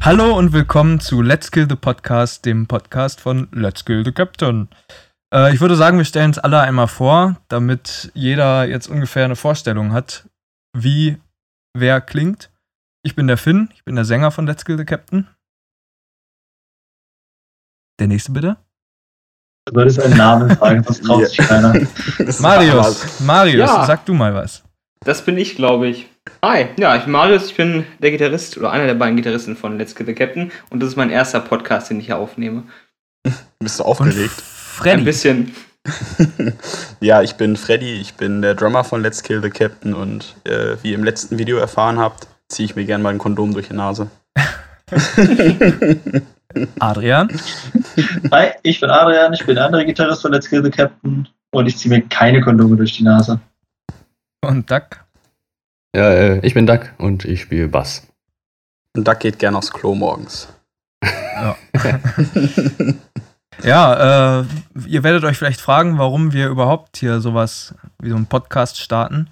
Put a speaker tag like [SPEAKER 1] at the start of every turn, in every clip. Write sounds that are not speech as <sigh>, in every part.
[SPEAKER 1] Hallo und willkommen zu Let's Kill the Podcast, dem Podcast von Let's Kill the Captain. Äh, ich würde sagen, wir stellen uns alle einmal vor, damit jeder jetzt ungefähr eine Vorstellung hat, wie wer klingt. Ich bin der Finn, ich bin der Sänger von Let's Kill the Captain. Der nächste bitte.
[SPEAKER 2] Du würdest einen Namen fragen, das <laughs> traut sich keiner.
[SPEAKER 1] Marius, Marius,
[SPEAKER 3] Ja.
[SPEAKER 1] sag du mal was.
[SPEAKER 3] Das bin ich, glaube ich. Hi, ja, ich bin Marius, ich bin der Gitarrist oder einer der beiden Gitarristen von Let's Get the Captain und das ist mein erster Podcast, den ich hier aufnehme. <laughs>
[SPEAKER 4] Bist du
[SPEAKER 1] Und
[SPEAKER 4] aufgeregt?
[SPEAKER 3] Ein
[SPEAKER 1] Freddy.
[SPEAKER 3] bisschen. <laughs>
[SPEAKER 4] ja, ich bin Freddy, ich bin der Drummer von Let's Kill the Captain und äh, wie ihr im letzten Video erfahren habt, ziehe ich mir gerne mal ein Kondom durch die Nase. <laughs>
[SPEAKER 1] Adrian.
[SPEAKER 2] Hi, ich bin Adrian, ich bin der andere Gitarrist von Let's Kill the Captain und ich ziehe mir keine Kondome durch die Nase.
[SPEAKER 1] Und Duck.
[SPEAKER 5] Ja, äh, ich bin Duck und ich spiele Bass.
[SPEAKER 4] Und Duck geht gerne aufs Klo morgens.
[SPEAKER 1] Ja. <laughs> Ja, äh, ihr werdet euch vielleicht fragen, warum wir überhaupt hier sowas wie so einen Podcast starten.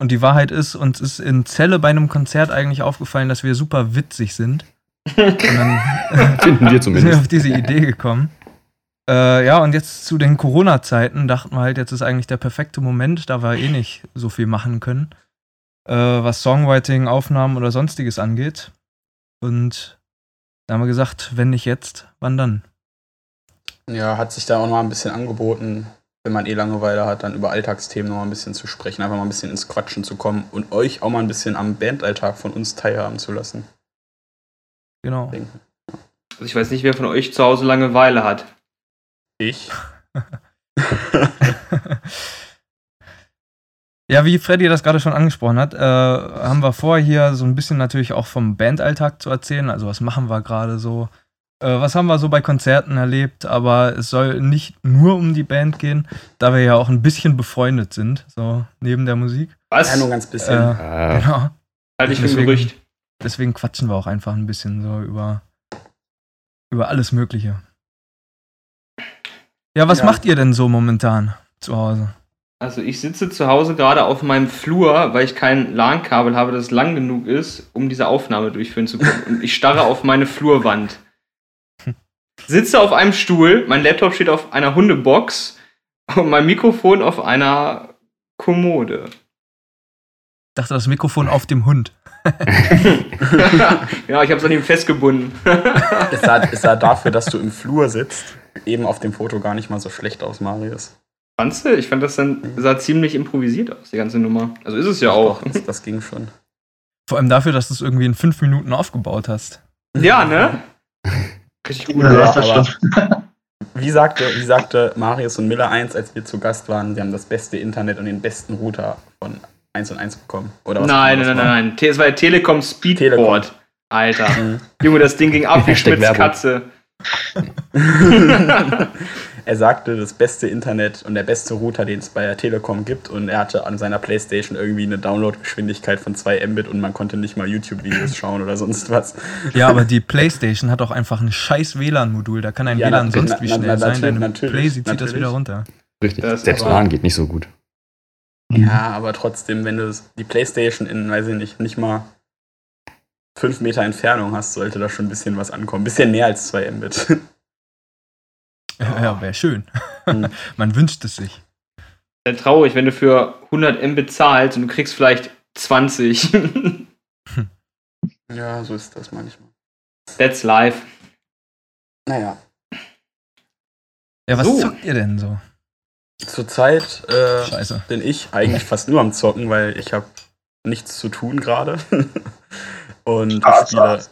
[SPEAKER 1] Und die Wahrheit ist, uns ist in Celle bei einem Konzert eigentlich aufgefallen, dass wir super witzig sind. <laughs> Und dann
[SPEAKER 5] Finden wir <laughs>
[SPEAKER 1] sind wir
[SPEAKER 5] zumindest.
[SPEAKER 1] auf diese Idee gekommen. Äh, ja, und jetzt zu den Corona-Zeiten dachten wir halt, jetzt ist eigentlich der perfekte Moment, da wir eh nicht so viel machen können, äh, was Songwriting, Aufnahmen oder sonstiges angeht. Und da haben wir gesagt, wenn nicht jetzt, wann dann?
[SPEAKER 4] Ja, hat sich da auch noch mal ein bisschen angeboten, wenn man eh Langeweile hat, dann über Alltagsthemen noch mal ein bisschen zu sprechen, einfach mal ein bisschen ins Quatschen zu kommen und euch auch mal ein bisschen am Bandalltag von uns teilhaben zu lassen.
[SPEAKER 1] Genau.
[SPEAKER 3] Also ich weiß nicht, wer von euch zu Hause Langeweile hat.
[SPEAKER 4] Ich? <laughs>
[SPEAKER 1] Ja, wie Freddy das gerade schon angesprochen hat, äh, haben wir vor, hier so ein bisschen natürlich auch vom Bandalltag zu erzählen. Also, was machen wir gerade so? Äh, was haben wir so bei Konzerten erlebt? Aber es soll nicht nur um die Band gehen, da wir ja auch ein bisschen befreundet sind, so neben der Musik.
[SPEAKER 3] Was?
[SPEAKER 4] Ja, nur ganz bisschen.
[SPEAKER 1] Äh,
[SPEAKER 5] Äh,
[SPEAKER 1] genau.
[SPEAKER 3] Halte ich für ein
[SPEAKER 1] deswegen-
[SPEAKER 3] Gerücht.
[SPEAKER 1] Deswegen quatschen wir auch einfach ein bisschen so über, über alles Mögliche. Ja, was
[SPEAKER 4] Ja.
[SPEAKER 1] macht ihr denn so momentan zu Hause?
[SPEAKER 3] Also ich sitze zu Hause gerade auf meinem Flur, weil ich kein LAN-Kabel habe, das lang genug ist, um diese Aufnahme durchführen zu können. Und ich starre auf meine Flurwand. Sitze auf einem Stuhl, mein Laptop steht auf einer Hundebox und mein Mikrofon auf einer Kommode.
[SPEAKER 1] Ich dachte, das Mikrofon auf dem Hund. <laughs>
[SPEAKER 3] ja, ich habe es an ihm festgebunden. <laughs>
[SPEAKER 4] Es sah, es sah dafür, dass du im Flur sitzt, eben auf dem Foto gar nicht mal so schlecht aus, Marius.
[SPEAKER 3] Fandst du? Ich fand das dann sah ziemlich improvisiert aus, die ganze Nummer. Also ist es ja auch.
[SPEAKER 4] Doch, das, das ging schon.
[SPEAKER 1] Vor allem dafür, dass du es irgendwie in fünf Minuten aufgebaut hast.
[SPEAKER 3] Ja, ne? Richtig gut.
[SPEAKER 2] Ja,
[SPEAKER 4] Ja, aber-. Wie sagte, wie sagte Marius und Miller 1, als wir zu Gast waren, sie haben das beste Internet und den besten Router von 1 und 1 bekommen. Oder was
[SPEAKER 3] Nein, nein, nein,
[SPEAKER 4] das
[SPEAKER 3] nein. Es war der Telekom Speedboard. Alter.
[SPEAKER 4] war. Mhm.
[SPEAKER 3] Junge, das Ding ging ab wie
[SPEAKER 5] Hashtag
[SPEAKER 3] Schmitz
[SPEAKER 5] Werbung.
[SPEAKER 3] Katze. <laughs>
[SPEAKER 4] er sagte, das beste Internet und der beste Router, den es bei der Telekom gibt. Und er hatte an seiner Playstation irgendwie eine Downloadgeschwindigkeit von 2 Mbit und man konnte nicht mal YouTube-Videos schauen oder sonst was.
[SPEAKER 1] Ja, aber die PlayStation hat auch einfach ein scheiß WLAN-Modul. Da kann ein
[SPEAKER 4] Ja,
[SPEAKER 1] WLAN
[SPEAKER 4] na-
[SPEAKER 1] sonst
[SPEAKER 4] na-
[SPEAKER 1] wie
[SPEAKER 4] na-
[SPEAKER 1] schnell
[SPEAKER 4] na-
[SPEAKER 1] sein. Deine
[SPEAKER 4] natürlich,
[SPEAKER 1] Play, sie zieht das wieder runter.
[SPEAKER 5] richtig.
[SPEAKER 3] Das
[SPEAKER 5] Selbst
[SPEAKER 4] aber-
[SPEAKER 5] LAN geht nicht so gut.
[SPEAKER 4] Ja, aber trotzdem, wenn du die Playstation in, weiß ich nicht, nicht mal 5 Meter Entfernung hast, sollte da schon ein bisschen was ankommen. Bisschen mehr als 2 Mbit. <laughs>
[SPEAKER 1] Ja, ja wäre schön.
[SPEAKER 4] Mhm. <laughs>
[SPEAKER 1] Man wünscht es sich.
[SPEAKER 3] Sehr traurig, wenn du für 100 M bezahlst und du kriegst vielleicht 20. <laughs>
[SPEAKER 4] ja, so ist das manchmal.
[SPEAKER 3] That's life.
[SPEAKER 4] Naja.
[SPEAKER 1] Ja, was
[SPEAKER 3] So.
[SPEAKER 1] zockt ihr denn so?
[SPEAKER 4] Zurzeit äh, bin ich eigentlich fast nur am Zocken, weil ich habe nichts zu tun gerade. <laughs> und ich
[SPEAKER 2] Spaß,
[SPEAKER 4] spiele.
[SPEAKER 2] Spaß.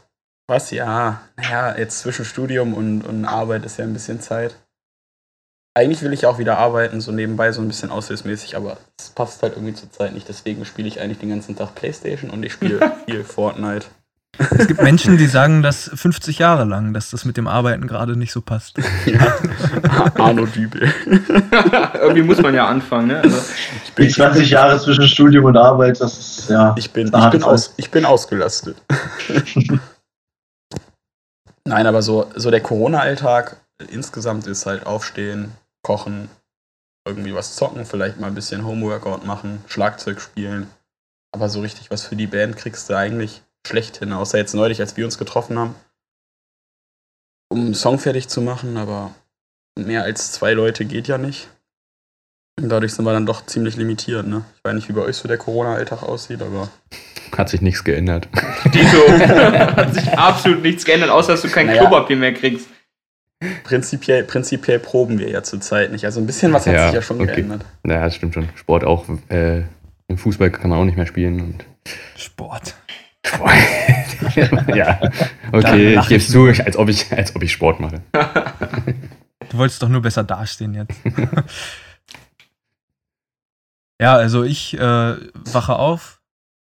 [SPEAKER 4] Was? Ja, naja, jetzt zwischen Studium und, und Arbeit ist ja ein bisschen Zeit. Eigentlich will ich auch wieder arbeiten, so nebenbei so ein bisschen aushilfsmäßig, aber es passt halt irgendwie zur Zeit nicht. Deswegen spiele ich eigentlich den ganzen Tag Playstation und ich spiele <laughs> viel Fortnite.
[SPEAKER 1] Es gibt Menschen, die sagen das 50 Jahre lang, dass das mit dem Arbeiten gerade nicht so passt.
[SPEAKER 4] Ja. Arno Dübel. <laughs>
[SPEAKER 3] Irgendwie muss man ja anfangen, ne? Also,
[SPEAKER 4] Ich
[SPEAKER 2] Die
[SPEAKER 4] bin,
[SPEAKER 2] 20 Jahre zwischen Studium und Arbeit, das ist ja.
[SPEAKER 4] ich bin, ich bin, aus, ich bin ausgelastet. <laughs> Nein, aber so, so der Corona-Alltag insgesamt ist halt aufstehen, kochen, irgendwie was zocken, vielleicht mal ein bisschen Homeworkout machen, Schlagzeug spielen. Aber so richtig was für die Band kriegst du eigentlich schlechthin, außer jetzt neulich, als wir uns getroffen haben, um einen Song fertig zu machen, aber mehr als zwei Leute geht ja nicht. Und dadurch sind wir dann doch ziemlich limitiert, ne? Ich weiß nicht, wie bei euch so der Corona-Alltag aussieht, aber.
[SPEAKER 5] Hat sich nichts geändert. <laughs>
[SPEAKER 3] Dito. Hat sich absolut nichts geändert, außer dass du kein
[SPEAKER 4] Naja.
[SPEAKER 3] Klopapier mehr kriegst.
[SPEAKER 4] Prinzipiell, prinzipiell proben wir ja zurzeit nicht. Also ein bisschen was hat
[SPEAKER 5] Ja,
[SPEAKER 4] sich ja schon
[SPEAKER 5] okay.
[SPEAKER 4] geändert.
[SPEAKER 5] Naja, das stimmt schon. Sport auch. Äh, Im Fußball kann man auch nicht mehr spielen. Und
[SPEAKER 1] Sport.
[SPEAKER 5] Ja, okay, ich gebe
[SPEAKER 1] ich
[SPEAKER 5] es zu, als ob ich, als ob ich Sport mache. <laughs>
[SPEAKER 1] Du wolltest doch nur besser dastehen jetzt. <laughs> ja, also ich äh, wache auf,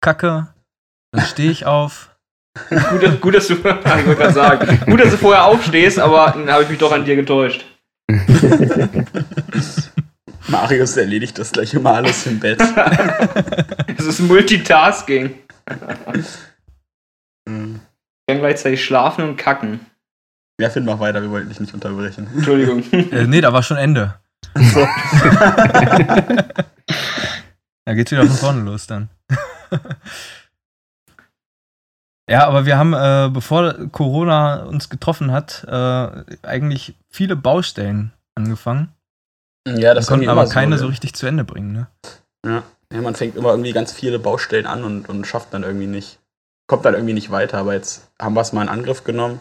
[SPEAKER 1] kacke, dann stehe ich auf. <laughs>
[SPEAKER 3] Gut, dass- gut, dass du, ich sagen, gut, dass du vorher aufstehst, aber dann habe ich mich doch an dir getäuscht.
[SPEAKER 4] Marius erledigt das gleich immer alles im Bett. <laughs>
[SPEAKER 3] Es ist Multitasking.
[SPEAKER 4] Hm.
[SPEAKER 3] Ich kann gleichzeitig schlafen und kacken.
[SPEAKER 4] Ja, Finn, mach weiter, wir wollten dich nicht unterbrechen.
[SPEAKER 3] Entschuldigung. <laughs>
[SPEAKER 1] Äh, nee, da war schon Ende.
[SPEAKER 4] So. <laughs>
[SPEAKER 1] Da geht's wieder von vorne los dann. ja, aber wir haben, äh, bevor Corona uns getroffen hat, äh, eigentlich viele Baustellen angefangen.
[SPEAKER 4] Ja, das
[SPEAKER 1] konnten aber keine
[SPEAKER 4] so,
[SPEAKER 1] so richtig zu Ende bringen. Ne?
[SPEAKER 4] Ja. ja, man fängt immer irgendwie ganz viele Baustellen an und, und schafft dann irgendwie nicht. Kommt dann irgendwie nicht weiter, aber jetzt haben wir es mal in Angriff genommen,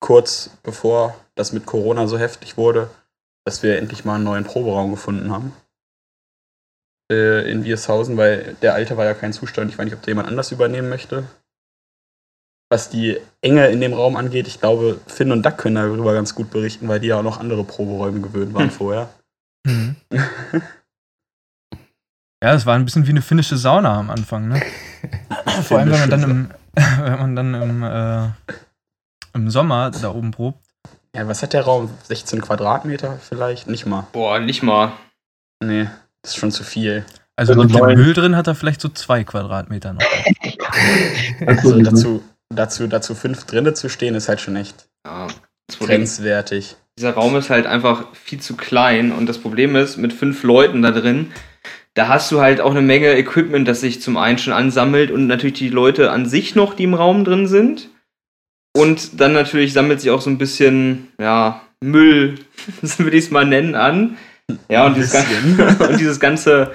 [SPEAKER 4] kurz bevor das mit Corona so heftig wurde, dass wir endlich mal einen neuen Proberaum gefunden haben. Äh, in Wiershausen, weil der alte war ja kein Zustand. Ich weiß nicht, ob da jemand anders übernehmen möchte. Was die Enge in dem Raum angeht, ich glaube, Finn und Duck können darüber ganz gut berichten, weil die ja auch noch andere Proberäume gewöhnt waren
[SPEAKER 3] Hm.
[SPEAKER 4] vorher.
[SPEAKER 1] Mhm. <laughs> Ja, es war ein bisschen wie eine finnische Sauna am Anfang, ne? <laughs> Vor allem, wenn man dann im, <laughs> wenn man dann im, äh, im Sommer da oben probt.
[SPEAKER 4] Ja, was hat der Raum? 16 Quadratmeter vielleicht? Nicht mal.
[SPEAKER 3] Boah, nicht mal.
[SPEAKER 4] Nee, das ist schon zu viel.
[SPEAKER 1] Also
[SPEAKER 2] Also
[SPEAKER 1] mit dem. Müll drin hat er vielleicht so zwei Quadratmeter noch.
[SPEAKER 4] Also dazu, dazu, dazu fünf drinne zu stehen, ist halt schon echt
[SPEAKER 3] Ja,
[SPEAKER 4] grenzwertig.
[SPEAKER 3] Dieser Raum ist halt einfach viel zu klein und das Problem ist, mit fünf Leuten da drin, da hast du halt auch eine Menge Equipment, das sich zum einen schon ansammelt und natürlich die Leute an sich noch, die im Raum drin sind. Und dann natürlich sammelt sich auch so ein bisschen, ja, Müll, <laughs> das will ich es mal nennen, an. Ja, und dieses, ganze, <laughs> und dieses ganze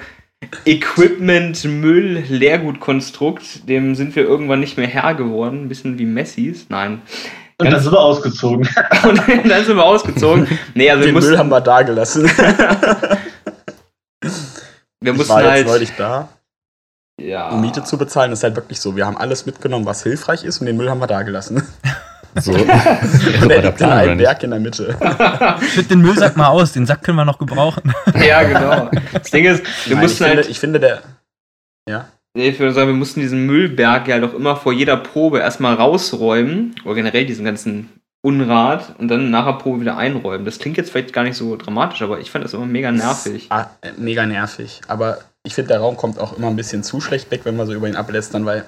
[SPEAKER 3] Equipment, Müll, Leergutkonstrukt, dem sind wir irgendwann nicht mehr Herr geworden. Ein bisschen wie Messis. Nein.
[SPEAKER 2] Und dann sind wir ausgezogen. <laughs>
[SPEAKER 3] Und dann sind wir ausgezogen. Nee, also wir
[SPEAKER 4] Den
[SPEAKER 3] mussten,
[SPEAKER 4] Müll haben wir da gelassen. <laughs>
[SPEAKER 3] wir
[SPEAKER 4] Ich
[SPEAKER 3] mussten
[SPEAKER 4] war jetzt
[SPEAKER 3] halt.
[SPEAKER 4] neulich da,
[SPEAKER 3] Ja.
[SPEAKER 4] um Miete zu bezahlen. Das ist halt wirklich so. Wir haben alles mitgenommen, was hilfreich ist, und den Müll haben wir da gelassen. <laughs>
[SPEAKER 5] So,
[SPEAKER 4] Und
[SPEAKER 5] so war
[SPEAKER 4] der
[SPEAKER 5] der
[SPEAKER 4] liegt in
[SPEAKER 5] Plan, oder
[SPEAKER 4] einem
[SPEAKER 5] nicht?
[SPEAKER 4] Berg in der Mitte.
[SPEAKER 1] Schütt den Müllsack mal aus, den Sack können wir noch gebrauchen.
[SPEAKER 3] ja, genau. Das Ding ist, wir
[SPEAKER 4] Nein, ich,
[SPEAKER 3] mussten
[SPEAKER 4] finde,
[SPEAKER 3] halt.
[SPEAKER 4] ich finde, der.
[SPEAKER 3] Nee, ich würde sagen, wir mussten diesen Müllberg ja doch immer vor jeder Probe erstmal rausräumen. Oder generell diesen ganzen Unrat und dann nach der Probe wieder einräumen. Das klingt jetzt vielleicht gar nicht so dramatisch, aber ich fand das immer mega nervig.
[SPEAKER 4] Ah, äh, mega nervig. Aber ich finde, der Raum kommt auch immer ein bisschen zu schlecht weg, wenn man so über ihn ablästern, weil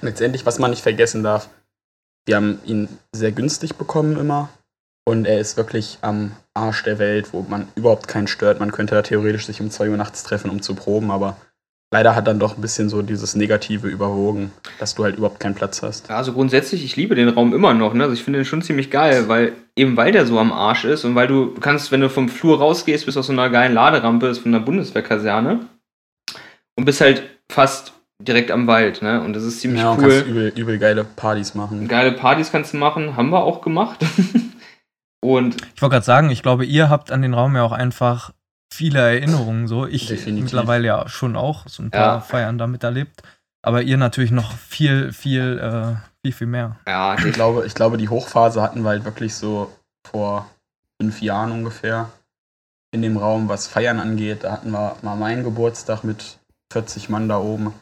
[SPEAKER 4] letztendlich, was man nicht vergessen darf, wir haben ihn sehr günstig bekommen immer. Und er ist wirklich am Arsch der Welt, wo man überhaupt keinen stört. Man könnte da theoretisch sich um 2 Uhr nachts treffen, um zu proben, aber leider hat dann doch ein bisschen so dieses Negative überwogen, dass du halt überhaupt keinen Platz hast.
[SPEAKER 3] Ja, also grundsätzlich, ich liebe den Raum immer noch. Ne? Also ich finde den schon ziemlich geil, weil eben weil der so am Arsch ist und weil du kannst, wenn du vom Flur rausgehst, bist auf so einer geilen Laderampe, ist von der Bundeswehrkaserne und bist halt fast direkt am Wald. Ne? Und das ist ziemlich
[SPEAKER 4] ja,
[SPEAKER 3] cool.
[SPEAKER 4] kannst übel, übel geile Partys machen.
[SPEAKER 3] Geile Partys kannst du machen, haben wir auch gemacht. <laughs> und
[SPEAKER 1] Ich wollte gerade sagen, ich glaube, ihr habt an den Raum ja auch einfach viele Erinnerungen so. Ich
[SPEAKER 4] Definitiv.
[SPEAKER 1] mittlerweile ja schon auch so ein paar
[SPEAKER 3] Ja.
[SPEAKER 1] Feiern damit erlebt. Aber ihr natürlich noch viel, viel, äh, viel, viel mehr.
[SPEAKER 3] ja,
[SPEAKER 4] Ich glaube, ich glaube, die Hochphase hatten wir halt wirklich so vor fünf Jahren ungefähr in dem Raum, was Feiern angeht. Da hatten wir mal meinen Geburtstag mit 40 Mann da oben,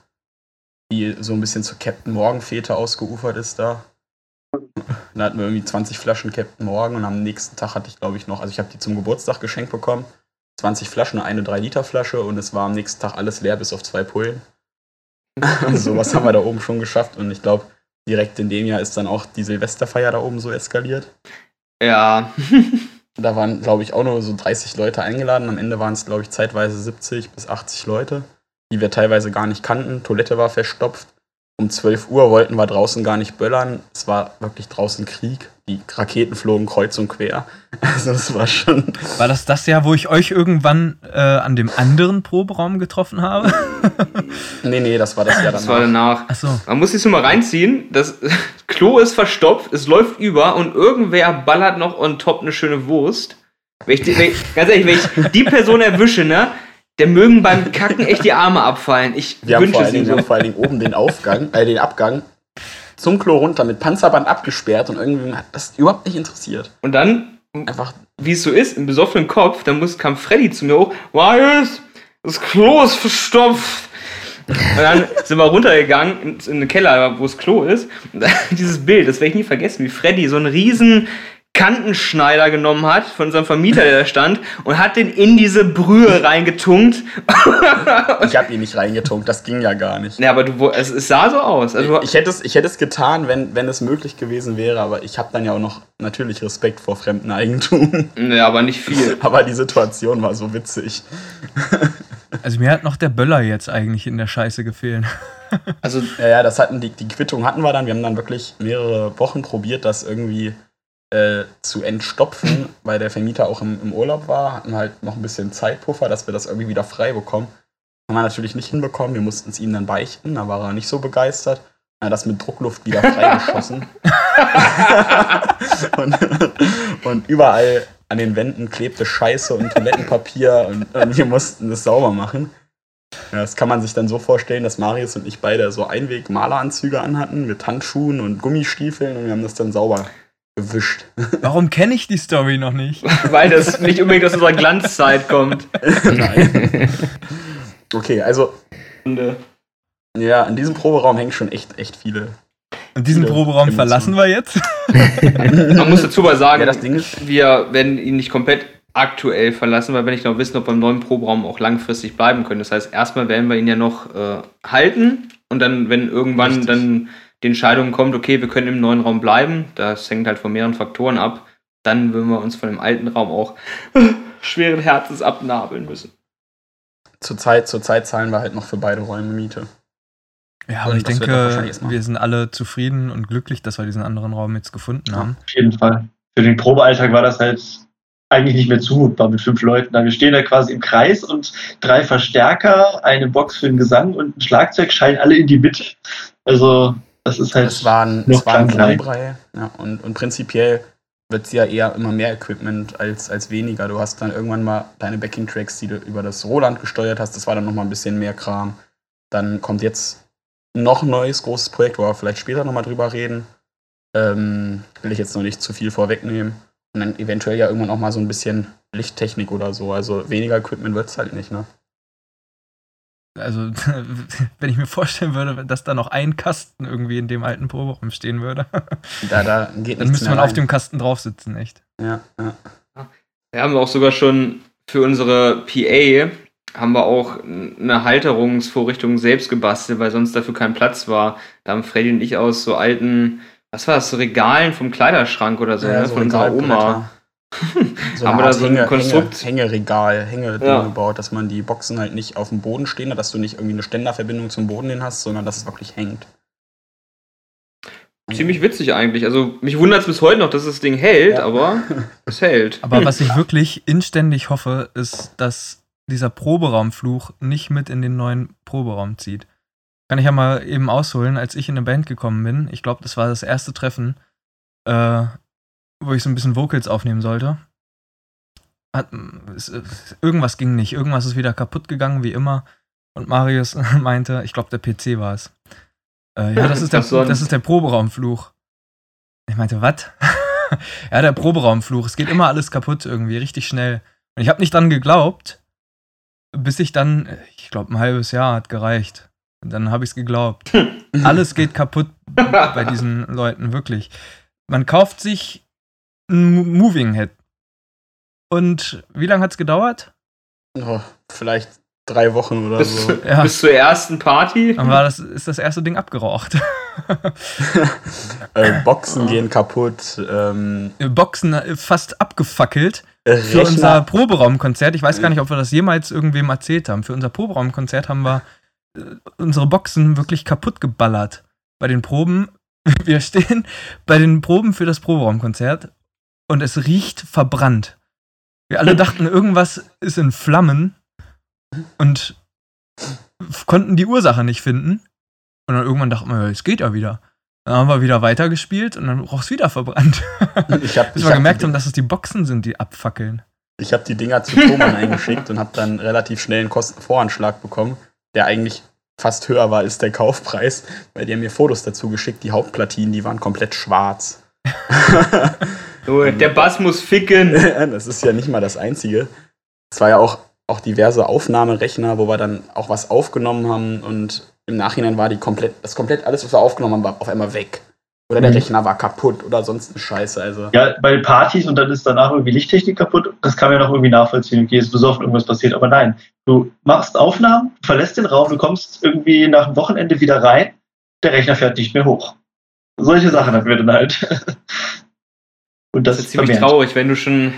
[SPEAKER 4] die so ein bisschen zu Captain Morgan Fete ausgeufert ist da. Da hatten wir irgendwie 20 Flaschen Captain Morgan und am nächsten Tag hatte ich, glaube ich, noch, also ich habe die zum Geburtstag geschenkt bekommen. 20 Flaschen, eine 3-Liter-Flasche und es war am nächsten Tag alles leer bis auf zwei Pullen. <laughs> Sowas haben wir da oben schon geschafft und ich glaube, direkt in dem Jahr ist dann auch die Silvesterfeier da oben so eskaliert.
[SPEAKER 3] ja. <laughs>
[SPEAKER 4] Da waren, glaube ich, auch nur so 30 Leute eingeladen. Am Ende waren es, glaube ich, zeitweise 70 bis 80 Leute, die wir teilweise gar nicht kannten. Toilette war verstopft. Um 12 Uhr wollten wir draußen gar nicht böllern. Es war wirklich draußen Krieg. Die Raketen flogen kreuz und quer. <laughs> Also es war schon.
[SPEAKER 1] War das das Jahr, wo ich euch irgendwann äh, an dem anderen Proberaum getroffen habe? <laughs>
[SPEAKER 4] Nee, nee, das war das Jahr
[SPEAKER 3] Das war
[SPEAKER 4] danach.
[SPEAKER 3] danach.
[SPEAKER 1] Achso.
[SPEAKER 3] Man muss sich so mal reinziehen. Das <laughs> Klo ist verstopft, es läuft über und irgendwer ballert noch on top eine schöne Wurst. Wenn ich, wenn ich, ganz ehrlich, wenn ich die Person erwische, ne, der mögen beim Kacken echt die Arme abfallen. Ich
[SPEAKER 4] Wir
[SPEAKER 3] wünsche es ihm
[SPEAKER 4] wir haben vor allen Dingen oben den Aufgang, äh, den Abgang zum Klo runter mit Panzerband abgesperrt und irgendwie hat das überhaupt nicht interessiert.
[SPEAKER 3] Und dann,
[SPEAKER 4] Einfach,
[SPEAKER 3] wie es so ist, im besoffenen Kopf, dann muss, kam Freddy zu mir hoch. Marius, das Klo ist verstopft. Und dann sind wir runtergegangen in, in den Keller, wo das Klo ist. Und <laughs> dieses Bild, das werde ich nie vergessen, wie Freddy so einen riesen Kantenschneider genommen hat von unserem Vermieter, der da stand, und hat den in diese Brühe reingetunkt.
[SPEAKER 4] ich habe ihn nicht reingetunkt, das ging ja gar nicht.
[SPEAKER 3] Ja, aber du, es, es sah so aus. Also,
[SPEAKER 4] Ich hätte es, ich hätte es getan, wenn, wenn es möglich gewesen wäre, aber ich habe dann ja auch noch natürlich Respekt vor fremden Eigentum.
[SPEAKER 3] ja, aber nicht viel. <laughs>
[SPEAKER 4] Aber die Situation war so witzig.
[SPEAKER 1] Also mir hat noch der Böller jetzt eigentlich in der Scheiße gefehlt.
[SPEAKER 3] Also,
[SPEAKER 4] Ja, ja, das hatten die, die Quittung hatten wir dann. Wir haben dann wirklich mehrere Wochen probiert, das irgendwie äh, zu entstopfen, weil der Vermieter auch im, im Urlaub war. Hatten halt noch ein bisschen Zeitpuffer, dass wir das irgendwie wieder frei bekommen. Haben wir natürlich nicht hinbekommen. Wir mussten es ihm dann beichten. Da war er nicht so begeistert. Er hat das mit Druckluft wieder freigeschossen. <laughs> und, und überall an den Wänden klebte Scheiße und Toilettenpapier und, und wir mussten das sauber machen. Ja, das kann man sich dann so vorstellen, dass Marius und ich beide so Einweg-Maleranzüge anhatten mit Handschuhen und Gummistiefeln und wir haben das dann sauber gewischt. <laughs>
[SPEAKER 1] Warum kenne ich die Story noch nicht? <laughs>
[SPEAKER 3] weil das nicht unbedingt aus unserer Glanzzeit kommt.
[SPEAKER 4] Nein. <laughs> Okay, also ja, in diesem Proberaum hängen schon echt, echt viele.
[SPEAKER 1] Und diesen
[SPEAKER 4] Viele
[SPEAKER 1] Proberaum
[SPEAKER 4] Emotionen.
[SPEAKER 1] verlassen wir jetzt?
[SPEAKER 3] man muss dazu mal sagen,
[SPEAKER 4] Ja, das Ding ist,
[SPEAKER 3] wir werden ihn nicht komplett aktuell verlassen, weil wir nicht noch wissen, ob wir im neuen Proberaum auch langfristig bleiben können. Das heißt, erstmal werden wir ihn ja noch äh, halten und dann, wenn irgendwann
[SPEAKER 4] Richtig.
[SPEAKER 3] dann die Entscheidung kommt, okay, wir können im neuen Raum bleiben, das hängt halt von mehreren Faktoren ab, dann würden wir uns von dem alten Raum auch <laughs> schweren Herzens abnabeln müssen.
[SPEAKER 4] zurzeit, zurzeit zahlen wir halt noch für beide Räume Miete.
[SPEAKER 1] Ja, aber
[SPEAKER 4] Und
[SPEAKER 1] ich denke, wir sind alle zufrieden und glücklich, dass wir diesen anderen Raum jetzt gefunden haben.
[SPEAKER 2] Auf jeden Fall. Für den Probealltag war das halt eigentlich nicht mehr zumutbar mit fünf Leuten. Da wir stehen da quasi im Kreis und drei Verstärker, eine Box für den Gesang und ein Schlagzeug scheinen alle in die Mitte. Also das ist halt.
[SPEAKER 4] Es war ein, es war ein.
[SPEAKER 2] Klangbrei.
[SPEAKER 4] Ja, und, und prinzipiell wird es ja eher immer mehr Equipment als, als weniger. Du hast dann irgendwann mal deine Backing-Tracks, die du über das Roland gesteuert hast. Das war dann nochmal ein bisschen mehr Kram. Dann kommt jetzt noch ein neues großes Projekt, wo wir vielleicht später nochmal drüber reden. Ähm, will ich jetzt noch nicht zu viel vorwegnehmen. Und dann eventuell ja irgendwann auch mal so ein bisschen Lichttechnik oder so. Also weniger Equipment wird es halt nicht, ne?
[SPEAKER 1] Also, <laughs> wenn ich mir vorstellen würde, dass da noch ein Kasten irgendwie in dem alten Proberaum stehen würde, <laughs>
[SPEAKER 4] Da, da geht
[SPEAKER 1] dann müsste man auf
[SPEAKER 4] rein.
[SPEAKER 1] dem Kasten drauf sitzen, echt.
[SPEAKER 4] Ja, ja.
[SPEAKER 3] Wir haben auch sogar schon für unsere PA haben wir auch eine Halterungsvorrichtung selbst gebastelt, weil sonst dafür kein Platz war. Da haben Freddy und ich aus so alten, was war das, so Regalen vom Kleiderschrank oder so,
[SPEAKER 4] Ja,
[SPEAKER 3] ne,
[SPEAKER 4] so
[SPEAKER 3] von unserer Oma.
[SPEAKER 4] So
[SPEAKER 3] Haben wir da so ein
[SPEAKER 4] Hänge,
[SPEAKER 3] Konstrukt?
[SPEAKER 4] Hänge, Hängeregal, Hänge
[SPEAKER 3] Ja.
[SPEAKER 4] gebaut, dass man die Boxen halt nicht auf dem Boden stehen hat, dass du nicht irgendwie eine Ständerverbindung zum Boden hin hast, sondern dass es wirklich hängt.
[SPEAKER 3] Ziemlich witzig eigentlich. Also mich wundert es bis heute noch, dass das Ding hält,
[SPEAKER 4] Ja.
[SPEAKER 3] aber <laughs> es hält.
[SPEAKER 1] Aber was ich wirklich inständig hoffe, ist, dass dieser Proberaumfluch nicht mit in den neuen Proberaum zieht. Kann ich ja mal eben ausholen, als ich in eine Band gekommen bin. Ich glaube, das war das erste Treffen, äh, wo ich so ein bisschen Vocals aufnehmen sollte. Hat, es, es- irgendwas ging nicht. Irgendwas ist wieder kaputt gegangen, wie immer. Und Marius <laughs> meinte, ich glaube, der PC war es. Äh, ja, das <laughs> ist, der, das ist der Proberaumfluch. Ich meinte, was? <laughs> ja, der Proberaumfluch. Es geht immer alles kaputt irgendwie, richtig schnell. Und ich habe nicht dran geglaubt, bis ich dann, ich glaube, ein halbes Jahr hat gereicht. Und dann habe ich es geglaubt. Alles geht kaputt bei diesen Leuten, wirklich. Man kauft sich ein Mo- Moving Head. Und wie lange hat es gedauert?
[SPEAKER 4] Oh, vielleicht drei Wochen oder
[SPEAKER 3] bis,
[SPEAKER 4] so.
[SPEAKER 1] Ja.
[SPEAKER 3] bis zur ersten Party.
[SPEAKER 1] Dann war das, ist das erste Ding abgeraucht. <laughs>
[SPEAKER 4] äh, Boxen gehen kaputt. Ähm,
[SPEAKER 1] Boxen äh, fast abgefackelt. Für unser
[SPEAKER 4] Rechner.
[SPEAKER 1] Proberaumkonzert, ich weiß gar nicht, ob wir das jemals irgendwem erzählt haben. Für unser Proberaumkonzert haben wir äh, unsere Boxen wirklich kaputt geballert. Bei den Proben, <laughs> wir stehen bei den Proben für das Proberaumkonzert und es riecht verbrannt. Wir alle dachten, irgendwas ist in Flammen und konnten die Ursache nicht finden. Und dann irgendwann dachten wir, es geht ja wieder. Dann haben wir wieder weitergespielt und dann roch es wieder verbrannt. <laughs>
[SPEAKER 4] Ich habe
[SPEAKER 1] Bis wir gemerkt haben, dass es die Boxen sind, die abfackeln.
[SPEAKER 4] Ich habe die Dinger zu Thomann eingeschickt und habe dann relativ schnell einen Kostenvoranschlag bekommen, der eigentlich fast höher war als der Kaufpreis, weil die haben mir Fotos dazu geschickt, die Hauptplatinen, die waren komplett schwarz. <laughs>
[SPEAKER 3] So, der Bass muss ficken. <laughs>
[SPEAKER 4] das ist ja nicht mal das Einzige. Es war ja auch, auch diverse Aufnahmerechner, wo wir dann auch was aufgenommen haben und im Nachhinein war die komplett, das komplett alles, was wir aufgenommen haben, war auf einmal weg. Oder der
[SPEAKER 2] Mhm.
[SPEAKER 4] Rechner war kaputt oder sonst eine Scheiße. Also
[SPEAKER 2] Ja, bei Partys und dann ist danach irgendwie Lichttechnik kaputt, das kann man ja noch irgendwie nachvollziehen. Okay, ist besoffen, irgendwas passiert, aber nein. Du machst Aufnahmen, verlässt den Raum, du kommst irgendwie nach dem Wochenende wieder rein, der Rechner fährt nicht mehr hoch. Solche Sachen hatten wir dann halt. <laughs> Und
[SPEAKER 3] Das
[SPEAKER 2] das,
[SPEAKER 3] ist ziemlich
[SPEAKER 2] vermehrt.
[SPEAKER 3] traurig, wenn du schon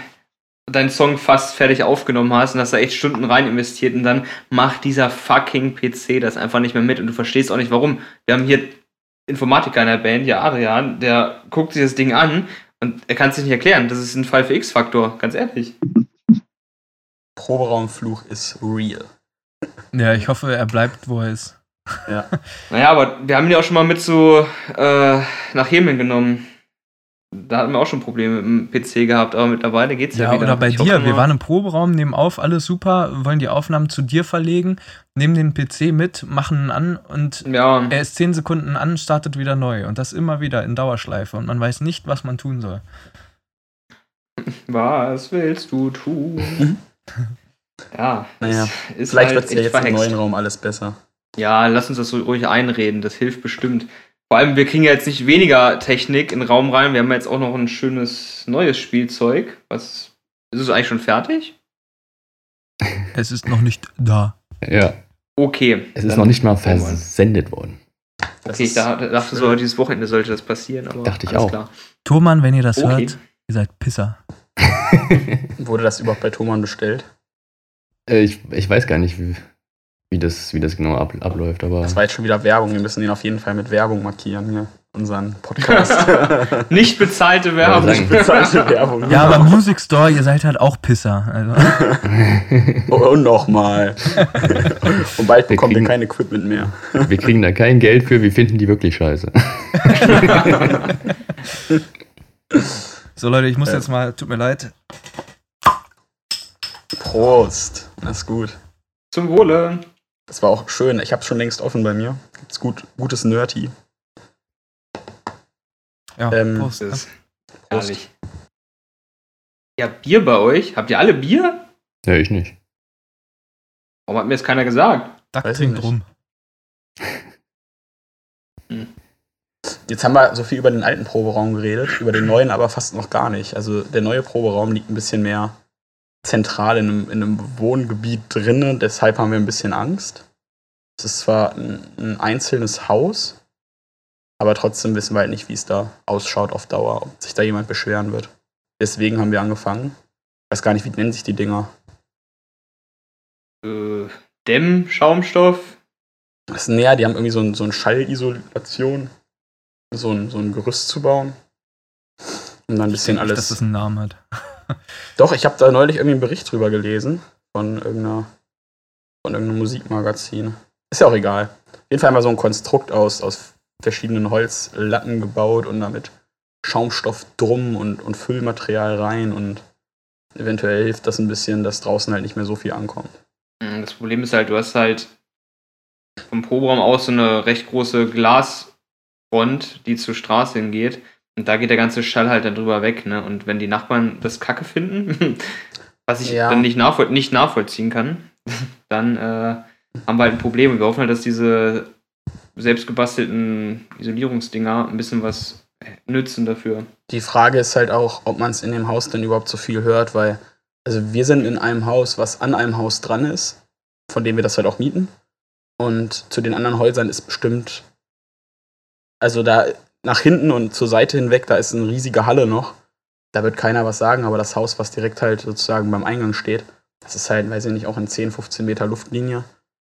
[SPEAKER 3] deinen Song fast fertig aufgenommen hast und hast da echt Stunden rein investiert und dann macht dieser fucking PC das einfach nicht mehr mit und du verstehst auch nicht warum. Wir haben hier Informatiker in der Band, ja Adrian, der guckt sich das Ding an und er kann es sich nicht erklären. Das ist ein Fall für X-Faktor, ganz ehrlich.
[SPEAKER 4] Proberaumfluch ist real.
[SPEAKER 1] Ja, ich hoffe, er bleibt, wo er ist.
[SPEAKER 3] Naja, aber wir haben ihn ja auch schon mal mit so äh, nach Jemen genommen. Da hatten wir auch schon Probleme mit dem PC gehabt, aber mittlerweile geht's ja,
[SPEAKER 1] Ja,
[SPEAKER 3] wieder.
[SPEAKER 1] oder bei
[SPEAKER 3] Ich
[SPEAKER 1] dir. Wir waren im Proberaum, nehmen auf, alles super, wollen die Aufnahmen zu dir verlegen, nehmen den PC mit, machen ihn an und
[SPEAKER 3] Ja,
[SPEAKER 1] er ist zehn Sekunden an, startet wieder neu. Und das immer wieder in Dauerschleife. Und man weiß nicht, was man tun soll.
[SPEAKER 3] was willst du tun? ja,
[SPEAKER 4] Naja,
[SPEAKER 3] es ist
[SPEAKER 4] Vielleicht
[SPEAKER 3] halt
[SPEAKER 4] wird es ja jetzt im
[SPEAKER 3] verhext.
[SPEAKER 4] neuen Raum alles besser.
[SPEAKER 3] Ja, lass uns das so ruhig einreden, das hilft bestimmt. Vor allem, wir kriegen ja jetzt nicht weniger Technik in den Raum rein, wir haben jetzt auch noch ein schönes neues Spielzeug. Was ist es eigentlich schon fertig? <laughs>
[SPEAKER 1] Es ist noch nicht da.
[SPEAKER 5] Ja,
[SPEAKER 3] Okay.
[SPEAKER 5] es ist noch nicht mal versendet worden.
[SPEAKER 3] Okay, ich
[SPEAKER 4] ist
[SPEAKER 3] da- dachte so, dieses Wochenende sollte das passieren, aber
[SPEAKER 5] Dachte ich auch.
[SPEAKER 3] klar.
[SPEAKER 1] Thomann, wenn ihr das
[SPEAKER 3] Okay.
[SPEAKER 1] hört, ihr seid Pisser. <laughs>
[SPEAKER 4] Wurde das überhaupt bei Thomann bestellt?
[SPEAKER 5] Äh, ich, ich weiß gar nicht, wie, wie, das, wie das genau ab, abläuft, aber
[SPEAKER 4] Das war jetzt schon wieder Werbung. Wir müssen den auf jeden Fall mit Werbung markieren hier. Unseren Podcast. <laughs>
[SPEAKER 3] Nicht bezahlte
[SPEAKER 5] Ja,
[SPEAKER 3] Werbung.
[SPEAKER 5] sagen-
[SPEAKER 4] Bezahlte Werbung.
[SPEAKER 1] Ja, aber Music Store, ihr seid halt auch Pisser. Also, <laughs>
[SPEAKER 4] Oh, und nochmal. <laughs> Und bald bekommt ihr
[SPEAKER 5] kriegen-
[SPEAKER 4] kein Equipment mehr.
[SPEAKER 5] wir kriegen da kein Geld für, wir finden die wirklich scheiße.
[SPEAKER 1] so Leute, ich muss jetzt mal, tut mir leid.
[SPEAKER 4] Prost. Das ist gut.
[SPEAKER 3] Zum Wohle.
[SPEAKER 4] Das war auch schön. Ich hab's schon längst offen bei mir. Gibt's gut, gutes Nerdy.
[SPEAKER 1] Ja,
[SPEAKER 4] Ähm,
[SPEAKER 1] Prost.
[SPEAKER 3] Das ist herrlich. Ja, Bier bei euch? Habt ihr alle Bier?
[SPEAKER 5] Ja, ich nicht.
[SPEAKER 3] Warum hat mir das keiner gesagt?
[SPEAKER 1] Duck
[SPEAKER 4] weiß ich
[SPEAKER 1] trinkt
[SPEAKER 4] nicht.
[SPEAKER 1] rum.
[SPEAKER 4] Jetzt haben wir so viel über den alten Proberaum geredet, über den neuen aber fast noch gar nicht. Also der neue Proberaum liegt ein bisschen mehr zentral in einem, in einem Wohngebiet drinnen, deshalb haben wir ein bisschen Angst. Es ist zwar ein, ein einzelnes Haus, aber trotzdem wissen wir halt nicht, wie es da ausschaut auf Dauer, ob sich da jemand beschweren wird. Deswegen haben wir angefangen. Ich weiß gar nicht, wie nennen sich die Dinger.
[SPEAKER 3] Äh, Dämm, Schaumstoff.
[SPEAKER 4] Das ist näher, die haben irgendwie so, ein, so eine Schallisolation, so ein, so ein Gerüst zu bauen. Um dann ein bisschen
[SPEAKER 1] nicht,
[SPEAKER 4] alles.
[SPEAKER 1] dass das einen Namen hat. <laughs>
[SPEAKER 4] Doch, ich habe da neulich irgendwie einen Bericht drüber gelesen von irgendeiner von irgendeinem Musikmagazin. Ist ja auch egal. Auf jeden Fall wir so ein Konstrukt aus, aus verschiedenen Holzlatten gebaut und damit Schaumstoff drum und, und Füllmaterial rein und eventuell hilft das ein bisschen, dass draußen halt nicht mehr so viel ankommt.
[SPEAKER 3] Mm, Das Problem ist halt, du hast halt vom Proberaum aus so eine recht große Glasfront, die zur Straße hingeht. Und da geht der ganze Schall halt dann drüber weg, ne? Und wenn die Nachbarn das Kacke finden, <laughs> was ich
[SPEAKER 4] Ja.
[SPEAKER 3] dann nicht, nachvoll nicht nachvollziehen kann, <laughs> dann äh, haben wir halt ein Problem. Wir hoffen halt, dass diese selbstgebastelten Isolierungsdinger ein bisschen was nützen dafür.
[SPEAKER 4] Die Frage ist halt auch, ob man es in dem Haus denn überhaupt so viel hört, weil, also wir sind in einem Haus, was an einem Haus dran ist, von dem wir das halt auch mieten. Und zu den anderen Häusern ist bestimmt, also da nach hinten und zur Seite hinweg, da ist eine riesige Halle noch. Da wird keiner was sagen, aber das Haus, was direkt halt sozusagen beim Eingang steht, das ist halt, weiß ich nicht, auch in 10, 15 Meter Luftlinie.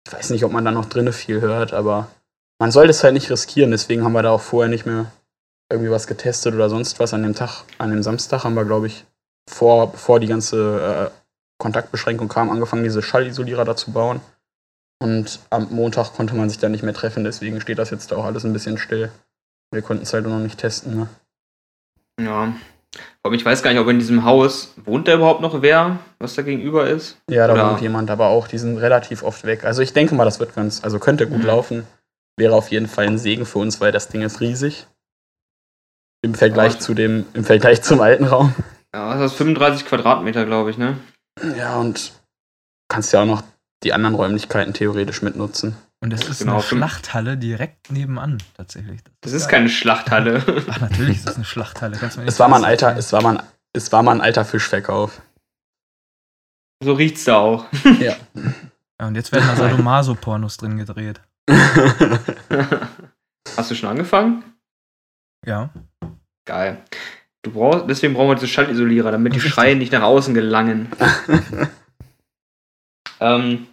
[SPEAKER 4] ich weiß nicht, ob man da noch drinne viel hört, aber man sollte es halt nicht riskieren. Deswegen haben wir da auch vorher nicht mehr irgendwie was getestet oder sonst was. An dem Tag, an dem Samstag haben wir, glaube ich, vor, bevor die ganze äh, Kontaktbeschränkung kam, angefangen, diese Schallisolierer da zu bauen. Und am Montag konnte man sich dann nicht mehr treffen, deswegen steht das jetzt da auch alles ein bisschen still. Wir konnten es halt noch nicht testen. Ne?
[SPEAKER 3] Ja. Aber ich weiß gar nicht, ob in diesem Haus wohnt da überhaupt noch wer, was da gegenüber ist.
[SPEAKER 4] Ja, da
[SPEAKER 3] Oder-
[SPEAKER 4] wohnt jemand, aber auch, die sind relativ oft weg. Also ich denke mal, das wird ganz, also könnte gut
[SPEAKER 3] Mhm.
[SPEAKER 4] laufen. Wäre auf jeden Fall ein Segen für uns, weil das Ding ist riesig. Im Vergleich
[SPEAKER 3] Ja.
[SPEAKER 4] zu dem, im Vergleich zum alten Raum.
[SPEAKER 3] Ja, das ist 35 Quadratmeter, glaube ich, ne?
[SPEAKER 4] Ja, und kannst ja auch noch die anderen Räumlichkeiten theoretisch mitnutzen.
[SPEAKER 1] Und es ist
[SPEAKER 3] Genau,
[SPEAKER 1] eine Schlachthalle direkt nebenan, tatsächlich.
[SPEAKER 3] Das ist
[SPEAKER 1] geil.
[SPEAKER 3] keine Schlachthalle. <laughs>
[SPEAKER 1] Ach, natürlich ist es eine Schlachthalle. Kannst du mir nicht
[SPEAKER 4] Es war mal ein alter, es war mal ein, es war mal ein alter Fischverkauf.
[SPEAKER 3] so riecht's da auch.
[SPEAKER 4] Ja. <laughs>
[SPEAKER 1] Ja, und jetzt werden da Sadomaso-Pornos drin gedreht. <laughs>
[SPEAKER 3] Hast du schon angefangen?
[SPEAKER 1] Ja.
[SPEAKER 3] Geil. Du brauchst, deswegen brauchen wir diese Schallisolierer, damit die. Schreie nicht nach außen gelangen. Ähm,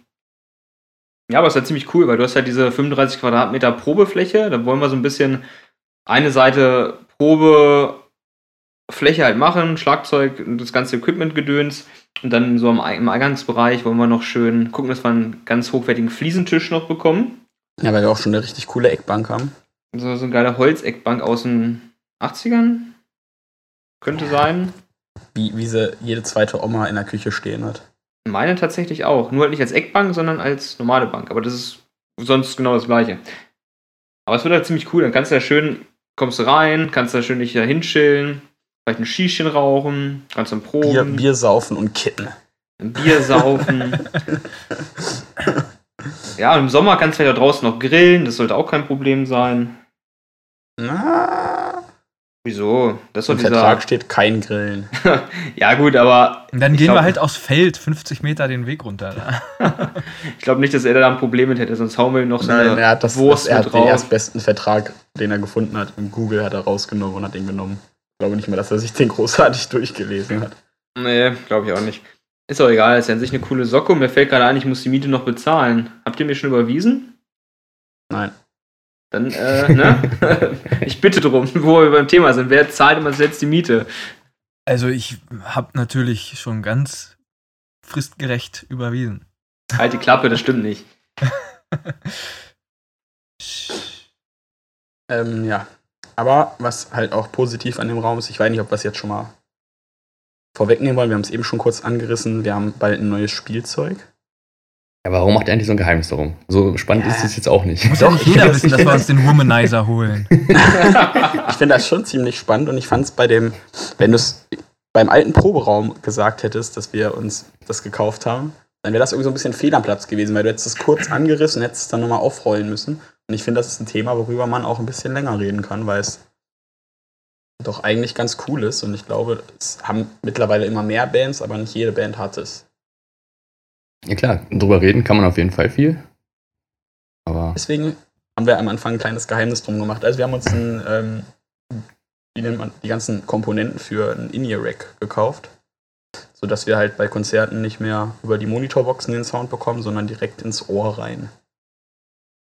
[SPEAKER 3] ja, aber es ist halt ziemlich cool, weil du hast halt diese 35 Quadratmeter Probefläche. Da wollen wir so ein bisschen eine Seite Probefläche halt machen, Schlagzeug und das ganze Equipment-Gedöns. Und dann so im Eingangsbereich wollen wir noch schön gucken, dass wir einen ganz hochwertigen Fliesentisch noch bekommen.
[SPEAKER 4] ja, weil wir auch schon eine richtig coole Eckbank haben.
[SPEAKER 3] So, so eine geile Holzeckbank aus den 80ern. Könnte sein.
[SPEAKER 4] Wie, wie sie jede zweite Oma in der Küche stehen hat.
[SPEAKER 3] Meine tatsächlich auch. Nur halt nicht als Eckbank, sondern als normale Bank. Aber das ist sonst genau das gleiche. Aber es wird halt ziemlich cool. Dann kannst du da schön, kommst du rein, kannst da schön dich da hinschillen, vielleicht ein Schießchen rauchen, kannst dann proben,
[SPEAKER 4] Bier, Bier saufen und kitten.
[SPEAKER 3] ein Bier saufen. <laughs> ja, und im Sommer kannst du ja draußen noch grillen, das sollte auch kein Problem sein.
[SPEAKER 4] Na,
[SPEAKER 3] Wieso? Das
[SPEAKER 4] im. Vertrag steht kein Grillen. <laughs>
[SPEAKER 3] Ja, gut, aber
[SPEAKER 1] Und dann gehen
[SPEAKER 3] glaub-
[SPEAKER 1] wir halt aufs Feld 50 Meter den Weg runter. <laughs>
[SPEAKER 3] ich glaube nicht, dass er da ein Problem mit hätte, sonst hauen wir ihm noch so
[SPEAKER 4] Nein,
[SPEAKER 3] eine
[SPEAKER 4] er hat, das,
[SPEAKER 3] Wurst
[SPEAKER 4] er hat den
[SPEAKER 3] drauf.
[SPEAKER 4] erstbesten Vertrag, den er gefunden hat. In Google hat er rausgenommen und hat den genommen. Ich glaube nicht mehr, dass er sich den großartig <laughs> durchgelesen hat.
[SPEAKER 3] Nee, glaube ich auch nicht. Ist auch egal, ist ja an sich eine coole Socke und mir fällt gerade ein, ich muss die Miete noch bezahlen. Habt ihr mir schon überwiesen?
[SPEAKER 4] Nein.
[SPEAKER 3] Dann, äh, ne? <laughs> ich bitte drum, <laughs> wo wir beim Thema sind. Wer zahlt immer jetzt die Miete?
[SPEAKER 1] Also ich habe natürlich schon ganz fristgerecht überwiesen.
[SPEAKER 3] Halt die Klappe, das stimmt nicht. <laughs>
[SPEAKER 4] Ähm, ja. Aber was halt auch positiv an dem Raum ist, ich weiß nicht, ob wir es jetzt schon mal vorwegnehmen wollen. Wir haben es eben schon kurz angerissen. Wir haben bald ein neues Spielzeug.
[SPEAKER 5] Ja, warum macht ihr eigentlich so ein Geheimnis darum? So spannend
[SPEAKER 4] Ja.
[SPEAKER 5] ist es jetzt auch nicht.
[SPEAKER 1] Muss
[SPEAKER 4] ich
[SPEAKER 1] jeder wissen, dass wir uns den Womanizer holen. <laughs>
[SPEAKER 4] Ich finde das schon ziemlich spannend und ich fand es bei dem, wenn du es beim alten Proberaum gesagt hättest, dass wir uns das gekauft haben, dann wäre das irgendwie so ein bisschen fehl am Platz gewesen, weil du hättest es kurz angerissen, hättest es dann nochmal aufrollen müssen. Und ich finde, das ist ein Thema, worüber man auch ein bisschen länger reden kann, weil es doch eigentlich ganz cool ist und ich glaube, es haben mittlerweile immer mehr Bands, aber nicht jede Band hat es.
[SPEAKER 5] Ja klar, drüber reden kann man auf jeden Fall viel. Aber
[SPEAKER 4] Deswegen haben wir am Anfang ein kleines Geheimnis drum gemacht. Also wir haben uns ein, ähm, wie nennt man, die ganzen Komponenten für ein In-Ear-Rack gekauft, sodass wir halt bei Konzerten nicht mehr über die Monitorboxen den Sound bekommen, sondern direkt ins Ohr rein.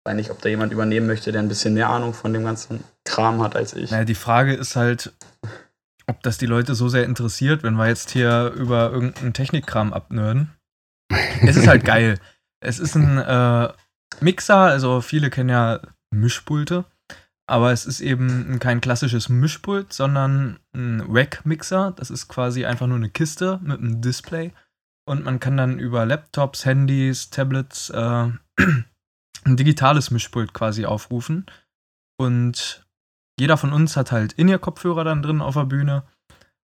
[SPEAKER 4] Ich weiß nicht, ob da jemand übernehmen möchte, der ein bisschen mehr Ahnung von dem ganzen Kram hat als ich.
[SPEAKER 1] Naja, die Frage ist halt, ob das die Leute so sehr interessiert, wenn wir jetzt hier über irgendeinen Technikkram abnörden. Es ist halt geil. Es ist ein äh, Mixer, also viele kennen ja Mischpulte, aber es ist eben kein klassisches Mischpult, sondern ein Rack-Mixer. Das ist quasi einfach nur eine Kiste mit einem Display und man kann dann über Laptops, Handys, Tablets äh, ein digitales Mischpult quasi aufrufen und jeder von uns hat halt In-Ear-Kopfhörer dann drin auf der Bühne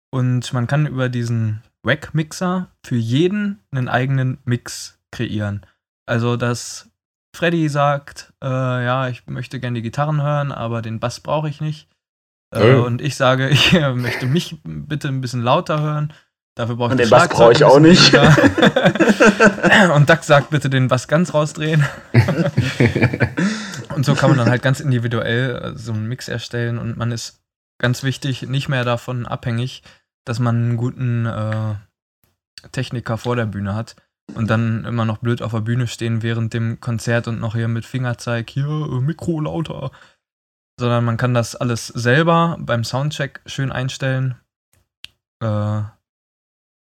[SPEAKER 1] und man kann über diesen Rack-Mixer für jeden einen eigenen Mix kreieren. Also, dass Freddy sagt, äh, ja, ich möchte gerne die Gitarren hören, aber den Bass brauche ich nicht. Äh,
[SPEAKER 5] Oh.
[SPEAKER 1] Und ich sage, <laughs> ich äh, möchte mich bitte ein bisschen lauter hören. Dafür brauche ich
[SPEAKER 4] Und
[SPEAKER 1] das
[SPEAKER 4] den Bass brauche ich auch nicht. <laughs>
[SPEAKER 1] Und Duck sagt bitte den Bass ganz rausdrehen. <laughs> Und so kann man dann halt ganz individuell äh, so einen Mix erstellen und man ist ganz wichtig nicht mehr davon abhängig, dass man einen guten äh, Techniker vor der Bühne hat. und dann immer noch blöd auf der Bühne stehen während dem Konzert und noch hier mit Fingerzeig, hier, äh, Mikro lauter. Sondern man kann das alles selber beim Soundcheck schön einstellen. Äh,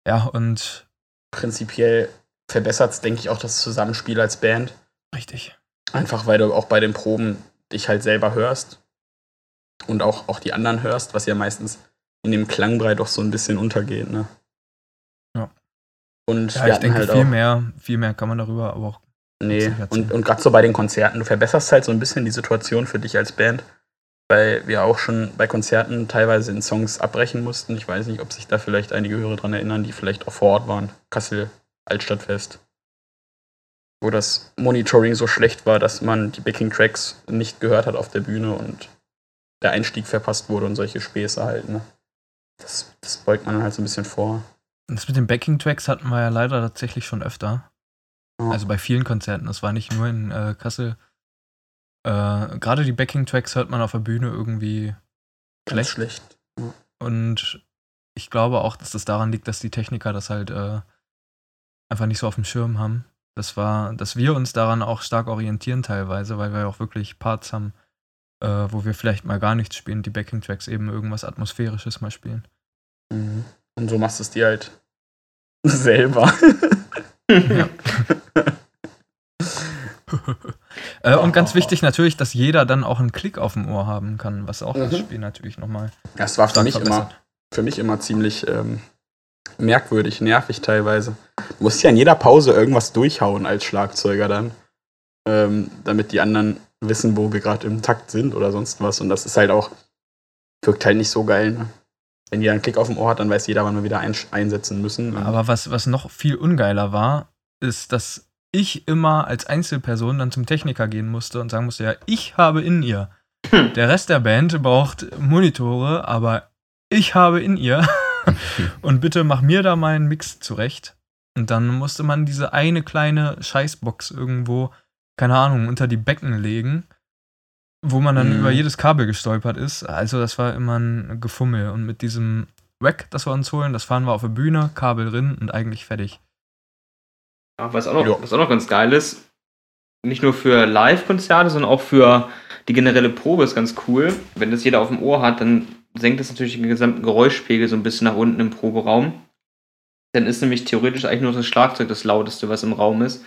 [SPEAKER 1] ja, und
[SPEAKER 4] Prinzipiell verbessert es, denke ich, auch das Zusammenspiel als Band.
[SPEAKER 1] richtig.
[SPEAKER 4] Einfach weil du auch bei den Proben dich halt selber hörst und auch, auch die anderen hörst, was ja meistens in dem Klangbrei doch so ein bisschen untergeht, ne?
[SPEAKER 1] Ja.
[SPEAKER 4] Und
[SPEAKER 1] Ja, ich denke,
[SPEAKER 4] halt
[SPEAKER 1] viel mehr, viel mehr kann man darüber aber auch.
[SPEAKER 4] Nee, und, und gerade so bei den Konzerten, du verbesserst halt so ein bisschen die Situation für dich als Band, weil wir auch schon bei Konzerten teilweise in Songs abbrechen mussten. Ich weiß nicht, ob sich da vielleicht einige Hörer dran erinnern, die vielleicht auch vor Ort waren. Kassel, Altstadtfest. Wo das Monitoring so schlecht war, dass man die Backing-Tracks nicht gehört hat auf der Bühne und der Einstieg verpasst wurde und solche Späße halt, ne? Das, das beugt man halt so ein bisschen vor.
[SPEAKER 1] Das mit den Backing-Tracks hatten wir ja leider tatsächlich schon öfter.
[SPEAKER 4] Ja.
[SPEAKER 1] Also bei vielen Konzerten. Das war nicht nur in äh, Kassel. Äh, Gerade die Backing-Tracks hört man auf der Bühne irgendwie
[SPEAKER 4] Ganz
[SPEAKER 1] schlecht.
[SPEAKER 4] schlecht.
[SPEAKER 1] Und ich glaube auch, dass das daran liegt, dass die Techniker das halt äh, einfach nicht so auf dem Schirm haben. Das war, dass wir uns daran auch stark orientieren teilweise, weil wir ja auch wirklich Parts haben, äh, wo wir vielleicht mal gar nichts spielen, die Backing-Tracks eben irgendwas Atmosphärisches mal spielen.
[SPEAKER 4] Mhm. Und so machst du es dir halt <laughs> selber.
[SPEAKER 1] Ja. <laughs> äh, und ganz wichtig natürlich, dass jeder dann auch einen Klick auf dem Ohr haben kann, was auch das
[SPEAKER 4] Mhm.
[SPEAKER 1] Spiel natürlich nochmal
[SPEAKER 4] Das war für mich immer, für mich immer ziemlich ähm, merkwürdig, nervig teilweise. Du musst ja in jeder Pause irgendwas durchhauen als Schlagzeuger dann, ähm, damit die anderen wissen, wo wir gerade im Takt sind oder sonst was. Und das ist halt auch, wirkt halt nicht so geil. Ne? Wenn jeder einen Klick auf dem Ohr hat, dann weiß jeder, wann wir wieder ein, einsetzen müssen.
[SPEAKER 1] Aber was, was noch viel ungeiler war, ist, dass ich immer als Einzelperson dann zum Techniker gehen musste und sagen musste, ja, ich habe in ihr.
[SPEAKER 3] Hm. <laughs>
[SPEAKER 1] Der Rest der Band braucht Monitore, aber ich habe in ihr. <laughs> und bitte mach mir da mal einen Mix zurecht. Und dann musste man diese eine kleine Scheißbox irgendwo, keine Ahnung, unter die Becken legen, wo man dann
[SPEAKER 4] Mhm.
[SPEAKER 1] über jedes Kabel gestolpert ist. Also das war immer ein Gefummel. Und mit diesem Rack, das wir uns holen, das fahren wir auf der Bühne, Kabel drin und eigentlich fertig.
[SPEAKER 3] Ja, was, auch noch, was auch noch ganz geil ist, nicht nur für Live-Konzerte, sondern auch für die generelle Probe ist ganz cool. Wenn das jeder auf dem Ohr hat, dann senkt das natürlich den gesamten Geräuschpegel so ein bisschen nach unten im Proberaum. Dann ist nämlich theoretisch eigentlich nur das Schlagzeug das lauteste, was im Raum ist.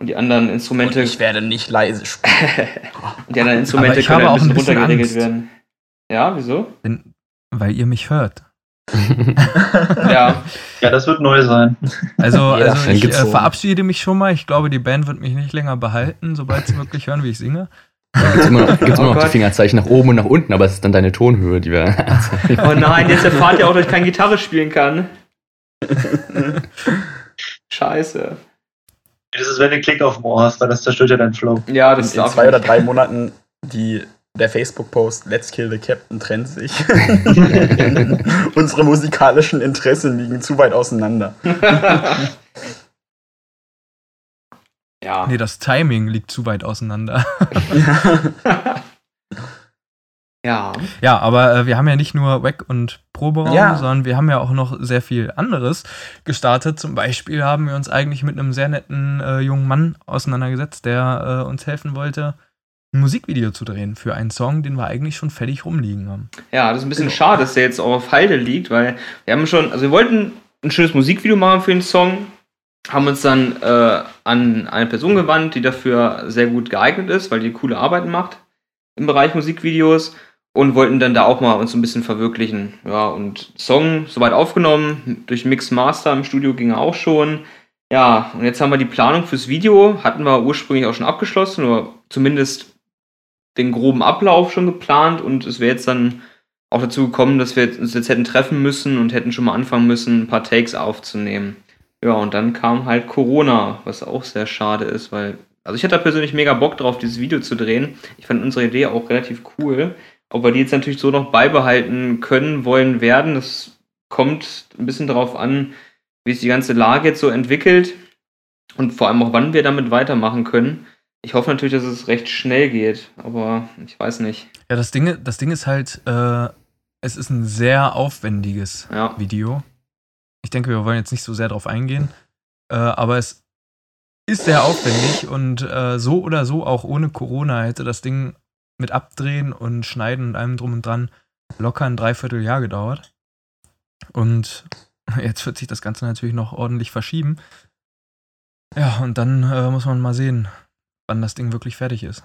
[SPEAKER 3] Und die anderen
[SPEAKER 4] und
[SPEAKER 3] Instrumente,
[SPEAKER 4] ich werde nicht leise spielen. <laughs>
[SPEAKER 3] und die anderen Instrumente
[SPEAKER 1] ich
[SPEAKER 3] können
[SPEAKER 1] habe
[SPEAKER 3] ein
[SPEAKER 1] auch ein
[SPEAKER 3] bisschen
[SPEAKER 1] bisschen
[SPEAKER 3] runtergeregelt
[SPEAKER 1] Angst.
[SPEAKER 3] werden. Ja, wieso?
[SPEAKER 1] Denn, weil ihr mich hört. <laughs>
[SPEAKER 3] Ja,
[SPEAKER 2] Ja, das wird neu sein.
[SPEAKER 1] Also, <laughs> also ich äh, verabschiede mich schon mal. Ich glaube, die Band wird mich nicht länger behalten, sobald sie wirklich hören, wie ich singe.
[SPEAKER 5] Gibt's immer, noch- gibt's immer
[SPEAKER 3] Oh
[SPEAKER 5] noch die. Fingerzeichen nach oben und nach unten, aber es ist dann deine Tonhöhe, die wir.
[SPEAKER 3] Oh nein, jetzt erfahrt ihr auch, dass ich keine Gitarre spielen kann. Scheiße.
[SPEAKER 2] Das ist, wenn du einen Klick auf dem Ohr hast, weil das zerstört ja deinen Flow.
[SPEAKER 3] Ja,
[SPEAKER 4] In,
[SPEAKER 3] das
[SPEAKER 4] in
[SPEAKER 3] darf
[SPEAKER 4] zwei oder drei Monaten die, der Facebook-Post Let's Kill the Captain trennt sich. <laughs> Unsere musikalischen Interessen liegen zu weit auseinander.
[SPEAKER 3] Ja.
[SPEAKER 1] Nee, das Timing liegt zu weit auseinander. <laughs> <laughs>
[SPEAKER 3] ja.
[SPEAKER 1] Ja, aber äh, wir haben ja nicht nur Wack und Proberaum,
[SPEAKER 4] Ja.
[SPEAKER 1] sondern wir haben ja auch noch sehr viel anderes gestartet. Zum Beispiel haben wir uns eigentlich mit einem sehr netten äh, jungen Mann auseinandergesetzt, der äh, uns helfen wollte, ein Musikvideo zu drehen für einen Song, den wir eigentlich schon fertig rumliegen haben.
[SPEAKER 3] Ja, das ist ein bisschen
[SPEAKER 4] Genau.
[SPEAKER 3] schade, dass der jetzt auch auf Halde liegt, weil wir haben schon, also wir wollten ein schönes Musikvideo machen für den Song, haben uns dann äh, an eine Person gewandt, die dafür sehr gut geeignet ist, weil die coole Arbeiten macht im Bereich Musikvideos und wollten dann da auch mal uns ein bisschen verwirklichen. Ja, und Song soweit aufgenommen, durch Mix Master im Studio ging er auch schon. Ja, und jetzt haben wir die Planung fürs Video, hatten wir ursprünglich auch schon abgeschlossen, oder zumindest den groben Ablauf schon geplant und es wäre jetzt dann auch dazu gekommen, dass wir uns jetzt hätten treffen müssen und hätten schon mal anfangen müssen, ein paar Takes aufzunehmen. Ja, und dann kam halt Corona, was auch sehr schade ist, weil, also ich hatte da persönlich mega Bock drauf, dieses Video zu drehen. Ich fand unsere Idee auch relativ cool. Ob wir die jetzt natürlich so noch beibehalten können, wollen, werden, das kommt ein bisschen darauf an, wie sich die ganze Lage jetzt so entwickelt und vor allem auch, wann wir damit weitermachen können. Ich hoffe natürlich, dass es recht schnell geht, aber ich weiß nicht.
[SPEAKER 1] Ja, das Ding, das Ding ist halt, äh, es ist ein sehr aufwendiges
[SPEAKER 3] Ja.
[SPEAKER 1] Video. Ich denke, wir wollen jetzt nicht so sehr drauf eingehen. Äh, aber es ist sehr aufwendig und äh, so oder so, auch ohne Corona, hätte das Ding mit Abdrehen und Schneiden und allem drum und dran locker ein Dreivierteljahr gedauert. Und <laughs> jetzt wird sich das Ganze natürlich noch ordentlich verschieben. Ja, und dann äh, muss man mal sehen, wann das Ding wirklich fertig ist.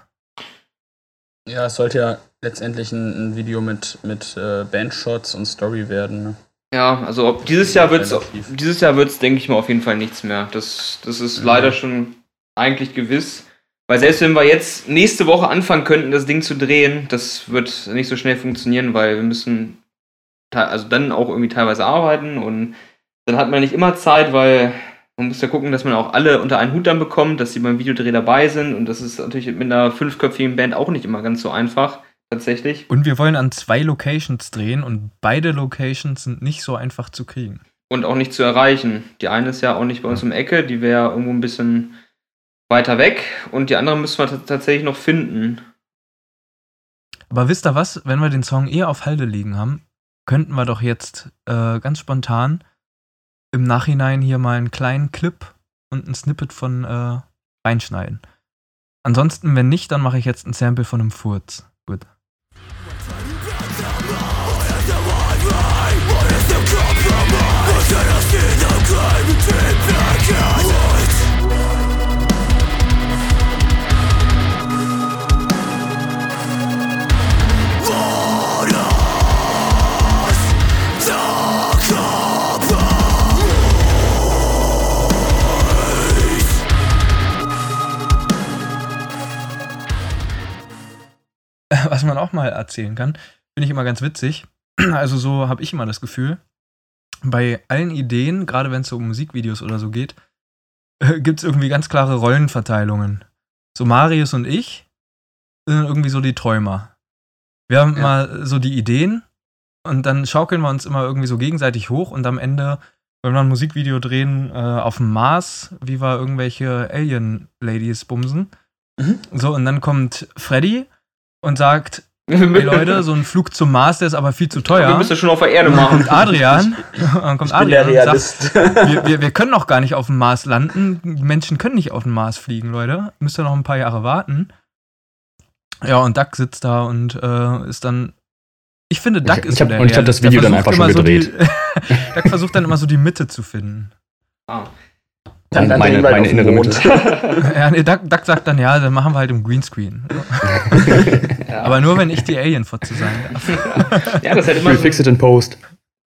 [SPEAKER 4] Ja, es sollte ja letztendlich ein, ein Video mit, mit äh, Bandshots und Story werden. Ne?
[SPEAKER 3] Ja, also ob dieses Jahr wird's,
[SPEAKER 4] Relativ.
[SPEAKER 3] dieses Jahr wird's, denke ich mal, auf jeden Fall nichts mehr. Das, das ist
[SPEAKER 4] Mhm.
[SPEAKER 3] leider schon eigentlich gewiss. Weil selbst wenn wir jetzt nächste Woche anfangen könnten, das Ding zu drehen, das wird nicht so schnell funktionieren, weil wir müssen also dann auch irgendwie teilweise arbeiten und dann hat man nicht immer Zeit, weil man muss ja gucken, dass man auch alle unter einen Hut dann bekommt, dass sie beim Videodreh dabei sind und das ist natürlich mit einer fünfköpfigen Band auch nicht immer ganz so einfach, tatsächlich.
[SPEAKER 1] Und wir wollen an zwei Locations drehen und beide Locations sind nicht so einfach zu kriegen.
[SPEAKER 3] und auch nicht zu erreichen. Die eine ist ja auch nicht bei uns um Ecke, die wäre irgendwo ein bisschen weiter weg und die andere müssen wir tatsächlich noch finden.
[SPEAKER 1] Aber wisst ihr was? Wenn wir den Song eh auf Halde liegen haben, könnten wir doch jetzt äh, ganz spontan im Nachhinein hier mal einen kleinen Clip und ein Snippet von äh, reinschneiden. Ansonsten, wenn nicht, dann mache ich jetzt ein Sample von einem Furz. Gut. <laughs> Was man auch mal erzählen kann, finde ich immer ganz witzig. <clears throat> Also so habe ich immer das Gefühl, bei allen Ideen, gerade wenn es so um Musikvideos oder so geht, <laughs> gibt es irgendwie ganz klare Rollenverteilungen. So Marius und ich sind irgendwie so die Träumer. Wir haben
[SPEAKER 3] Ja.
[SPEAKER 1] mal so die Ideen und dann schaukeln wir uns immer irgendwie so gegenseitig hoch und am Ende, wenn wir ein Musikvideo drehen äh, auf dem Mars, wie wir irgendwelche Alien-Ladies bumsen.
[SPEAKER 4] Mhm.
[SPEAKER 1] So, und dann kommt Freddy und sagt, <laughs> hey Leute, so ein Flug zum Mars, der ist aber viel zu
[SPEAKER 3] Wir
[SPEAKER 1] teuer.
[SPEAKER 3] müssen das schon auf der Erde
[SPEAKER 1] Und dann
[SPEAKER 3] machen.
[SPEAKER 1] kommt Adrian, und dann kommt <laughs>
[SPEAKER 4] Ich bin der
[SPEAKER 1] Adrian und sagt, <laughs> wir, wir, wir können noch gar nicht auf dem Mars landen. Die Menschen können nicht auf dem Mars fliegen, Leute. Müsst ihr noch ein paar Jahre warten. Ja, und Duck sitzt da und äh, ist dann. Ich finde, Duck
[SPEAKER 5] Ich-
[SPEAKER 1] ist
[SPEAKER 5] ich
[SPEAKER 1] so
[SPEAKER 5] hab-
[SPEAKER 1] der
[SPEAKER 5] und ich hab das Video dann
[SPEAKER 1] versucht
[SPEAKER 5] einfach schon
[SPEAKER 1] immer so Die, Duck versucht dann immer so die Mitte zu finden.
[SPEAKER 3] Ah.
[SPEAKER 4] Dann landet
[SPEAKER 5] meine- meine innere
[SPEAKER 4] Mond. <laughs>
[SPEAKER 1] Ja, nee, Duck, Duck sagt dann, ja, dann machen wir halt im Greenscreen. <laughs>
[SPEAKER 3] Ja.
[SPEAKER 1] Aber nur, wenn ich die Alien-Fotze sein darf. <laughs>
[SPEAKER 3] ja, das hätte man.
[SPEAKER 5] fix it in post.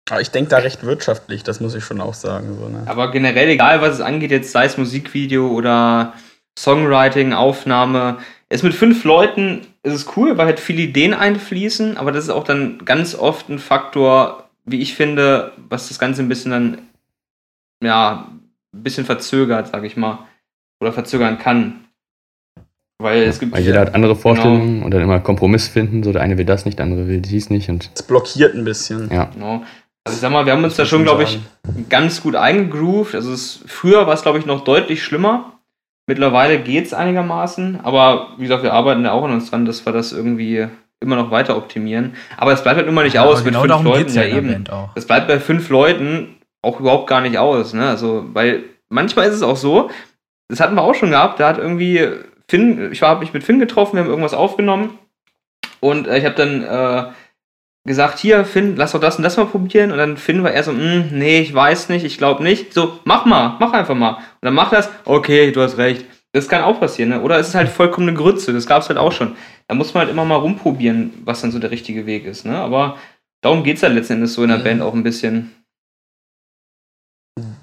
[SPEAKER 4] Aber ich denke da recht wirtschaftlich, das muss ich schon auch sagen. So, ne?
[SPEAKER 3] Aber generell, egal was es angeht, jetzt sei es Musikvideo oder Songwriting, Aufnahme, ist mit fünf Leuten ist es cool, weil halt viele Ideen einfließen, aber das ist auch dann ganz oft ein Faktor, wie ich finde, was das Ganze ein bisschen dann, ja, ein bisschen verzögert, sag ich mal. Oder verzögern kann. Weil es gibt.
[SPEAKER 5] Weil jeder hat andere Vorstellungen und dann immer Kompromiss finden. So der eine will das nicht, der andere will dies nicht. Und
[SPEAKER 4] Es blockiert ein bisschen.
[SPEAKER 5] ja,
[SPEAKER 3] Genau. Also ich sag mal, wir haben uns da
[SPEAKER 4] muss
[SPEAKER 3] schon, glaube ich,
[SPEAKER 4] sagen.
[SPEAKER 3] ganz gut eingegroovt. Also es, früher war es, glaube ich, noch deutlich schlimmer. Mittlerweile geht es einigermaßen, aber wie gesagt, wir arbeiten ja auch an uns dran, dass wir das irgendwie immer noch weiter optimieren. Aber es bleibt halt immer nicht aus
[SPEAKER 1] Aber
[SPEAKER 3] mit
[SPEAKER 1] genau
[SPEAKER 3] fünf
[SPEAKER 1] darum
[SPEAKER 3] Leuten.
[SPEAKER 1] ja
[SPEAKER 3] Ja, eben. Das bleibt bei fünf Leuten auch überhaupt gar nicht aus. Ne? Also, weil manchmal ist es auch so, das hatten wir auch schon gehabt, da hat irgendwie Finn, ich habe mich mit Finn getroffen, wir haben irgendwas aufgenommen und äh, ich habe dann äh, gesagt, hier Finn, lass doch das und das mal probieren und dann Finn war er so, "Mm, nee, ich weiß nicht, ich glaube nicht. So, mach mal, mach einfach mal. Und dann macht das, okay, du hast recht. Das kann auch passieren, ne? Oder es ist halt vollkommen eine Grütze, das gab es halt auch schon. Da muss man halt immer mal rumprobieren, was dann so der richtige Weg ist, ne? Aber darum geht es halt letzten Endes so in der
[SPEAKER 4] Mhm.
[SPEAKER 3] Band auch ein bisschen.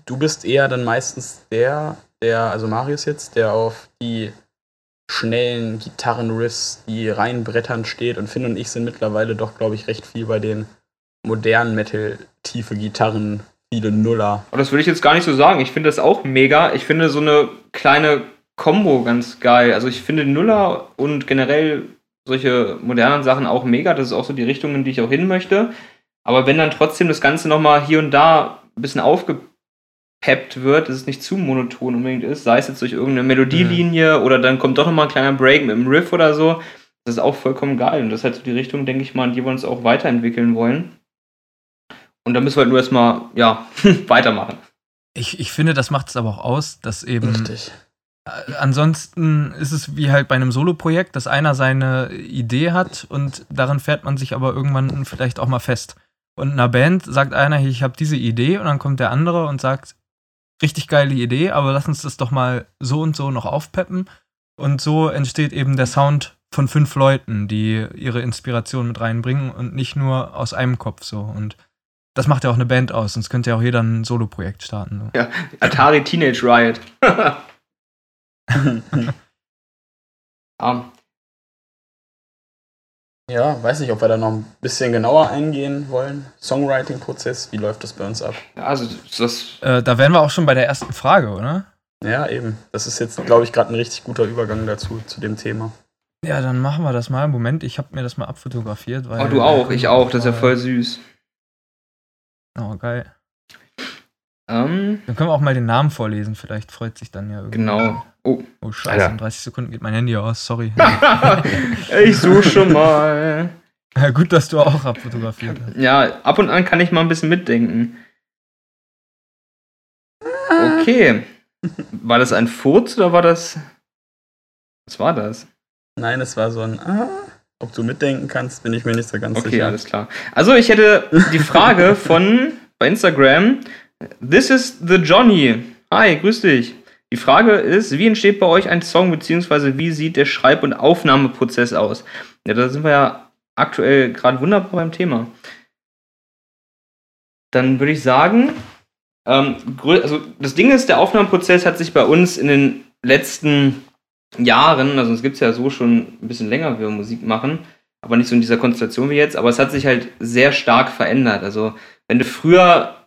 [SPEAKER 4] Du bist eher dann meistens der, der, also Marius jetzt, der auf die schnellen Gitarrenriffs, die reinbrettern steht und Finn und ich sind mittlerweile doch, glaube ich, recht viel bei den modernen Metal, tiefe Gitarren, viele Nuller.
[SPEAKER 3] Aber das würde ich jetzt gar nicht so sagen. Ich finde das auch mega. Ich finde so eine kleine Combo ganz geil. Also ich finde Nuller und generell solche modernen Sachen auch mega. Das ist auch so die Richtung, in die ich auch hin möchte. Aber wenn dann trotzdem das Ganze nochmal hier und da ein bisschen aufgepeppt wird, dass es nicht zu monoton unbedingt ist, sei es jetzt durch irgendeine Melodielinie oder dann kommt doch nochmal ein kleiner Break mit einem Riff oder so, das ist auch vollkommen geil. Und das ist halt so die Richtung, denke ich mal, in die wir uns auch weiterentwickeln wollen. Und da müssen wir halt nur erstmal, ja, <laughs> weitermachen.
[SPEAKER 1] Ich, ich finde, das macht es aber auch aus, dass eben.
[SPEAKER 4] Richtig.
[SPEAKER 1] Äh, Ansonsten ist es wie halt bei einem Solo-Projekt, dass einer seine Idee hat und daran fährt man sich aber irgendwann vielleicht auch mal fest. Und in einer Band sagt einer, hier, ich habe diese Idee und dann kommt der andere und sagt, richtig geile Idee, aber lass uns das doch mal so und so noch aufpeppen. Und so entsteht eben der Sound von fünf Leuten, die ihre Inspiration mit reinbringen und nicht nur aus einem Kopf so. Und das macht ja auch eine Band aus, sonst könnte ja auch jeder ein Solo-Projekt starten. So.
[SPEAKER 3] Atari Teenage Riot. <laughs> ja,
[SPEAKER 4] Ja, weiß nicht, ob wir da noch ein bisschen genauer eingehen wollen. Songwriting-Prozess, wie läuft das bei uns ab?
[SPEAKER 3] also das.
[SPEAKER 1] Äh, da wären wir auch schon bei der ersten Frage, oder?
[SPEAKER 4] Ja, eben. Das ist jetzt, glaube ich, gerade ein richtig guter Übergang dazu, zu dem Thema.
[SPEAKER 1] Ja, dann machen wir das mal. Moment, ich habe mir das mal abfotografiert. Weil
[SPEAKER 3] Oh, du auch, ich auch, das ist ja voll süß.
[SPEAKER 1] Oh, geil.
[SPEAKER 3] Ähm,
[SPEAKER 1] Dann können wir auch mal den Namen vorlesen. Vielleicht freut sich dann ja irgendwie.
[SPEAKER 3] genau. Oh,
[SPEAKER 1] Oh, scheiße,
[SPEAKER 5] Alter.
[SPEAKER 1] in 30 Sekunden geht mein Handy aus. Sorry. <laughs>
[SPEAKER 3] ich suche schon mal.
[SPEAKER 1] ja, gut, dass du auch abfotografiert hast.
[SPEAKER 3] Ja, ab und an kann ich mal ein bisschen mitdenken. Okay. War das ein Furz oder war das. Was war das?
[SPEAKER 4] Nein, es war so ein, ah, ob du mitdenken kannst, bin ich mir nicht so ganz
[SPEAKER 3] Okay,
[SPEAKER 4] sicher.
[SPEAKER 3] alles klar. Also, ich hätte die Frage von bei Instagram: This is the Johnny. Hi, grüß dich. Die Frage ist: Wie entsteht bei euch ein Song, beziehungsweise wie sieht der Schreib- und Aufnahmeprozess aus? Ja, da sind wir ja aktuell gerade wunderbar beim Thema. Dann würde ich sagen, ähm, also das Ding ist, der Aufnahmeprozess hat sich bei uns in den letzten Jahren, also es gibt es ja so schon ein bisschen länger, wie wir Musik machen, aber nicht so in dieser Konstellation wie jetzt, aber es hat sich halt sehr stark verändert. Also, wenn du früher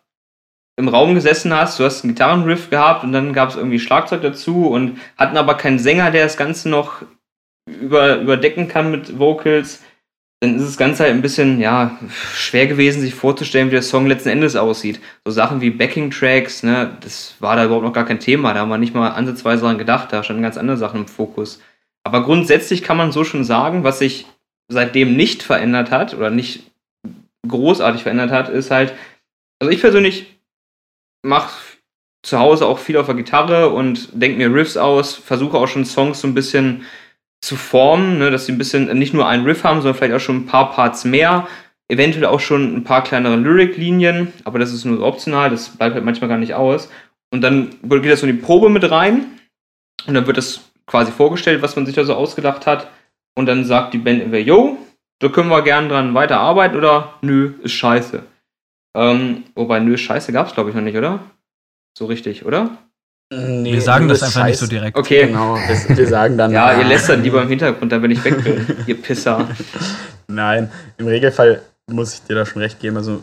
[SPEAKER 3] im Raum gesessen hast, du hast einen Gitarrenriff gehabt und dann gab es irgendwie Schlagzeug dazu und hatten aber keinen Sänger, der das Ganze noch über, überdecken kann mit Vocals, dann ist das Ganze halt ein bisschen, ja, schwer gewesen, sich vorzustellen, wie der Song letzten Endes aussieht. So Sachen wie Backing-Tracks, ne, das war da überhaupt noch gar kein Thema, da haben wir nicht mal ansatzweise dran gedacht, da standen ganz andere Sachen im Fokus. Aber grundsätzlich kann man so schon sagen, was sich seitdem nicht verändert hat oder nicht großartig verändert hat, ist halt, also ich persönlich mache zu Hause auch viel auf der Gitarre und denke mir Riffs aus, versuche auch schon Songs so ein bisschen zu formen, ne, dass sie ein bisschen nicht nur einen Riff haben, sondern vielleicht auch schon ein paar Parts mehr, eventuell auch schon ein paar kleinere Lyric-Linien, aber das ist nur optional, das bleibt halt manchmal gar nicht aus. Und dann geht das so in die Probe mit rein und dann wird das quasi vorgestellt, was man sich da so ausgedacht hat. Und dann sagt die Band entweder, yo, da können wir gern dran weiterarbeiten oder nö, ist scheiße. Ähm, wobei, nö, scheiße gab es glaube ich noch nicht, oder? So richtig, oder?
[SPEAKER 4] Nee,
[SPEAKER 1] Wir sagen das einfach nicht so direkt.
[SPEAKER 3] Okay.
[SPEAKER 4] Genau, wir, wir sagen dann.
[SPEAKER 3] Ja, ihr lästert lieber im Hintergrund, dann wenn ich weg bin, ihr Pisser. <laughs>
[SPEAKER 4] Nein, im Regelfall muss ich dir da schon recht geben. Also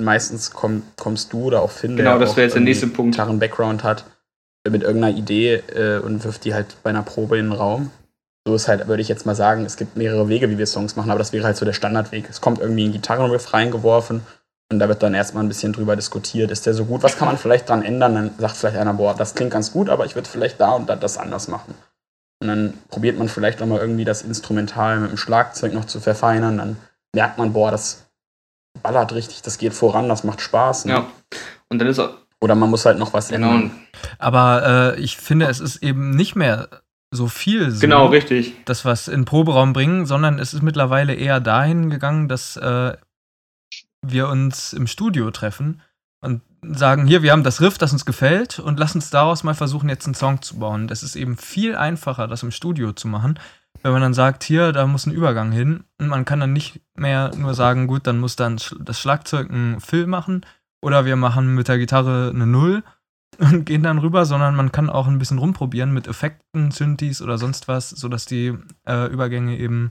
[SPEAKER 4] meistens komm, kommst du oder auch Finn,
[SPEAKER 3] Genau,
[SPEAKER 4] der
[SPEAKER 3] das
[SPEAKER 4] auch
[SPEAKER 3] wäre jetzt der
[SPEAKER 4] irgendwie
[SPEAKER 3] nächste Punkt.
[SPEAKER 4] Gitarren-Background hat, mit irgendeiner Idee äh, und wirft die halt bei einer Probe in den Raum. So ist halt, würde ich jetzt mal sagen, es gibt mehrere Wege, wie wir Songs machen, aber das wäre halt so der Standardweg. Es kommt irgendwie ein Gitarrenriff reingeworfen und da wird dann erstmal ein bisschen drüber diskutiert. Ist der so gut? Was kann man vielleicht dran ändern? Dann sagt vielleicht einer, boah, das klingt ganz gut, aber ich würde vielleicht da und da das anders machen. Und dann probiert man vielleicht nochmal irgendwie das Instrumental mit dem Schlagzeug noch zu verfeinern. Dann merkt man, boah, das ballert richtig, das geht voran, das macht Spaß. Ne?
[SPEAKER 3] Ja. Und dann ist auch,
[SPEAKER 4] Oder man muss halt noch was
[SPEAKER 3] genau,
[SPEAKER 4] ändern.
[SPEAKER 1] Aber äh, ich finde, es ist eben nicht mehr so viel so,
[SPEAKER 3] genau, richtig.
[SPEAKER 1] das was in den Proberaum bringen, sondern es ist mittlerweile eher dahin gegangen, dass äh, wir uns im Studio treffen und sagen, hier, wir haben das Riff, das uns gefällt und lass uns daraus mal versuchen, jetzt einen Song zu bauen. Das ist eben viel einfacher, das im Studio zu machen, wenn man dann sagt, hier, da muss ein Übergang hin und man kann dann nicht mehr nur sagen, gut, dann muss dann das Schlagzeug einen Fill machen oder wir machen mit der Gitarre eine Null und <laughs> gehen dann rüber, sondern man kann auch ein bisschen rumprobieren mit Effekten, Synthes oder sonst was, sodass die äh, Übergänge eben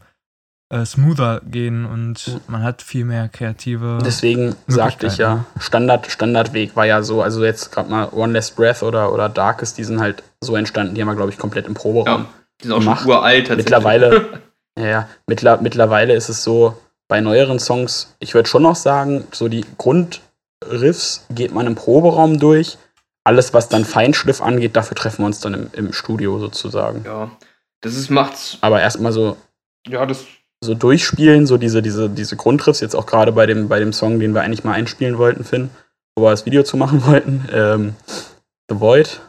[SPEAKER 1] äh, smoother gehen und man hat viel mehr kreative.
[SPEAKER 4] Deswegen sagte ich ja, Standard, Standardweg war ja so, also jetzt gerade mal One Less Breath oder, oder Darkest, die sind halt so entstanden, die haben wir, glaube ich, komplett im Proberaum.
[SPEAKER 3] Ja, die sind auch
[SPEAKER 4] gemacht.
[SPEAKER 3] schon uralt tatsächlich.
[SPEAKER 4] Mittlerweile, <laughs> ja, ja, mittler, mittlerweile ist es so, bei neueren Songs, ich würde schon noch sagen, so die Grundriffs geht man im Proberaum durch. Alles, was dann Feinschliff angeht, dafür treffen wir uns dann im, im Studio sozusagen.
[SPEAKER 3] Ja. Das ist, macht's.
[SPEAKER 4] Aber erstmal so,
[SPEAKER 3] Ja, das.
[SPEAKER 4] So durchspielen, so diese, diese, diese Grundriffs, jetzt auch gerade bei dem, bei dem Song, den wir eigentlich mal einspielen wollten, Finn, wo wir das Video zu machen <laughs> wollten. Ähm, The Void.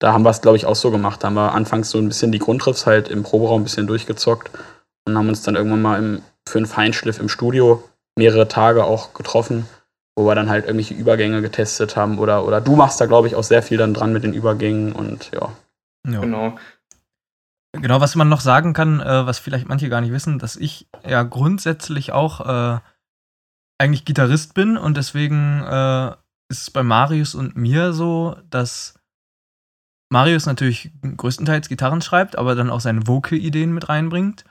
[SPEAKER 4] Da haben wir es, glaube ich, auch so gemacht. Da haben wir anfangs so ein bisschen die Grundriffs halt im Proberaum ein bisschen durchgezockt und haben uns dann irgendwann mal im, für einen Feinschliff im Studio mehrere Tage auch getroffen, wo wir dann halt irgendwelche Übergänge getestet haben. Oder, oder du machst da, glaube ich, auch sehr viel dann dran mit den Übergängen und ja.
[SPEAKER 1] Ja.
[SPEAKER 3] Genau.
[SPEAKER 1] Genau, was man noch sagen kann, äh, was vielleicht manche gar nicht wissen, dass ich ja grundsätzlich auch äh, eigentlich Gitarrist bin und deswegen äh, ist es bei Marius und mir so, dass Marius natürlich größtenteils Gitarren schreibt, aber dann auch seine Vocal-Ideen mit reinbringt.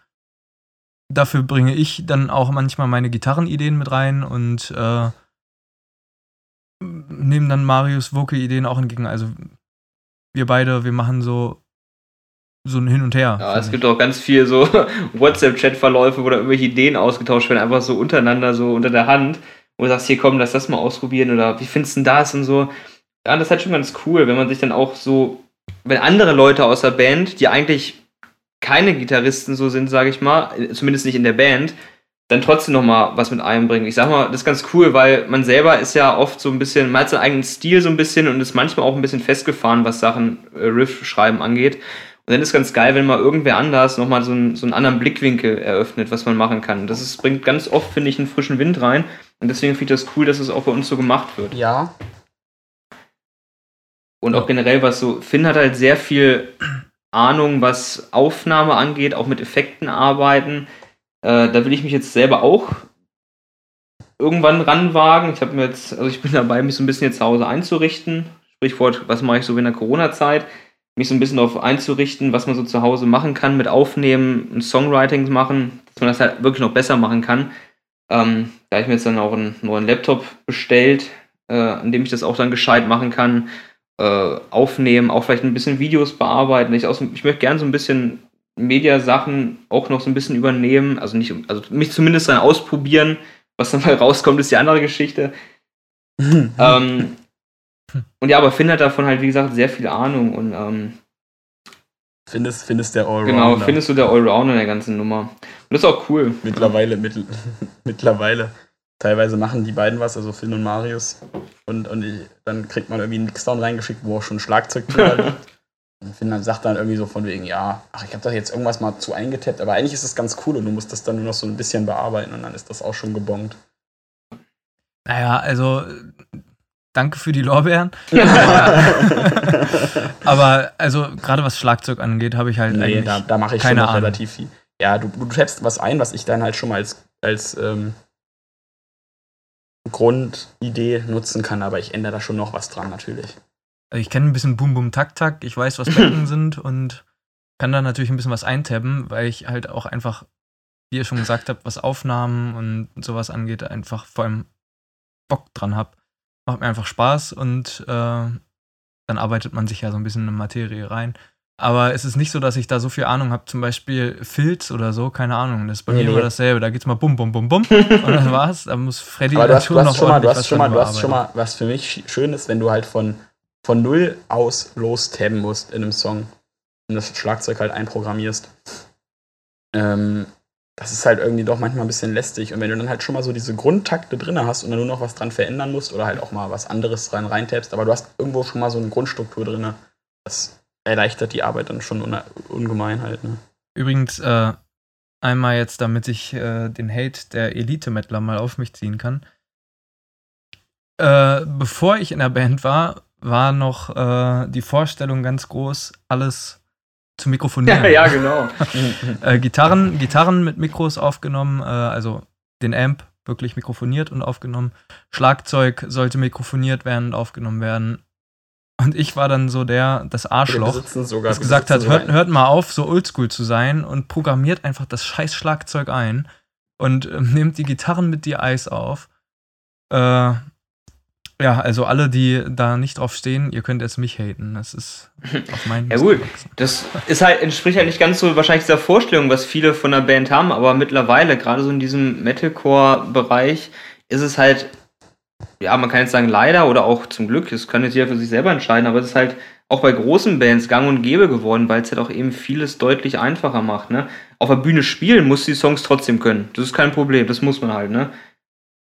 [SPEAKER 1] Dafür bringe ich dann auch manchmal meine Gitarrenideen mit rein und äh, nehme dann Marius Vocal-Ideen auch entgegen. Also wir beide, wir machen so so ein Hin und Her.
[SPEAKER 3] Ja, es gibt auch ganz viel so <laughs> WhatsApp-Chat-Verläufe, wo da irgendwelche Ideen ausgetauscht werden, einfach so untereinander, so unter der Hand, wo du sagst, hier komm, lass das mal ausprobieren oder wie findest du denn das und so. Ja, das ist halt schon ganz cool, wenn man sich dann auch so, wenn andere Leute aus der Band, die eigentlich keine Gitarristen so sind, sage ich mal, zumindest nicht in der Band, dann trotzdem nochmal was mit einbringen. Ich sag mal, das ist ganz cool, weil man selber ist ja oft so ein bisschen, man hat seinen eigenen Stil so ein bisschen und ist manchmal auch ein bisschen festgefahren, was Sachen äh, Riff-Schreiben angeht. Und dann ist ganz geil, wenn mal irgendwer anders nochmal so, einen, so einen anderen Blickwinkel eröffnet, was man machen kann. Das ist, bringt ganz oft, finde ich, einen frischen Wind rein. Und deswegen finde ich das cool, dass es auch bei uns so gemacht wird.
[SPEAKER 4] Ja.
[SPEAKER 3] Und auch generell, was so, Finn hat halt sehr viel Ahnung, was Aufnahme angeht, auch mit Effekten arbeiten. Äh, da will ich mich jetzt selber auch irgendwann ranwagen. Ich habe mir jetzt, also ich bin dabei, mich so ein bisschen jetzt zu Hause einzurichten. Sprichwort, was mache ich so in der Corona-Zeit? Mich so ein bisschen darauf einzurichten, was man so zu Hause machen kann, mit Aufnehmen und Songwriting machen, dass man das halt wirklich noch besser machen kann. Ähm, da habe ich mir jetzt dann auch einen neuen Laptop bestellt, äh, an dem ich das auch dann gescheit machen kann. Äh, aufnehmen, auch vielleicht ein bisschen Videos bearbeiten. Ich, aus, ich möchte gerne so ein bisschen Mediasachen auch noch so ein bisschen übernehmen, also nicht, also mich zumindest dann ausprobieren. Was dann mal <laughs> rauskommt, ist die andere Geschichte. <laughs> ähm, und ja, aber Finn hat davon halt, wie gesagt, sehr viel Ahnung und ähm,
[SPEAKER 4] Findest, findest der Allrounder.
[SPEAKER 3] Genau, findest du der Allrounder in der ganzen Nummer. Und das ist auch cool.
[SPEAKER 4] Mittlerweile, mittel, <laughs> mittlerweile. Teilweise machen die beiden was, also Finn und Marius. Und, und ich, dann kriegt man irgendwie einen Mixdown reingeschickt, wo auch schon Schlagzeug drin. <laughs> Und Finn dann sagt dann irgendwie so von wegen, ja, ach, ich habe da jetzt irgendwas mal zu eingetappt, aber eigentlich ist das ganz cool und du musst das dann nur noch so ein bisschen bearbeiten und dann ist das auch schon gebongt.
[SPEAKER 1] Naja, also danke für die Lorbeeren. <laughs> Aber also gerade was Schlagzeug angeht, habe ich halt
[SPEAKER 4] nee,
[SPEAKER 1] eigentlich
[SPEAKER 4] da, da mache ich
[SPEAKER 1] keine
[SPEAKER 4] schon relativ viel. Ja, du, du tappst was ein, was ich dann halt schon mal als, als ähm, Grundidee nutzen kann, aber ich ändere da schon noch was dran natürlich.
[SPEAKER 1] Also ich kenne ein bisschen Boom Boom Tak Tak, ich weiß, was Becken <laughs> sind und kann da natürlich ein bisschen was eintabben, weil ich halt auch einfach, wie ihr schon gesagt habt, was Aufnahmen und sowas angeht, einfach vor allem Bock dran habe. Macht mir einfach Spaß und äh, dann arbeitet man sich ja so ein bisschen in Materie rein. Aber es ist nicht so, dass ich da so viel Ahnung habe, zum Beispiel Filz oder so, keine Ahnung. Das ist bei
[SPEAKER 4] Nee,
[SPEAKER 1] mir
[SPEAKER 4] nee.
[SPEAKER 1] immer dasselbe. Da geht's mal bum, bum, bum, bum. <laughs> und das war's. Da muss Freddy
[SPEAKER 4] Aber du hast, du
[SPEAKER 1] schon
[SPEAKER 4] hast schon mal, du hast schon mal, du hast schon mal, was für mich schön ist, wenn du halt von, von null aus lostabben musst in einem Song und das Schlagzeug halt einprogrammierst. Ähm, das ist halt irgendwie doch manchmal ein bisschen lästig. Und wenn du dann halt schon mal so diese Grundtakte drin hast und dann nur noch was dran verändern musst oder halt auch mal was anderes rein reintappst, aber du hast irgendwo schon mal so eine Grundstruktur drin, das erleichtert die Arbeit dann schon un ungemein halt. Ne?
[SPEAKER 1] Übrigens, äh, einmal jetzt, damit ich äh, den Hate der Elite-Mettler mal auf mich ziehen kann. Äh, bevor ich in der Band war, war noch äh, die Vorstellung ganz groß, alles zu mikrofonieren.
[SPEAKER 3] Ja, ja, genau. <laughs>
[SPEAKER 1] Äh, Gitarren, Gitarren mit Mikros aufgenommen, äh, also den Amp wirklich mikrofoniert und aufgenommen. Schlagzeug sollte mikrofoniert werden und aufgenommen werden. Und ich war dann so der, das Arschloch
[SPEAKER 4] sogar,
[SPEAKER 1] das gesagt hat, hört, hört mal auf, so oldschool zu sein und programmiert einfach das scheiß Schlagzeug ein und <laughs> ähm, nehmt die Gitarren mit die Eis auf. Äh, ja, also alle, die da nicht drauf stehen, ihr könnt jetzt mich haten. Das ist <laughs> auf meinen
[SPEAKER 3] Ja, gut. Das ist halt, entspricht halt nicht ganz so wahrscheinlich dieser Vorstellung, was viele von der Band haben, aber mittlerweile, gerade so in diesem Metalcore-Bereich, ist es halt, ja, man kann jetzt sagen leider oder auch zum Glück, das kann jetzt jeder für sich selber entscheiden, aber es ist halt auch bei großen Bands gang und gäbe geworden, weil es halt auch eben vieles deutlich einfacher macht, ne? Auf der Bühne spielen muss die Songs trotzdem können. Das ist kein Problem, das muss man halt, ne?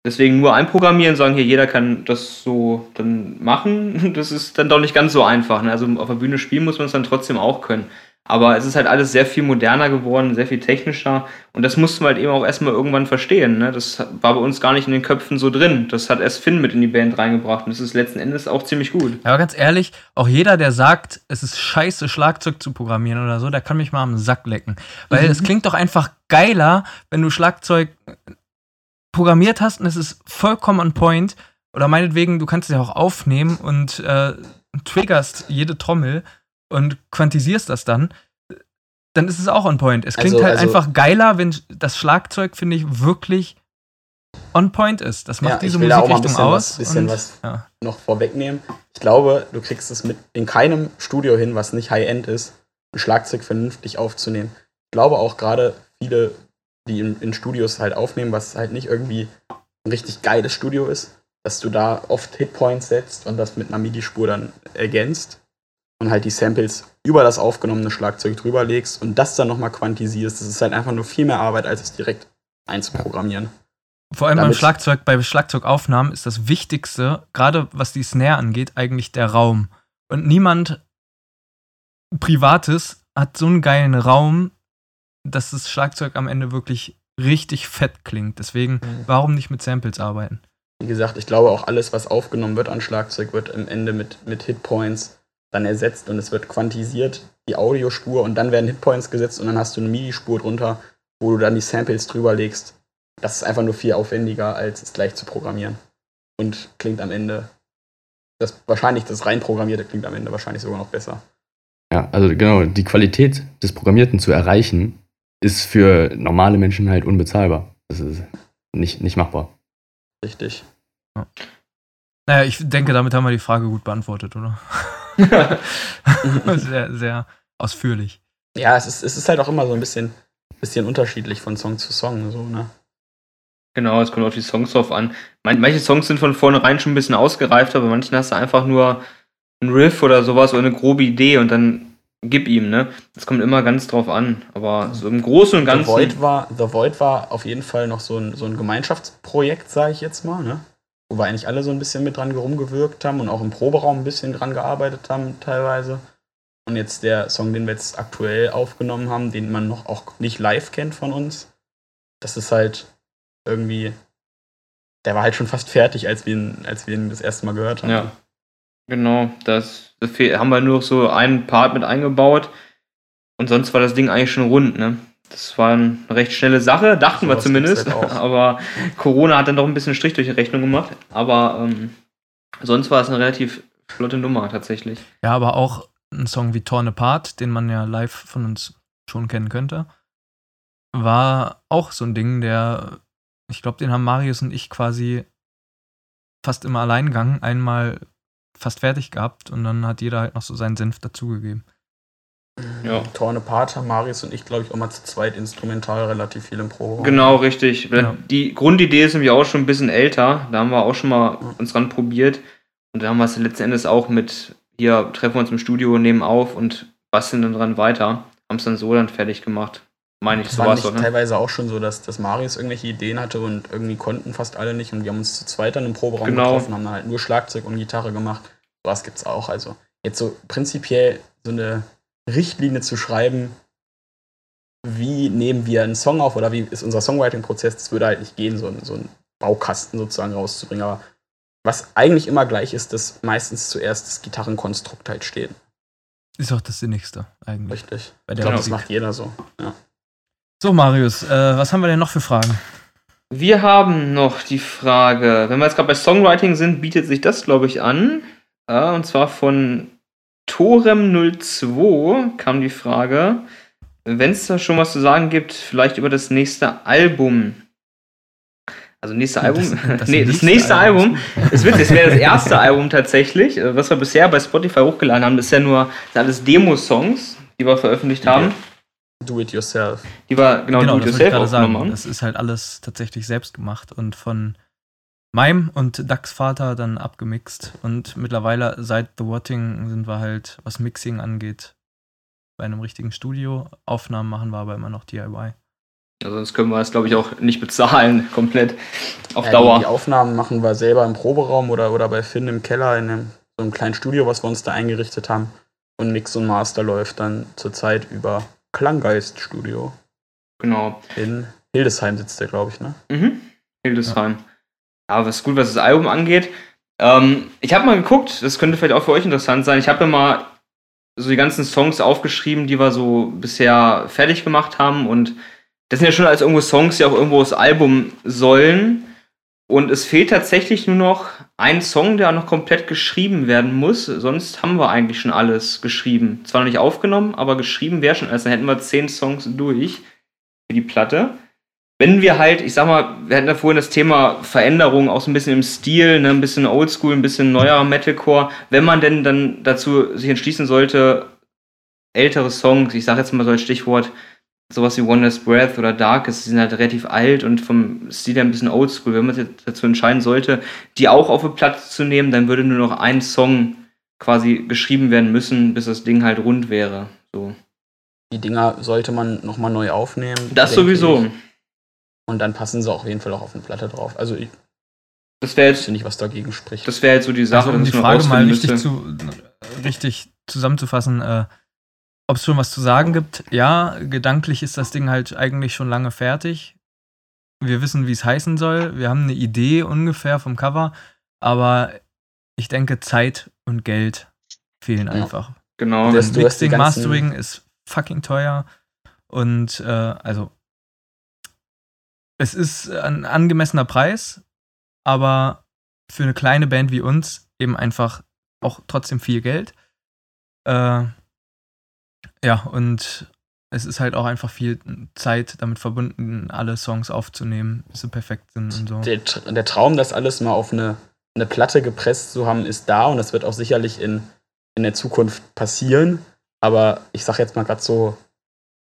[SPEAKER 3] Deswegen nur einprogrammieren, sagen hier, jeder kann das so dann machen. <laughs> Das ist dann doch nicht ganz so einfach. Ne? Also auf der Bühne spielen muss man es dann trotzdem auch können. Aber es ist halt alles sehr viel moderner geworden, sehr viel technischer. Und das mussten wir halt eben auch erstmal irgendwann verstehen. Ne? Das war bei uns gar nicht in den Köpfen so drin. Das hat erst Finn mit in die Band reingebracht. Und das ist letzten Endes auch ziemlich gut.
[SPEAKER 1] Ja, aber ganz ehrlich, auch jeder, der sagt, es ist scheiße, Schlagzeug zu programmieren oder so, der kann mich mal am Sack lecken. Weil es klingt doch einfach geiler, wenn du Schlagzeug programmiert hast und es ist vollkommen on point. Oder meinetwegen, du kannst es ja auch aufnehmen und äh, triggerst jede Trommel und quantisierst das dann, dann ist es auch on point. Es klingt
[SPEAKER 4] Also-
[SPEAKER 1] halt
[SPEAKER 4] also-
[SPEAKER 1] einfach geiler, wenn das Schlagzeug, finde ich, wirklich on point ist. Das macht
[SPEAKER 4] Ja,
[SPEAKER 1] diese
[SPEAKER 4] ich will da auch mal ein
[SPEAKER 1] Musikrichtung
[SPEAKER 4] bisschen
[SPEAKER 1] aus.
[SPEAKER 4] was- bisschen
[SPEAKER 1] und,
[SPEAKER 4] was-
[SPEAKER 1] ja.
[SPEAKER 4] noch vorwegnehmen. Ich glaube, du kriegst es mit in keinem Studio hin, was nicht High-End ist, ein Schlagzeug vernünftig aufzunehmen. Ich glaube auch gerade viele, die in, in Studios halt aufnehmen, was halt nicht irgendwie ein richtig geiles Studio ist, dass du da oft Hitpoints setzt und das mit einer MIDI-Spur dann ergänzt und halt die Samples über das aufgenommene Schlagzeug drüber legst und das dann nochmal quantisierst. Das ist halt einfach nur viel mehr Arbeit, als es direkt einzuprogrammieren.
[SPEAKER 1] Vor allem beim Schlagzeug, bei Schlagzeugaufnahmen ist das Wichtigste, gerade was die Snare angeht, eigentlich der Raum. Und niemand Privates hat so einen geilen Raum, dass das Schlagzeug am Ende wirklich richtig fett klingt. Deswegen,
[SPEAKER 4] Mhm.
[SPEAKER 1] warum nicht mit Samples arbeiten?
[SPEAKER 4] Wie gesagt, ich glaube auch alles, was aufgenommen wird an Schlagzeug, wird am Ende mit, mit Hitpoints dann ersetzt und es wird quantisiert, die Audiospur und dann werden Hitpoints gesetzt und dann hast du eine MIDI-Spur drunter, wo du dann die Samples drüber legst. Das ist einfach nur viel aufwendiger, als es gleich zu programmieren. Und klingt am Ende, das wahrscheinlich das rein programmierte klingt am Ende wahrscheinlich sogar noch besser.
[SPEAKER 5] Ja, also genau, die Qualität des Programmierten zu erreichen, ist für normale Menschen halt unbezahlbar. Das ist nicht, nicht machbar.
[SPEAKER 4] Richtig.
[SPEAKER 1] Naja, ich denke, damit haben wir die Frage gut beantwortet, oder? <laughs> sehr, sehr ausführlich.
[SPEAKER 4] Ja, es ist, es ist halt auch immer so ein bisschen, bisschen unterschiedlich von Song zu Song. So, ne?
[SPEAKER 3] Genau, es kommt auf die Songs drauf an. Man- Manche Songs sind von vornherein schon ein bisschen ausgereift, aber manchen hast du einfach nur einen Riff oder sowas oder eine grobe Idee und dann gib ihm, ne? Das kommt immer ganz drauf an. Aber so im Großen und
[SPEAKER 4] The
[SPEAKER 3] Ganzen.
[SPEAKER 4] Void, war, The Void war auf jeden Fall noch so ein, so ein Gemeinschaftsprojekt, sage ich jetzt mal, ne? wo wir eigentlich alle so ein bisschen mit dran rumgewirkt haben und auch im Proberaum ein bisschen dran gearbeitet haben teilweise. Und jetzt der Song, den wir jetzt aktuell aufgenommen haben, den man noch auch nicht live kennt von uns, das ist halt irgendwie, der war halt schon fast fertig, als wir ihn, als wir ihn das erste Mal gehört haben.
[SPEAKER 3] Ja. Genau, das, haben wir nur noch so einen Part mit eingebaut. Und sonst war das Ding eigentlich schon rund, ne? Das war eine recht schnelle Sache, dachten wir
[SPEAKER 4] Sowas
[SPEAKER 3] zumindest.
[SPEAKER 4] halt.
[SPEAKER 3] Aber Corona hat dann doch ein bisschen Strich durch die Rechnung gemacht. Aber ähm, sonst war es eine relativ flotte Nummer tatsächlich.
[SPEAKER 1] Ja, aber auch ein Song wie Torn Apart, den man ja live von uns schon kennen könnte, war auch so ein Ding, der, ich glaube, den haben Marius und ich quasi fast im Alleingang einmal fast fertig gehabt und dann hat jeder halt noch so seinen Senf dazugegeben.
[SPEAKER 3] Ja.
[SPEAKER 4] Torn Apart haben Marius und ich, glaube ich, auch mal zu zweit instrumental relativ viel im Proberaum.
[SPEAKER 3] Genau, richtig.
[SPEAKER 1] Ja.
[SPEAKER 3] Die Grundidee ist nämlich auch schon ein bisschen älter. Da haben wir auch schon mal uns dran probiert. Und da haben wir es letzten Endes auch mit, hier treffen wir uns im Studio, nehmen auf und basteln dann dran weiter. Haben es dann so dann fertig gemacht. Meine ich, so
[SPEAKER 4] war
[SPEAKER 3] es doch, ne?
[SPEAKER 4] teilweise auch schon so, dass, dass Marius irgendwelche Ideen hatte und irgendwie konnten fast alle nicht und wir haben uns zu zweit dann im Proberaum
[SPEAKER 3] Genau.
[SPEAKER 4] getroffen, haben dann halt nur Schlagzeug und Gitarre gemacht. Was gibt's auch. Also jetzt so prinzipiell so eine Richtlinie zu schreiben, wie nehmen wir einen Song auf oder wie ist unser Songwriting-Prozess, das würde halt nicht gehen, so, ein- so einen Baukasten sozusagen rauszubringen. Aber was eigentlich immer gleich ist, dass meistens zuerst das Gitarrenkonstrukt halt steht.
[SPEAKER 1] Ist auch das Sinnigste eigentlich.
[SPEAKER 4] Richtig.
[SPEAKER 1] Bei
[SPEAKER 4] Ich glaube, das macht jeder so. Ja.
[SPEAKER 1] So, Marius, äh, was haben wir denn noch für Fragen?
[SPEAKER 3] Wir haben noch die Frage, wenn wir jetzt gerade bei Songwriting sind, bietet sich das, glaube ich, an. Ja, und zwar von Torem02 kam die Frage, wenn es da schon was zu sagen gibt, vielleicht über das nächste Album. Also nächste Album? <laughs> nee, das nächste Album. Es wird, es wäre das <laughs> erste Album tatsächlich, äh, was wir bisher bei Spotify hochgeladen haben. Das ist ja nur das alles Demo-Songs, die wir veröffentlicht haben.
[SPEAKER 4] Do it yourself.
[SPEAKER 3] Die wir genau,
[SPEAKER 1] Genau,
[SPEAKER 3] do it
[SPEAKER 1] das wollte ich
[SPEAKER 3] yourself
[SPEAKER 1] gerade
[SPEAKER 3] aufgenommen
[SPEAKER 1] sagen. Das ist halt alles tatsächlich selbst gemacht und von meinem und Dax Vater dann abgemixt. Und mittlerweile seit The Watting sind wir halt, was Mixing angeht, bei einem richtigen Studio. Aufnahmen machen wir aber immer noch DIY.
[SPEAKER 3] Also sonst können wir das, glaube ich, auch nicht bezahlen, <laughs> komplett auf
[SPEAKER 4] Ja,
[SPEAKER 3] Dauer.
[SPEAKER 4] Die, die Aufnahmen machen wir selber im Proberaum oder, oder bei Finn im Keller in einem, so einem kleinen Studio, was wir uns da eingerichtet haben. Und Mix und Master läuft dann zurzeit über Klanggeist Studio.
[SPEAKER 3] Genau.
[SPEAKER 4] In Hildesheim sitzt der, glaube ich, ne?
[SPEAKER 3] Mhm. Hildesheim. Ja, was gut, was das Album angeht. Ähm, ich habe mal geguckt, das könnte vielleicht auch für euch interessant sein. Ich habe mir mal so die ganzen Songs aufgeschrieben, die wir so bisher fertig gemacht haben. Und das sind ja schon als irgendwo Songs, die auch irgendwo das Album sollen. Und es fehlt tatsächlich nur noch ein Song, der noch komplett geschrieben werden muss. Sonst haben wir eigentlich schon alles geschrieben. Zwar noch nicht aufgenommen, aber geschrieben wäre schon alles. Dann hätten wir zehn Songs durch für die Platte wenn wir halt, ich sag mal, wir hatten ja vorhin das Thema Veränderung, auch so ein bisschen im Stil, ne, ein bisschen Oldschool, ein bisschen neuer Metalcore, wenn man denn dann dazu sich entschließen sollte, ältere Songs, ich sag jetzt mal so als Stichwort, sowas wie Wonders Breath oder Darkest, die sind halt relativ alt und vom Stil her ein bisschen oldschool. Wenn man sich dazu entscheiden sollte, die auch auf eine Platte zu nehmen, dann würde nur noch ein Song quasi geschrieben werden müssen, bis das Ding halt rund wäre. So.
[SPEAKER 4] Die Dinger sollte man nochmal neu aufnehmen.
[SPEAKER 3] Das sowieso.
[SPEAKER 4] ich. Und dann passen sie auf jeden Fall auch auf eine Platte drauf. Also ich
[SPEAKER 3] Das wäre jetzt
[SPEAKER 4] wüsste nicht, was dagegen spricht.
[SPEAKER 3] Das wäre jetzt so die Sache,
[SPEAKER 1] Also, um
[SPEAKER 3] dass
[SPEAKER 1] die Frage mal richtig, zu, richtig zusammenzufassen, äh, ob es schon was zu sagen gibt. Ja, gedanklich ist das Ding halt eigentlich schon lange fertig. Wir wissen, wie es heißen soll. Wir haben eine Idee ungefähr vom Cover, aber ich denke, Zeit und Geld fehlen
[SPEAKER 4] Ja.
[SPEAKER 1] einfach.
[SPEAKER 3] Genau.
[SPEAKER 4] Das-
[SPEAKER 1] Mixing, Mastering ist fucking teuer und äh, also es ist ein angemessener Preis, aber für eine kleine Band wie uns eben einfach auch trotzdem viel Geld. Äh, ja, und es ist halt auch einfach viel Zeit damit verbunden, alle Songs aufzunehmen, bis sie perfekt sind und so.
[SPEAKER 4] der, der Traum, das alles mal auf eine, eine Platte gepresst zu haben, ist da und das wird auch sicherlich in, in der Zukunft passieren. Aber ich sag jetzt mal gerade so,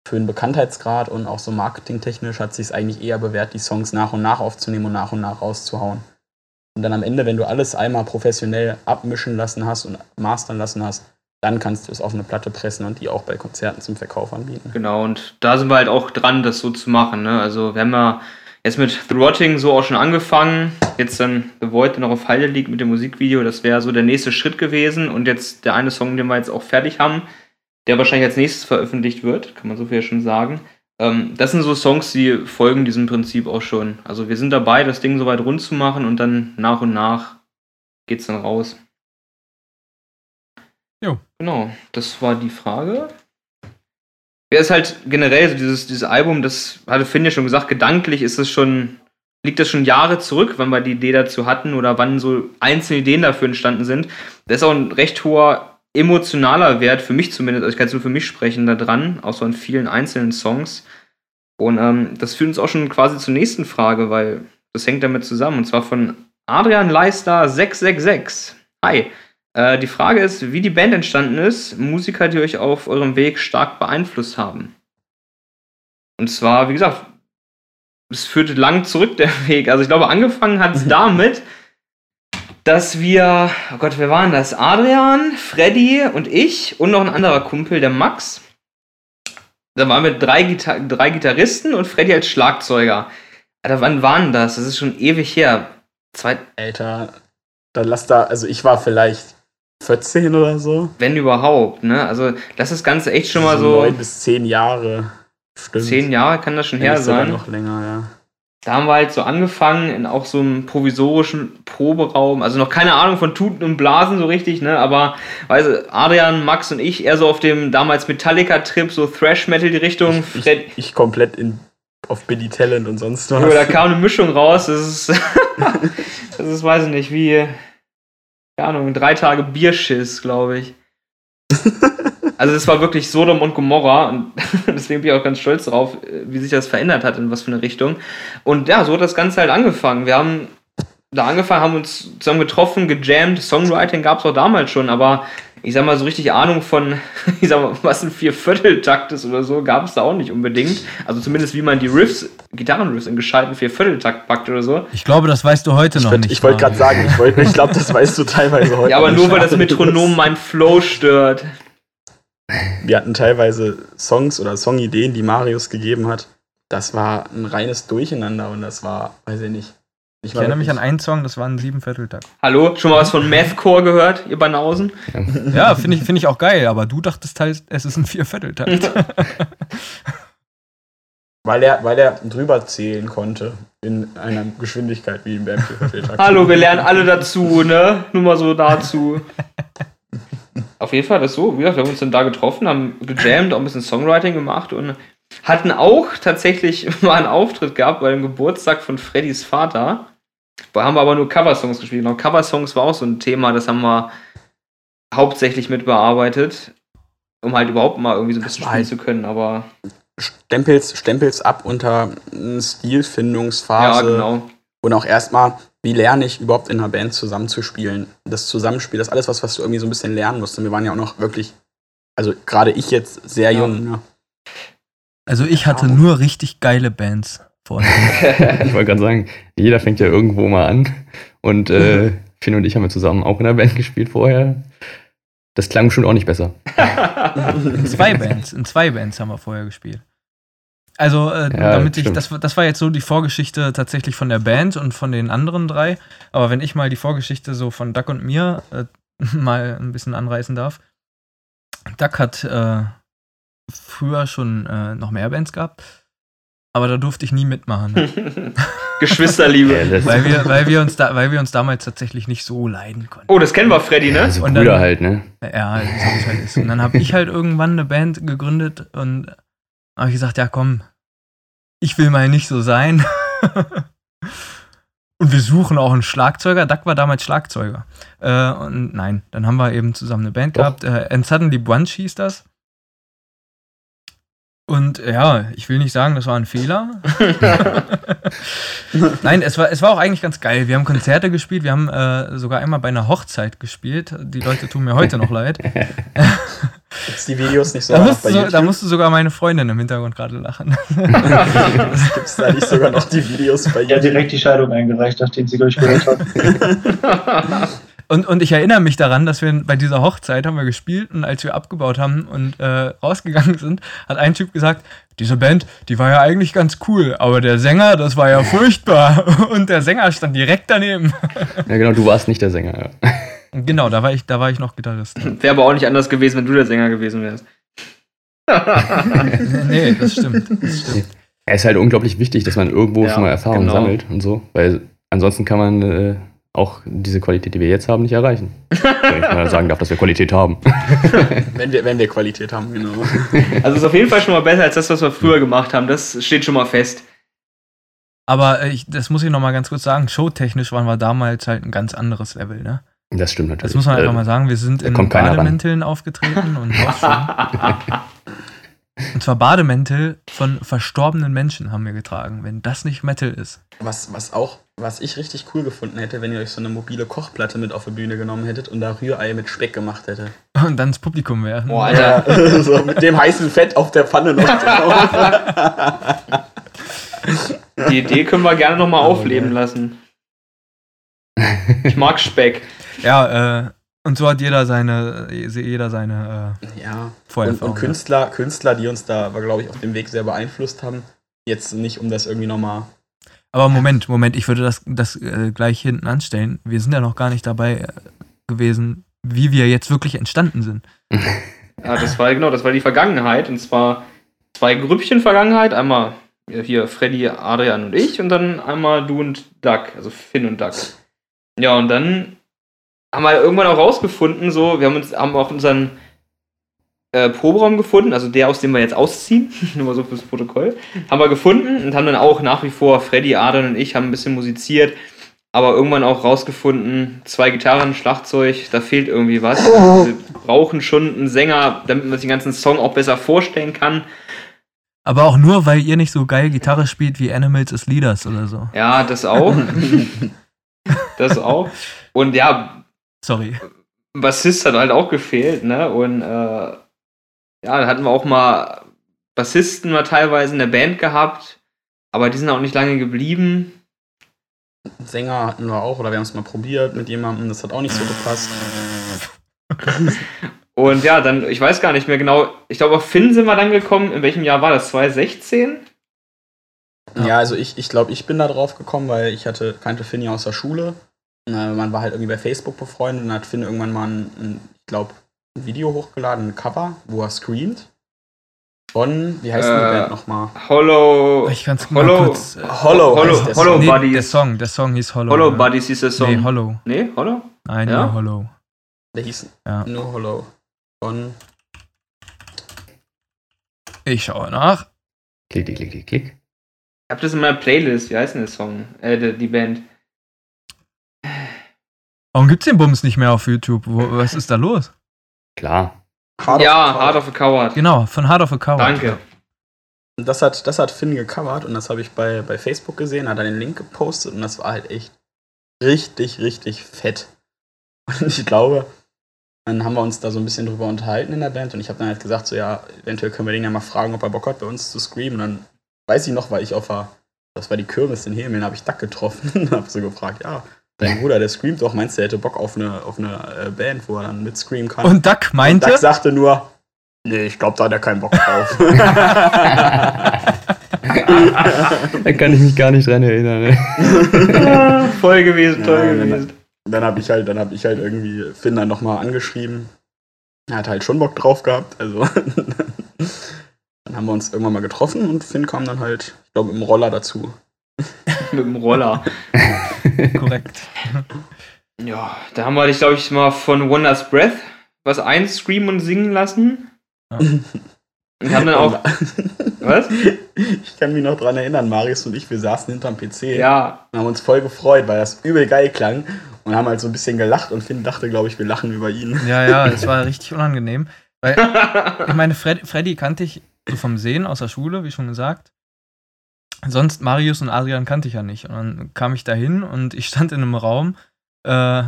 [SPEAKER 4] für den Bekanntheitsgrad und auch so marketingtechnisch hat sich es eigentlich eher bewährt, die Songs nach und nach aufzunehmen und nach und nach rauszuhauen. Und dann am Ende, wenn du alles einmal professionell abmischen lassen hast und mastern lassen hast, dann kannst du es auf eine Platte pressen und die auch bei Konzerten zum Verkauf anbieten.
[SPEAKER 3] Genau, und da sind wir halt auch dran, das so zu machen. Ne? Also wir haben ja jetzt mit The Rotting so auch schon angefangen. Jetzt dann The Void, der noch auf Halde liegt mit dem Musikvideo. Das wäre so der nächste Schritt gewesen. Und jetzt der eine Song, den wir jetzt auch fertig haben, der wahrscheinlich als nächstes veröffentlicht wird, kann man so viel schon sagen. Ähm, das sind so Songs, die folgen diesem Prinzip auch schon. Also wir sind dabei, das Ding soweit rund zu machen und dann nach und nach geht's dann raus.
[SPEAKER 1] Jo.
[SPEAKER 3] Genau, das war die Frage. Wer ist halt generell so dieses, dieses Album, das hatte Finn ja schon gesagt, gedanklich ist es schon, liegt das schon Jahre zurück, wann wir die Idee dazu hatten oder wann so einzelne Ideen dafür entstanden sind. Da ist auch ein recht hoher emotionaler Wert, für mich zumindest, also ich kann jetzt nur für mich sprechen, da dran, auch so an vielen einzelnen Songs. Und ähm, das führt uns auch schon quasi zur nächsten Frage, weil das hängt damit zusammen. Und zwar von Adrian Leister 666. Hi. Äh, die Frage ist, wie die Band entstanden ist, Musiker, die euch auf eurem Weg stark beeinflusst haben. Und zwar, wie gesagt, es führte lang zurück der <laughs> Weg. Also ich glaube, angefangen hat es damit, dass wir, oh Gott, wer waren das? Adrian, Freddy und ich und noch ein anderer Kumpel, der Max. Da waren wir drei, Gita drei Gitarristen und Freddy als Schlagzeuger. Alter, wann waren das? Das ist schon ewig her. Zwei,
[SPEAKER 4] Alter, dann lass da, also ich war vielleicht 14 oder so.
[SPEAKER 3] wenn überhaupt, ne? Also, das ist das Ganze echt schon mal so.
[SPEAKER 4] Neun bis zehn Jahre. Stimmt.
[SPEAKER 3] Zehn Jahre kann das schon
[SPEAKER 4] Wenn
[SPEAKER 3] her sein.
[SPEAKER 4] noch länger, ja.
[SPEAKER 3] Da haben wir halt so angefangen in auch so einem provisorischen Proberaum. Also noch keine Ahnung von Tuten und Blasen so richtig, ne? Aber weißt du, Adrian, Max und ich eher so auf dem damals Metallica-Trip, so Thrash-Metal die Richtung. Fred,
[SPEAKER 4] Ich, ich komplett in, auf Billy Talent und sonst was.
[SPEAKER 3] Jo, da kam eine Mischung raus. Das ist, <laughs> das ist, weiß ich nicht, wie, keine Ahnung, drei Tage Bierschiss, glaube ich. <laughs> Also es war wirklich Sodom und Gomorra und <laughs> deswegen bin ich auch ganz stolz darauf, wie sich das verändert hat, in was für eine Richtung. Und ja, so hat das Ganze halt angefangen. Wir haben da angefangen, haben uns zusammen getroffen, gejammt, Songwriting gab es auch damals schon, aber ich sag mal, so richtig Ahnung von, <laughs> ich sag mal, was ein Viervierteltakt ist oder so, gab es da auch nicht unbedingt. Also zumindest wie man die Riffs, Gitarrenriffs in gescheiten Viervierteltakt packt oder so.
[SPEAKER 1] Ich glaube, das weißt du heute
[SPEAKER 4] Ich,
[SPEAKER 1] noch nicht.
[SPEAKER 4] ich wollte gerade sagen, ich, wollt- ich glaube, das weißt du teilweise heute.
[SPEAKER 3] Ja, aber nur weil das Metronom <laughs> meinen Flow stört.
[SPEAKER 4] Wir hatten teilweise Songs oder Songideen, die Marius gegeben hat. das war ein reines Durcheinander und das war, weiß ich nicht.
[SPEAKER 1] Ich erinnere mich an einen Song, das war ein Siebenvierteltakt.
[SPEAKER 3] Hallo, schon mal was von Mathcore gehört, ihr Banausen?
[SPEAKER 1] Ja, finde ich, find ich auch geil, aber du dachtest halt, es ist ein Viervierteltakt. <laughs>
[SPEAKER 4] weil, er, weil er drüber zählen konnte in einer Geschwindigkeit wie beim Viervierteltakt.
[SPEAKER 3] Hallo, wir lernen alle dazu, ne? Nur mal so dazu. <laughs> Auf jeden Fall das so. Wir haben uns dann da getroffen, haben gejammt, auch ein bisschen Songwriting gemacht und hatten auch tatsächlich <laughs> mal einen Auftritt gehabt bei dem Geburtstag von Freddys Vater. Da haben wir aber nur Coversongs gespielt. Genau, Coversongs war auch so ein Thema, das haben wir hauptsächlich mit bearbeitet, um halt überhaupt mal irgendwie so ein bisschen spielen halt zu können, aber.
[SPEAKER 4] Stempels, Stempels ab unter Stilfindungsphase.
[SPEAKER 3] Ja, genau.
[SPEAKER 4] Und auch erstmal, wie lerne ich überhaupt in einer Band zusammenzuspielen? Das Zusammenspiel, das ist alles was, was du irgendwie so ein bisschen lernen musst. Und wir waren ja auch noch wirklich, also gerade ich jetzt sehr ja. jung. Ne?
[SPEAKER 1] Also ich hatte nur richtig geile Bands
[SPEAKER 5] vorne. <laughs> ich wollte gerade sagen, jeder fängt ja irgendwo mal an. Und äh, Finn und ich haben ja zusammen auch in der Band gespielt vorher. Das klang schon auch nicht besser.
[SPEAKER 1] in zwei Bands, in zwei Bands haben wir vorher gespielt. Also, äh, ja, damit ich, das, das war jetzt so die Vorgeschichte tatsächlich von der Band und von den anderen drei. Aber wenn ich mal die Vorgeschichte so von Duck und mir äh, <laughs> mal ein bisschen anreißen darf. Duck hat äh, früher schon äh, noch mehr Bands gehabt, aber da durfte ich nie mitmachen. <laughs>
[SPEAKER 3] Geschwisterliebe.
[SPEAKER 1] weil, <laughs> wir, weil, wir uns da, weil wir uns damals tatsächlich nicht so leiden konnten.
[SPEAKER 3] Oh, das kennen wir, Freddy, ne?
[SPEAKER 5] Also und dann, Brüder halt, ne?
[SPEAKER 1] Ja, so es halt ist. Und dann habe ich halt irgendwann eine Band gegründet und habe ich gesagt, ja komm, ich will mal nicht so sein. <laughs> und wir suchen auch einen Schlagzeuger. Duck war damals Schlagzeuger. Äh, und nein, dann haben wir eben zusammen eine Band Doch. gehabt. Äh, And Suddenly Bunch hieß das. Und ja, ich will nicht sagen, das war ein Fehler. <laughs> Nein, es war, es war auch eigentlich ganz geil. Wir haben Konzerte gespielt, wir haben äh, sogar einmal bei einer Hochzeit gespielt. Die Leute tun mir heute noch leid. <laughs>
[SPEAKER 4] Gibt's die Videos nicht so?
[SPEAKER 1] Da musste, so, da musste sogar meine Freundin im Hintergrund gerade lachen. <laughs>
[SPEAKER 4] Gibt's da nicht sogar noch die Videos bei
[SPEAKER 2] YouTube? Ja, direkt die Scheidung eingereicht, nachdem sie durchgehört hat.
[SPEAKER 1] Und, und ich erinnere mich daran, dass wir bei dieser Hochzeit haben wir gespielt und als wir abgebaut haben und äh, rausgegangen <laughs> sind, hat ein Typ gesagt, diese Band, die war ja eigentlich ganz cool, aber der Sänger, das war ja furchtbar. <laughs> Und der Sänger stand direkt daneben. <laughs>
[SPEAKER 5] Ja, genau, du warst nicht der Sänger. Ja.
[SPEAKER 1] Genau, da war ich, da war ich noch Gitarrist.
[SPEAKER 3] Wäre aber auch nicht anders gewesen, wenn du der Sänger gewesen wärst.
[SPEAKER 1] nee, das stimmt, das stimmt.
[SPEAKER 5] Es ist halt unglaublich wichtig, dass man irgendwo ja, schon mal Erfahrung genau. sammelt und so, weil ansonsten kann man äh, auch diese Qualität, die wir jetzt haben, nicht erreichen. Wenn ich mal sagen darf, dass wir Qualität haben. <laughs>
[SPEAKER 4] wenn, wir, wenn wir Qualität haben, genau.
[SPEAKER 3] Also ist auf jeden Fall schon mal besser als das, was wir früher gemacht haben. Das steht schon mal fest.
[SPEAKER 1] Aber äh, ich, das muss ich noch mal ganz kurz sagen, showtechnisch waren wir damals halt ein ganz anderes Level, ne?
[SPEAKER 5] Das stimmt natürlich.
[SPEAKER 1] Das muss man einfach äh, mal sagen. Wir sind in Bademänteln aufgetreten und <laughs> Und zwar Bademäntel von verstorbenen Menschen haben wir getragen, wenn das nicht Metal ist.
[SPEAKER 4] Was, was auch, was ich richtig cool gefunden hätte, wenn ihr euch so eine mobile Kochplatte mit auf die Bühne genommen hättet und da Rührei mit Speck gemacht hättet. <laughs>
[SPEAKER 1] Und dann ins Publikum werfen.
[SPEAKER 4] Boah, Alter. Ja, <laughs> so mit dem heißen Fett auf der Pfanne noch drauf. <laughs>
[SPEAKER 3] Die Idee können wir gerne nochmal aufleben lassen. Ich mag Speck.
[SPEAKER 1] Ja, äh, und so hat jeder seine, jeder seine
[SPEAKER 4] äh, ja. Und, und Künstler, Künstler, die uns da, glaube ich, auf dem Weg sehr beeinflusst haben. Jetzt nicht, um das irgendwie nochmal.
[SPEAKER 1] Aber Moment, Moment, ich würde das, das äh, gleich hinten anstellen. Wir sind ja noch gar nicht dabei äh, gewesen, wie wir jetzt wirklich entstanden sind. <laughs>
[SPEAKER 3] Ja, das war genau, das war die Vergangenheit. Und zwar zwei Grüppchen Vergangenheit. Einmal hier Freddy, Adrian und ich und dann einmal du und Doug, also Finn und Doug. Ja, und dann haben wir irgendwann auch rausgefunden, so, wir haben uns haben auch unseren äh, Proberaum gefunden, also der, aus dem wir jetzt ausziehen, <laughs> nur mal so fürs Protokoll, haben wir gefunden und haben dann auch nach wie vor, Freddy, Adrian und ich haben ein bisschen musiziert, aber irgendwann auch rausgefunden, zwei Gitarren, Schlagzeug, da fehlt irgendwie was. Wir brauchen schon einen Sänger, damit man sich den ganzen Song auch besser vorstellen kann.
[SPEAKER 1] Aber auch nur, weil ihr nicht so geil Gitarre spielt wie Animals as Leaders oder so.
[SPEAKER 3] Ja, das auch. <laughs> das auch. Und ja,
[SPEAKER 1] Sorry.
[SPEAKER 3] Bassist hat halt auch gefehlt, ne? Und äh, ja, da hatten wir auch mal Bassisten mal teilweise in der Band gehabt, aber die sind auch nicht lange geblieben.
[SPEAKER 4] Sänger hatten wir auch, oder wir haben es mal probiert mit jemandem, das hat auch nicht so gepasst. <laughs>
[SPEAKER 3] Und ja, dann, ich weiß gar nicht mehr genau, ich glaube, auf Finn sind wir dann gekommen. In welchem Jahr war das? 2016?
[SPEAKER 4] Ja, also ich, ich glaube, ich bin da drauf gekommen, weil ich hatte, kannte Finn ja aus der Schule. Man war halt irgendwie bei Facebook befreundet und hat Finn irgendwann mal ein, ein ich glaube, ein Video hochgeladen, ein Cover, wo er screamt. Von, wie heißt äh, die Band nochmal?
[SPEAKER 3] Hollow.
[SPEAKER 1] Ich kann's mal Hollow, kurz. Äh,
[SPEAKER 3] Hollow, Hollow,
[SPEAKER 1] der Hollow nee, Buddies. Der Song, der Song hieß Hollow.
[SPEAKER 3] Hollow. Buddies hieß der Song.
[SPEAKER 1] Nee, Hollow.
[SPEAKER 3] Nee, Hollow?
[SPEAKER 1] Nein, ja? nur Hollow.
[SPEAKER 4] Der hieß ja. nur Hollow. Von.
[SPEAKER 1] Ich schaue nach.
[SPEAKER 5] Klick, klick, klick, klick.
[SPEAKER 3] Ich hab das in meiner Playlist. Wie heißt denn der Song? Äh, die, die Band.
[SPEAKER 1] Warum gibt's den Bums nicht mehr auf YouTube? Wo, was ist da los?
[SPEAKER 5] Klar.
[SPEAKER 3] Hard ja, Heart of a Coward.
[SPEAKER 1] Genau, von Heart of a Coward.
[SPEAKER 3] Danke.
[SPEAKER 4] Das hat, das hat Finn gecovert und das habe ich bei, bei Facebook gesehen, hat er den Link gepostet und das war halt echt richtig, richtig fett. <laughs> Und ich glaube, dann haben wir uns da so ein bisschen drüber unterhalten in der Band und ich habe dann halt gesagt, so ja, eventuell können wir den ja mal fragen, ob er Bock hat, bei uns zu screamen. Und dann weiß ich noch, weil ich auf der, das war die Kirmes in Hemeln, habe ich Duck getroffen <laughs> und habe so gefragt, ja, dein Bruder, der screamt doch, meinst du, er hätte Bock auf eine, auf eine äh, Band, wo er dann mit screamen kann?
[SPEAKER 1] Und Duck meinte? Und
[SPEAKER 4] Duck sagte nur, nee, ich glaube, da hat er keinen Bock drauf. <laughs>
[SPEAKER 5] da kann ich mich gar nicht dran erinnern. <laughs>
[SPEAKER 3] Voll gewesen, toll ja, gewesen.
[SPEAKER 4] Dann, dann habe ich halt, dann habe ich halt irgendwie Finn dann nochmal angeschrieben. Er hat halt schon Bock drauf gehabt, also <laughs> dann haben wir uns irgendwann mal getroffen und Finn kam dann halt, ich glaube, im Roller dazu.
[SPEAKER 3] Mit dem Roller. <laughs>
[SPEAKER 1] Korrekt.
[SPEAKER 3] Ja, da haben wir dich, glaube ich, mal von Wonders Breath was einscreamen und singen lassen. Ja. Und haben dann auch. <laughs>
[SPEAKER 4] was? Ich kann mich noch dran erinnern, Marius und ich, wir saßen hinterm PC.
[SPEAKER 3] Ja.
[SPEAKER 4] Und haben uns voll gefreut, weil das übel geil klang. Und haben halt so ein bisschen gelacht und Finn dachte, glaube ich, wir lachen über ihn.
[SPEAKER 1] Ja, ja, das war richtig unangenehm. Weil, <laughs> ich meine, Fred, Freddy kannte ich so vom Sehen aus der Schule, wie schon gesagt. Sonst Marius und Adrian kannte ich ja nicht. Und dann kam ich da hin und ich stand in einem Raum, äh,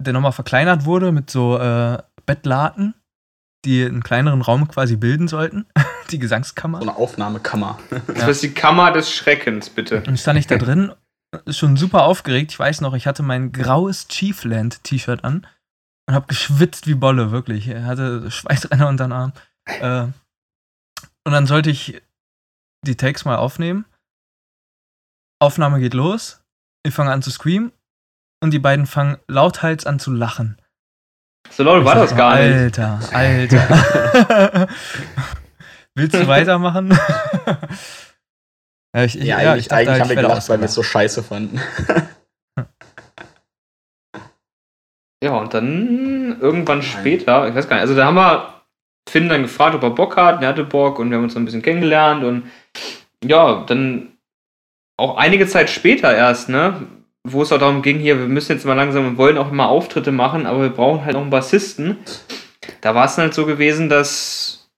[SPEAKER 1] der nochmal verkleinert wurde mit so äh, Bettlaken, die einen kleineren Raum quasi bilden sollten. <laughs> die Gesangskammer.
[SPEAKER 4] So eine Aufnahmekammer.
[SPEAKER 3] Das ist die Kammer des Schreckens, bitte.
[SPEAKER 1] Und stand ich da drin, schon super aufgeregt. Ich weiß noch, ich hatte mein graues Chiefland-T-Shirt an und habe geschwitzt wie Bolle, wirklich. Ich hatte Schweißrenner unter den Arm. Äh, und dann sollte ich die Takes mal aufnehmen. Aufnahme geht los. Ich fange an zu screamen. Und die beiden fangen lauthals an zu lachen.
[SPEAKER 3] So laut war das gar
[SPEAKER 1] nicht. Alter, Alter. <laughs> Willst du <laughs> weitermachen?
[SPEAKER 4] ja, ich, ich, ja, ja, eigentlich, ich dachte, eigentlich haben wir gelacht, weil wir es so scheiße fanden. <laughs>
[SPEAKER 3] ja, und dann irgendwann später, ich weiß gar nicht, also da haben wir Finn dann gefragt, ob er Bock hat, er hatte Bock und wir haben uns dann ein bisschen kennengelernt und ja, dann auch einige Zeit später erst, ne, wo es auch darum ging, hier, wir müssen jetzt mal langsam, wir wollen auch immer Auftritte machen, aber wir brauchen halt noch einen Bassisten. Da war es halt so gewesen, dass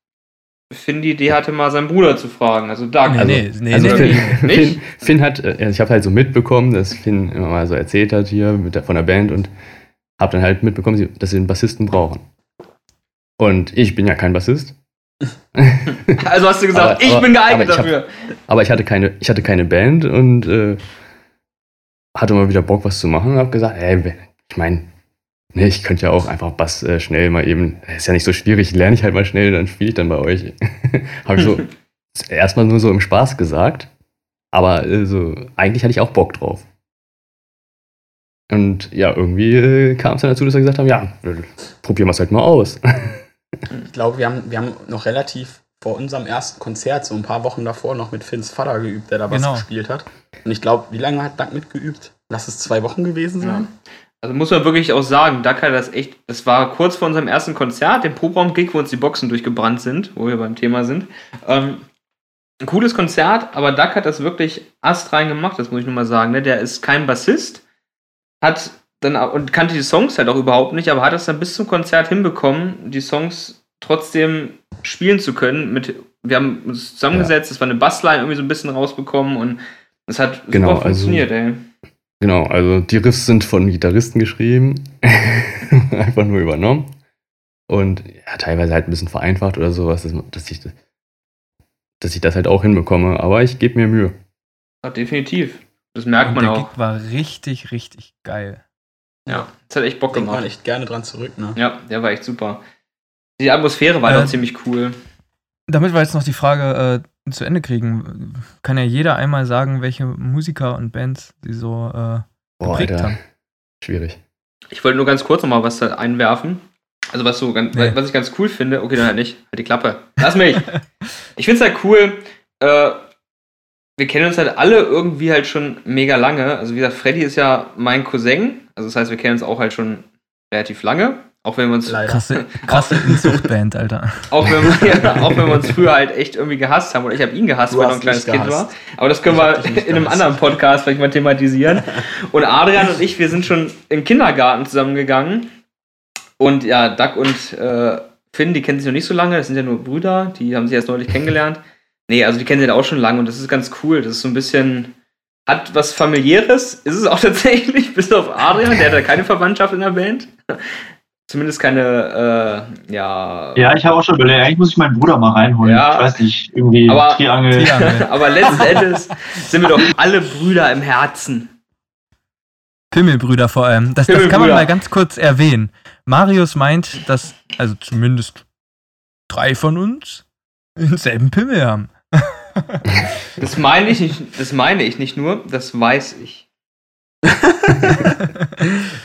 [SPEAKER 3] Finn die Idee hatte, mal seinen Bruder zu fragen, also Doug.
[SPEAKER 5] Nee,
[SPEAKER 3] also,
[SPEAKER 5] nee, nee, also nee, Finn, Finn, Finn, hat, äh, ich habe halt so mitbekommen, dass Finn immer mal so erzählt hat hier der, von der Band und habe dann halt mitbekommen, dass sie einen Bassisten brauchen. Und ich bin ja kein Bassist. <laughs>
[SPEAKER 3] also hast du gesagt, aber, ich aber, bin geeignet aber ich dafür.
[SPEAKER 5] Hab, aber ich hatte keine, ich hatte keine Band und äh, hatte mal wieder Bock, was zu machen und habe gesagt, ey, ich meine, ne, ich könnte ja auch einfach Bass äh, schnell mal eben, ist ja nicht so schwierig, lerne ich halt mal schnell, dann spiele ich dann bei euch. <laughs> habe ich so <laughs> erstmal nur so im Spaß gesagt, aber äh, so, eigentlich hatte ich auch Bock drauf. Und ja, irgendwie äh, kam es dann dazu, dass wir gesagt haben, ja, probieren wir es halt mal aus.
[SPEAKER 4] Ich glaube, wir haben, wir haben noch relativ vor unserem ersten Konzert, so ein paar Wochen davor, noch mit Finns Vater geübt, der da was genau. gespielt hat. Und ich glaube, wie lange hat Duck mitgeübt? Lass es zwei Wochen gewesen sein. Ja.
[SPEAKER 3] Also muss man wirklich auch sagen, Duck hat das echt, das war kurz vor unserem ersten Konzert, dem Proberaum-Gig, wo uns die Boxen durchgebrannt sind, wo wir beim Thema sind. Ähm, ein cooles Konzert, aber Duck hat das wirklich astrein gemacht, das muss ich nur mal sagen. Ne? Der ist kein Bassist, hat dann und kannte die Songs halt auch überhaupt nicht, aber hat es dann bis zum Konzert hinbekommen, die Songs trotzdem spielen zu können. Mit, wir haben uns zusammengesetzt, es ja. war eine Bassline irgendwie so ein bisschen rausbekommen und es hat
[SPEAKER 5] genau, super also funktioniert, also, ey. Genau, also die Riffs sind von Gitarristen geschrieben, <laughs> einfach nur übernommen und ja, teilweise halt ein bisschen vereinfacht oder sowas, dass, dass, ich, dass ich das halt auch hinbekomme, aber ich gebe mir Mühe.
[SPEAKER 3] Ja, definitiv. Das merkt und man der auch. Der
[SPEAKER 1] Gig war richtig, richtig geil.
[SPEAKER 3] Ja, das hat echt Bock gemacht.
[SPEAKER 4] man echt gerne dran zurück, ne?
[SPEAKER 3] Ja, der war echt super. Die Atmosphäre war äh, auch ziemlich cool.
[SPEAKER 1] damit wir jetzt noch die Frage äh, zu Ende kriegen, kann ja jeder einmal sagen, welche Musiker und Bands sie so äh,
[SPEAKER 5] Boah,
[SPEAKER 1] geprägt
[SPEAKER 5] Alter.
[SPEAKER 1] haben.
[SPEAKER 5] Schwierig.
[SPEAKER 3] Ich wollte nur ganz kurz noch mal was da einwerfen. Also was so ganz,
[SPEAKER 1] Nee.
[SPEAKER 3] was ich ganz cool finde. Okay, dann halt nicht. Halt die Klappe. Lass mich. <laughs> ich finde es halt cool. Äh, wir kennen uns halt alle irgendwie halt schon mega lange. Also wie gesagt, Freddy ist ja mein Cousin. Also das heißt, wir kennen uns auch halt schon relativ lange. Auch wenn wir uns.
[SPEAKER 1] Krasse, <laughs> krasse Inzuchtband, Alter. <laughs>
[SPEAKER 3] Auch wenn, wir, ja, auch wenn wir uns <laughs> früher halt echt irgendwie gehasst haben. Oder ich habe ihn gehasst,
[SPEAKER 4] Du
[SPEAKER 3] weil er noch ein kleines Kind war. Aber das können wir in einem
[SPEAKER 4] gehasst.
[SPEAKER 3] anderen Podcast vielleicht mal thematisieren. Und Adrian und ich, wir sind schon im Kindergarten zusammengegangen. Und ja, Doug und äh, Finn, die kennen sich noch nicht so lange. Das sind ja nur Brüder. Die haben sich erst neulich kennengelernt. Nee, also die kennen sich auch schon lange. Und das ist ganz cool. Das ist so ein bisschen... Hat was familiäres, ist es auch <laughs> tatsächlich, bis auf Adrian, der hat ja keine Verwandtschaft in der Band. Zumindest keine, äh, ja,
[SPEAKER 2] Ja, ich habe auch schon überlegt, eigentlich muss ich meinen Bruder mal reinholen.
[SPEAKER 3] Ja.
[SPEAKER 2] Ich weiß nicht, irgendwie
[SPEAKER 3] Aber-
[SPEAKER 2] Triangel. <laughs>
[SPEAKER 1] Triangel. <laughs>
[SPEAKER 3] Aber letzten Endes sind wir doch alle Brüder im Herzen.
[SPEAKER 1] Pimmelbrüder vor allem. Das, das kann man mal ganz kurz erwähnen. Marius meint, dass, also zumindest drei von uns denselben Pimmel haben.
[SPEAKER 3] Das meine ich nicht, das meine ich nicht nur, das weiß ich. <laughs>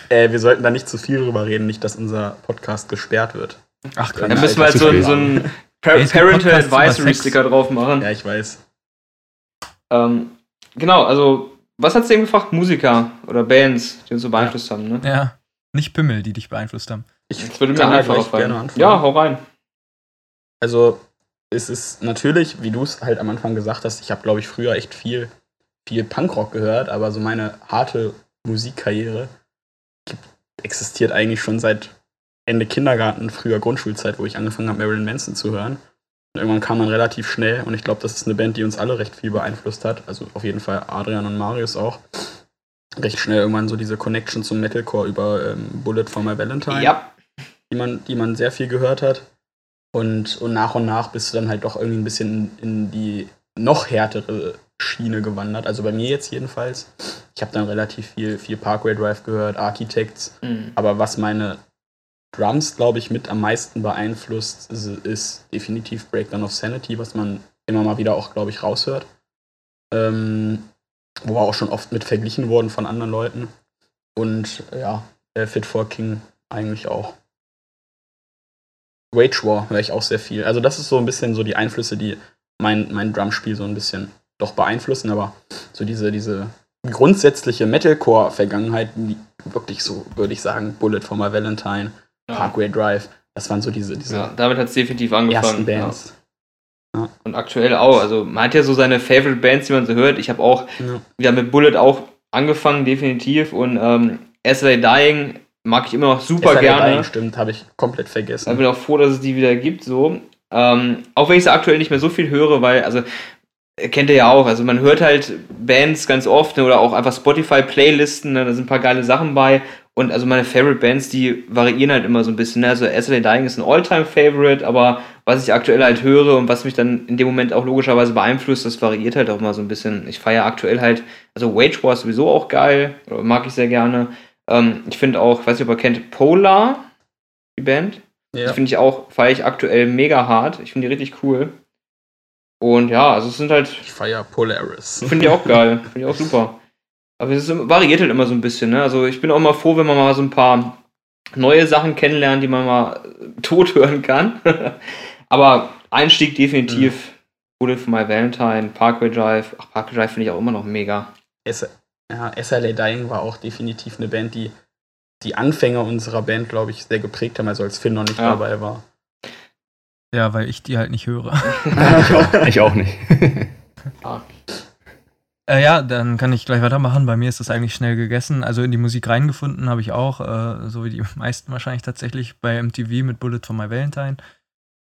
[SPEAKER 4] Äh, wir sollten da nicht zu viel drüber reden, nicht, dass unser Podcast gesperrt wird.
[SPEAKER 1] Ach,
[SPEAKER 3] Da
[SPEAKER 4] Dann
[SPEAKER 3] müssen wir jetzt so, so einen Par
[SPEAKER 1] es
[SPEAKER 3] Parental Advisory. Sticker drauf machen.
[SPEAKER 4] Ja, ich weiß.
[SPEAKER 3] Ähm, genau, also, was hat's denn gefragt? Musiker oder Bands, die uns so beeinflusst haben, ne?
[SPEAKER 1] Ja, nicht Pimmel, die dich beeinflusst haben.
[SPEAKER 4] Ich
[SPEAKER 3] Das würde mir einfach
[SPEAKER 4] gerne anfangen.
[SPEAKER 3] Ja, hau rein.
[SPEAKER 4] Also, es ist natürlich, wie du es halt am Anfang gesagt hast, ich habe, glaube ich, früher echt viel, viel Punkrock gehört, aber so meine harte Musikkarriere gibt, existiert eigentlich schon seit Ende Kindergarten, früher Grundschulzeit, wo ich angefangen habe, Marilyn Manson zu hören. Und irgendwann kam man relativ schnell und ich glaube, das ist eine Band, die uns alle recht viel beeinflusst hat. Also auf jeden Fall Adrian und Marius auch. Recht schnell irgendwann so diese Connection zum Metalcore über ähm, Bullet for My Valentine
[SPEAKER 3] Ja,
[SPEAKER 4] die man, die man sehr viel gehört hat. Und, und nach und nach bist du dann halt doch irgendwie ein bisschen in, die noch härtere Schiene gewandert. Also bei mir jetzt jedenfalls. Ich habe dann relativ viel, viel Parkway Drive gehört, Architects.
[SPEAKER 3] Mhm.
[SPEAKER 4] Aber was meine Drums, glaube ich, mit am meisten beeinflusst, ist, ist definitiv Breakdown of Sanity, was man immer mal wieder auch, glaube ich, raushört. Ähm, wo wir auch schon oft mit verglichen wurden von anderen Leuten. Und ja, äh, Fit for King eigentlich auch. Wage War höre ich auch sehr viel. Also das ist so ein bisschen so die Einflüsse, die mein, mein Drumspiel so ein bisschen doch beeinflussen, aber so diese, diese grundsätzliche Metalcore-Vergangenheit, wirklich so, würde ich sagen, Bullet for My Valentine,
[SPEAKER 3] Ja.
[SPEAKER 4] Parkway Drive, das waren so diese, diese
[SPEAKER 3] ja damit hat's definitiv angefangen.
[SPEAKER 4] ersten Bands.
[SPEAKER 3] Ja. Und aktuell auch. Also, man hat ja so seine Favorite Bands, die man so hört. Ich habe auch
[SPEAKER 4] Ja.
[SPEAKER 3] wieder mit Bullet auch angefangen, definitiv. Und ähm, SLA Dying mag ich immer noch super
[SPEAKER 4] SLA
[SPEAKER 3] gerne.
[SPEAKER 4] Dying, stimmt, habe ich komplett
[SPEAKER 3] Ich
[SPEAKER 4] vergessen.
[SPEAKER 3] bin auch froh, dass es die wieder gibt, so. Ähm, auch wenn ich sie aktuell nicht mehr so viel höre, weil, also, äh, kennt ihr ja auch, also man hört halt Bands ganz oft ne, oder auch einfach Spotify-Playlisten, ne, da sind ein paar geile Sachen bei. Und also meine Favorite Bands, die variieren halt immer so ein bisschen. Ne? Also SLA Dying ist ein All-Time-Favorite, aber was ich aktuell halt höre und was mich dann in dem Moment auch logischerweise beeinflusst, das variiert halt auch immer so ein bisschen. Ich feiere aktuell halt, also Wage War ist sowieso auch geil, mag ich sehr gerne. Ähm, ich finde auch, weiß nicht, ob ihr kennt, Polar, die Band.
[SPEAKER 4] Ja.
[SPEAKER 3] Die finde ich auch, feiere ich aktuell mega hart. Ich finde die richtig cool. Und ja, also es sind halt,
[SPEAKER 4] Ich feiere Polaris.
[SPEAKER 3] finde ich auch <laughs> geil. Finde ich auch super. Aber es ist, variiert halt immer so ein bisschen, ne? Also ich bin auch mal froh, wenn man mal so ein paar neue Sachen kennenlernt, die man mal äh, tot hören kann. <laughs> Aber Einstieg definitiv Bullet for My Valentine, Parkway Drive. Ach, Parkway Drive finde ich auch immer noch mega.
[SPEAKER 4] S ja, SLA Dying war auch definitiv eine Band, die die Anfänger unserer Band, glaube ich, sehr geprägt haben, also als Finn noch nicht
[SPEAKER 3] Ja.
[SPEAKER 4] dabei war.
[SPEAKER 1] Ja, weil ich die halt nicht höre. <laughs>
[SPEAKER 5] ich, auch, ich auch nicht.
[SPEAKER 1] Äh, ja, dann kann ich gleich weitermachen. Bei mir ist das eigentlich schnell gegessen. Also in die Musik reingefunden habe ich auch, äh, so wie die <laughs> meisten wahrscheinlich tatsächlich bei MTV mit Bullet for My Valentine.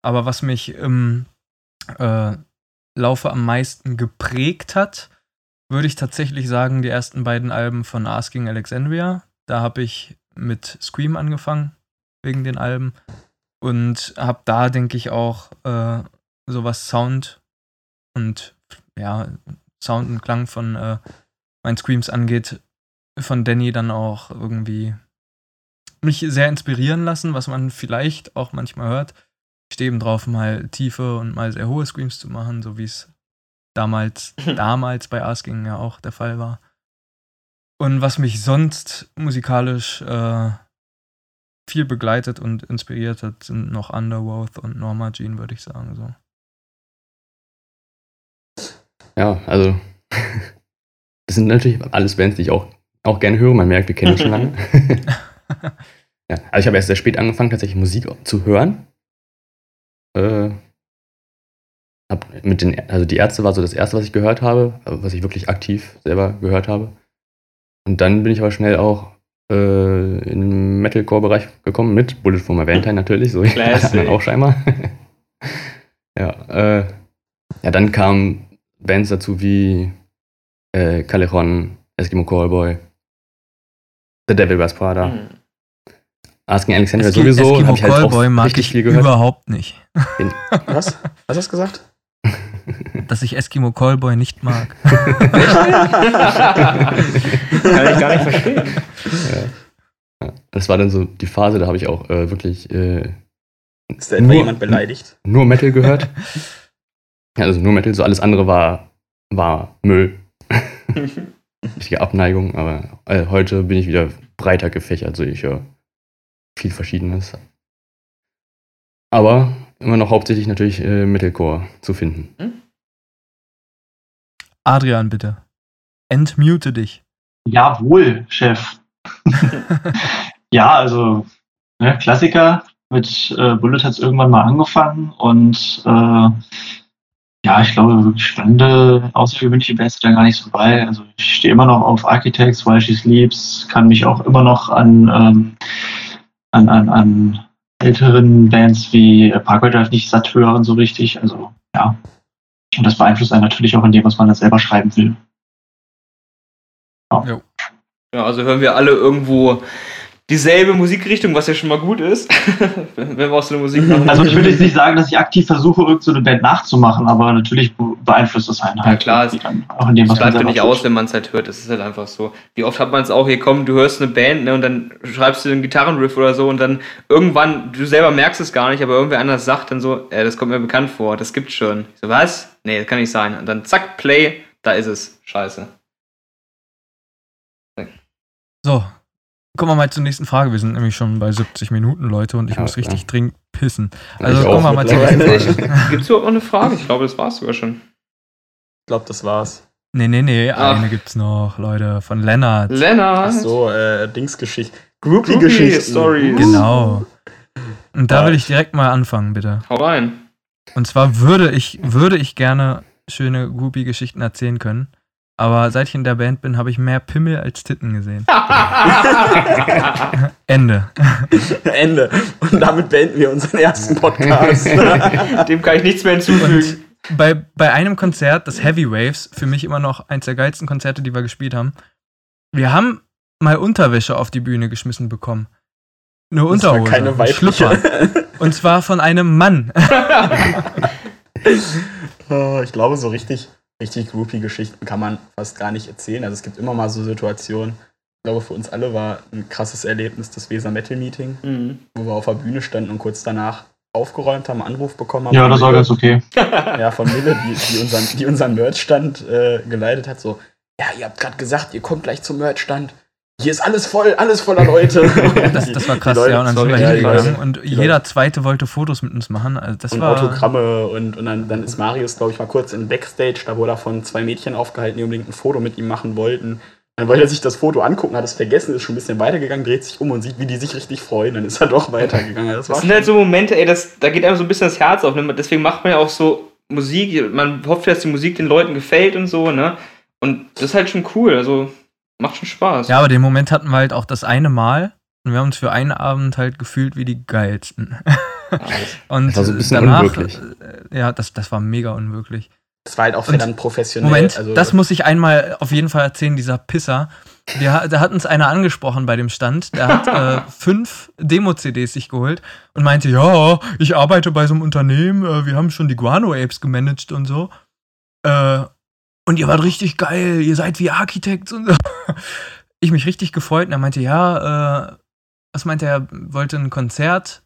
[SPEAKER 1] Aber was mich im äh, Laufe am meisten geprägt hat, würde ich tatsächlich sagen, die ersten beiden Alben von Asking Alexandria. Da habe ich mit Scream angefangen, wegen den Alben. Und habe da, denke ich, auch äh, sowas Sound und ja, Sound und Klang von äh, meinen Screams angeht, von Danny dann auch irgendwie mich sehr inspirieren lassen, was man vielleicht auch manchmal hört. stehe eben drauf, mal tiefe und mal sehr hohe Screams zu machen, so wie es damals, <laughs> damals bei Asking ja auch der Fall war. Und was mich sonst musikalisch äh, viel begleitet und inspiriert hat, sind noch Underworld und Norma Jean, würde ich sagen. So.
[SPEAKER 5] Ja, also <laughs> das sind natürlich alles Bands, die ich auch, auch gerne höre. Man merkt, wir kennen uns schon lange. <laughs> ja, also ich habe erst sehr spät angefangen, tatsächlich Musik zu hören. Äh, mit den, also die Ärzte war so das erste, was ich gehört habe, was ich wirklich aktiv selber gehört habe. Und dann bin ich aber schnell auch äh, in den Metalcore-Bereich gekommen mit Bullet for My Valentine natürlich, so anderen auch scheinbar. <laughs> ja, äh, ja, dann kamen Bands dazu wie äh, Callejon, Eskimo Callboy, The Devil Wears Prada.
[SPEAKER 3] Hm.
[SPEAKER 5] Asking Alexander
[SPEAKER 1] Eskimo,
[SPEAKER 5] sowieso,
[SPEAKER 1] Eskimo
[SPEAKER 5] ich halt
[SPEAKER 1] Callboy mag
[SPEAKER 5] richtig
[SPEAKER 1] ich
[SPEAKER 5] viel gehört.
[SPEAKER 1] überhaupt nicht.
[SPEAKER 4] Was? Was hast du gesagt?
[SPEAKER 1] Dass ich Eskimo Callboy nicht mag. <laughs>
[SPEAKER 3] Kann ich gar nicht verstehen.
[SPEAKER 5] Ja. Das war dann so die Phase, da habe ich auch äh, wirklich äh,
[SPEAKER 4] Ist da etwa
[SPEAKER 5] Nur-
[SPEAKER 4] jemand beleidigt?
[SPEAKER 5] nur Metal <laughs> gehört. also nur Metal, so alles andere war, war Müll. <laughs> Richtige Abneigung, aber äh, heute bin ich wieder breiter gefächert, also ich höre viel Verschiedenes. Aber immer noch hauptsächlich natürlich äh, Metalcore zu finden.
[SPEAKER 1] Adrian, bitte. Entmute dich.
[SPEAKER 2] Jawohl, Chef. <laughs> ja, also ne, Klassiker. Mit äh, Bullet hat es irgendwann mal angefangen und äh, ja, ich glaube, wirklich spannende, außergewöhnliche Bands da gar nicht so bei. Also ich stehe immer noch auf Architects, While She Sleeps, kann mich auch immer noch an, ähm, an, an, an älteren Bands wie äh, Parkway Drive nicht satt hören, so richtig. Also ja. Und das beeinflusst einen natürlich auch in dem, was man dann selber schreiben will.
[SPEAKER 3] Ja, also hören wir alle irgendwo dieselbe Musikrichtung, was ja schon mal gut ist, <laughs> wenn wir auch so eine Musik machen.
[SPEAKER 2] Also ich würde jetzt nicht sagen, dass ich aktiv versuche, irgendeine so eine Band nachzumachen, aber natürlich be- beeinflusst das einen halt.
[SPEAKER 3] klar, es-
[SPEAKER 2] auch in dem, was
[SPEAKER 3] Das bleibt ja nicht aus, wenn man es halt hört. Das ist halt einfach so. Wie oft hat man es auch, hier komm, du hörst eine Band, ne, und dann schreibst du einen Gitarrenriff oder so und dann irgendwann, du selber merkst es gar nicht, aber irgendwer anders sagt dann so, äh, das kommt mir bekannt vor, das gibt's schon. Ich so, was? Nee, das kann nicht sein. Und dann zack, Play, da ist es. Scheiße.
[SPEAKER 1] So, kommen wir mal zur nächsten Frage. Wir sind nämlich schon bei 70 Minuten, Leute, und ich
[SPEAKER 5] Ja,
[SPEAKER 1] muss richtig
[SPEAKER 5] ja.
[SPEAKER 1] dringend pissen.
[SPEAKER 5] Ich
[SPEAKER 1] Also
[SPEAKER 5] auch
[SPEAKER 1] kommen wir mal zur nächsten Frage. <laughs>
[SPEAKER 3] Gibt's überhaupt noch eine Frage? Ich glaube, das war's sogar schon.
[SPEAKER 4] Ich glaube, das war's.
[SPEAKER 1] Nee, nee, nee,
[SPEAKER 3] Ach.
[SPEAKER 1] eine gibt's noch, Leute, von Lennart.
[SPEAKER 3] Lennart!
[SPEAKER 4] Ach so, äh, Dingsgeschichte.
[SPEAKER 3] Groupie
[SPEAKER 4] Groupie-Geschichten.
[SPEAKER 3] Stories.
[SPEAKER 1] Genau. Und da
[SPEAKER 4] Ja.
[SPEAKER 1] will ich direkt mal anfangen, bitte.
[SPEAKER 3] Hau rein.
[SPEAKER 1] Und zwar würde ich, würde ich gerne schöne Groupie-Geschichten erzählen können. Aber seit ich in der Band bin, habe ich mehr Pimmel als Titten gesehen. <laughs> <laughs> Ende. <laughs>
[SPEAKER 4] Ende. Und damit beenden wir unseren ersten Podcast.
[SPEAKER 3] Dem kann ich nichts mehr hinzufügen.
[SPEAKER 1] Und bei, bei einem Konzert, das Heavy Waves, für mich immer noch eins der geilsten Konzerte, die wir gespielt haben, wir haben mal Unterwäsche auf die Bühne geschmissen bekommen. Eine Unterhose.
[SPEAKER 4] keine
[SPEAKER 1] ein Schlüpper.
[SPEAKER 4] weibliche.
[SPEAKER 1] Und zwar von einem Mann.
[SPEAKER 4] Oh, ich glaube, so richtig, richtig Groupie-Geschichten kann man fast gar nicht erzählen. Also es gibt immer mal so Situationen. Ich glaube, für uns alle war ein krasses Erlebnis das Weser Metal Meeting,
[SPEAKER 3] Mhm.
[SPEAKER 4] wo wir auf der Bühne standen und kurz danach aufgeräumt haben, einen Anruf bekommen haben.
[SPEAKER 2] Ja,
[SPEAKER 4] von
[SPEAKER 2] das war ganz okay.
[SPEAKER 4] Ja, von Mille, die, die unseren, die unseren Merchstand äh, geleitet hat. So, ja, ihr habt gerade gesagt, ihr kommt gleich zum Merchstand. Hier ist alles voll, alles voller Leute. <laughs>
[SPEAKER 1] Das, das war krass,
[SPEAKER 4] Leute-
[SPEAKER 1] ja. Und dann sind wir hingegangen und jeder Zweite wollte Fotos mit uns machen. Also das
[SPEAKER 4] und
[SPEAKER 1] war.
[SPEAKER 4] Autogramme und, und dann, dann ist Marius, glaube ich, mal kurz in Backstage, da wurde er von zwei Mädchen aufgehalten, die unbedingt ein Foto mit ihm machen wollten. Dann wollte er sich das Foto angucken, hat es vergessen, ist schon ein bisschen weitergegangen, dreht sich um und sieht, wie die sich richtig freuen. Dann ist er doch weitergegangen. Das war
[SPEAKER 3] Das sind halt so Momente, ey, das, da geht einem so ein bisschen das Herz auf. Ne? Deswegen macht man ja auch so Musik. Man hofft, dass die Musik den Leuten gefällt und so, ne? Und das ist halt schon cool. Also macht schon Spaß.
[SPEAKER 1] Ja, aber den Moment hatten wir halt auch das eine Mal. Und wir haben uns für einen Abend halt gefühlt wie die geilsten. <laughs> Und
[SPEAKER 5] Das war so ein bisschen
[SPEAKER 1] danach,
[SPEAKER 5] unwirklich.
[SPEAKER 1] äh, Ja, das, das war mega unwirklich.
[SPEAKER 4] das war halt auch dann professionell.
[SPEAKER 1] Moment,
[SPEAKER 4] also,
[SPEAKER 1] das muss ich einmal auf jeden Fall erzählen, dieser Pisser. Der, da hat uns einer angesprochen bei dem Stand. Der hat äh, <laughs> fünf Demo-CDs sich geholt und meinte, ja, ich arbeite bei so einem Unternehmen, äh, wir haben schon die Guano-Apes gemanagt und so. Äh, und ihr wart richtig geil, ihr seid wie Architects und so. <laughs> Ich mich richtig gefreut und er meinte, ja, äh, was meinte er, er wollte ein Konzert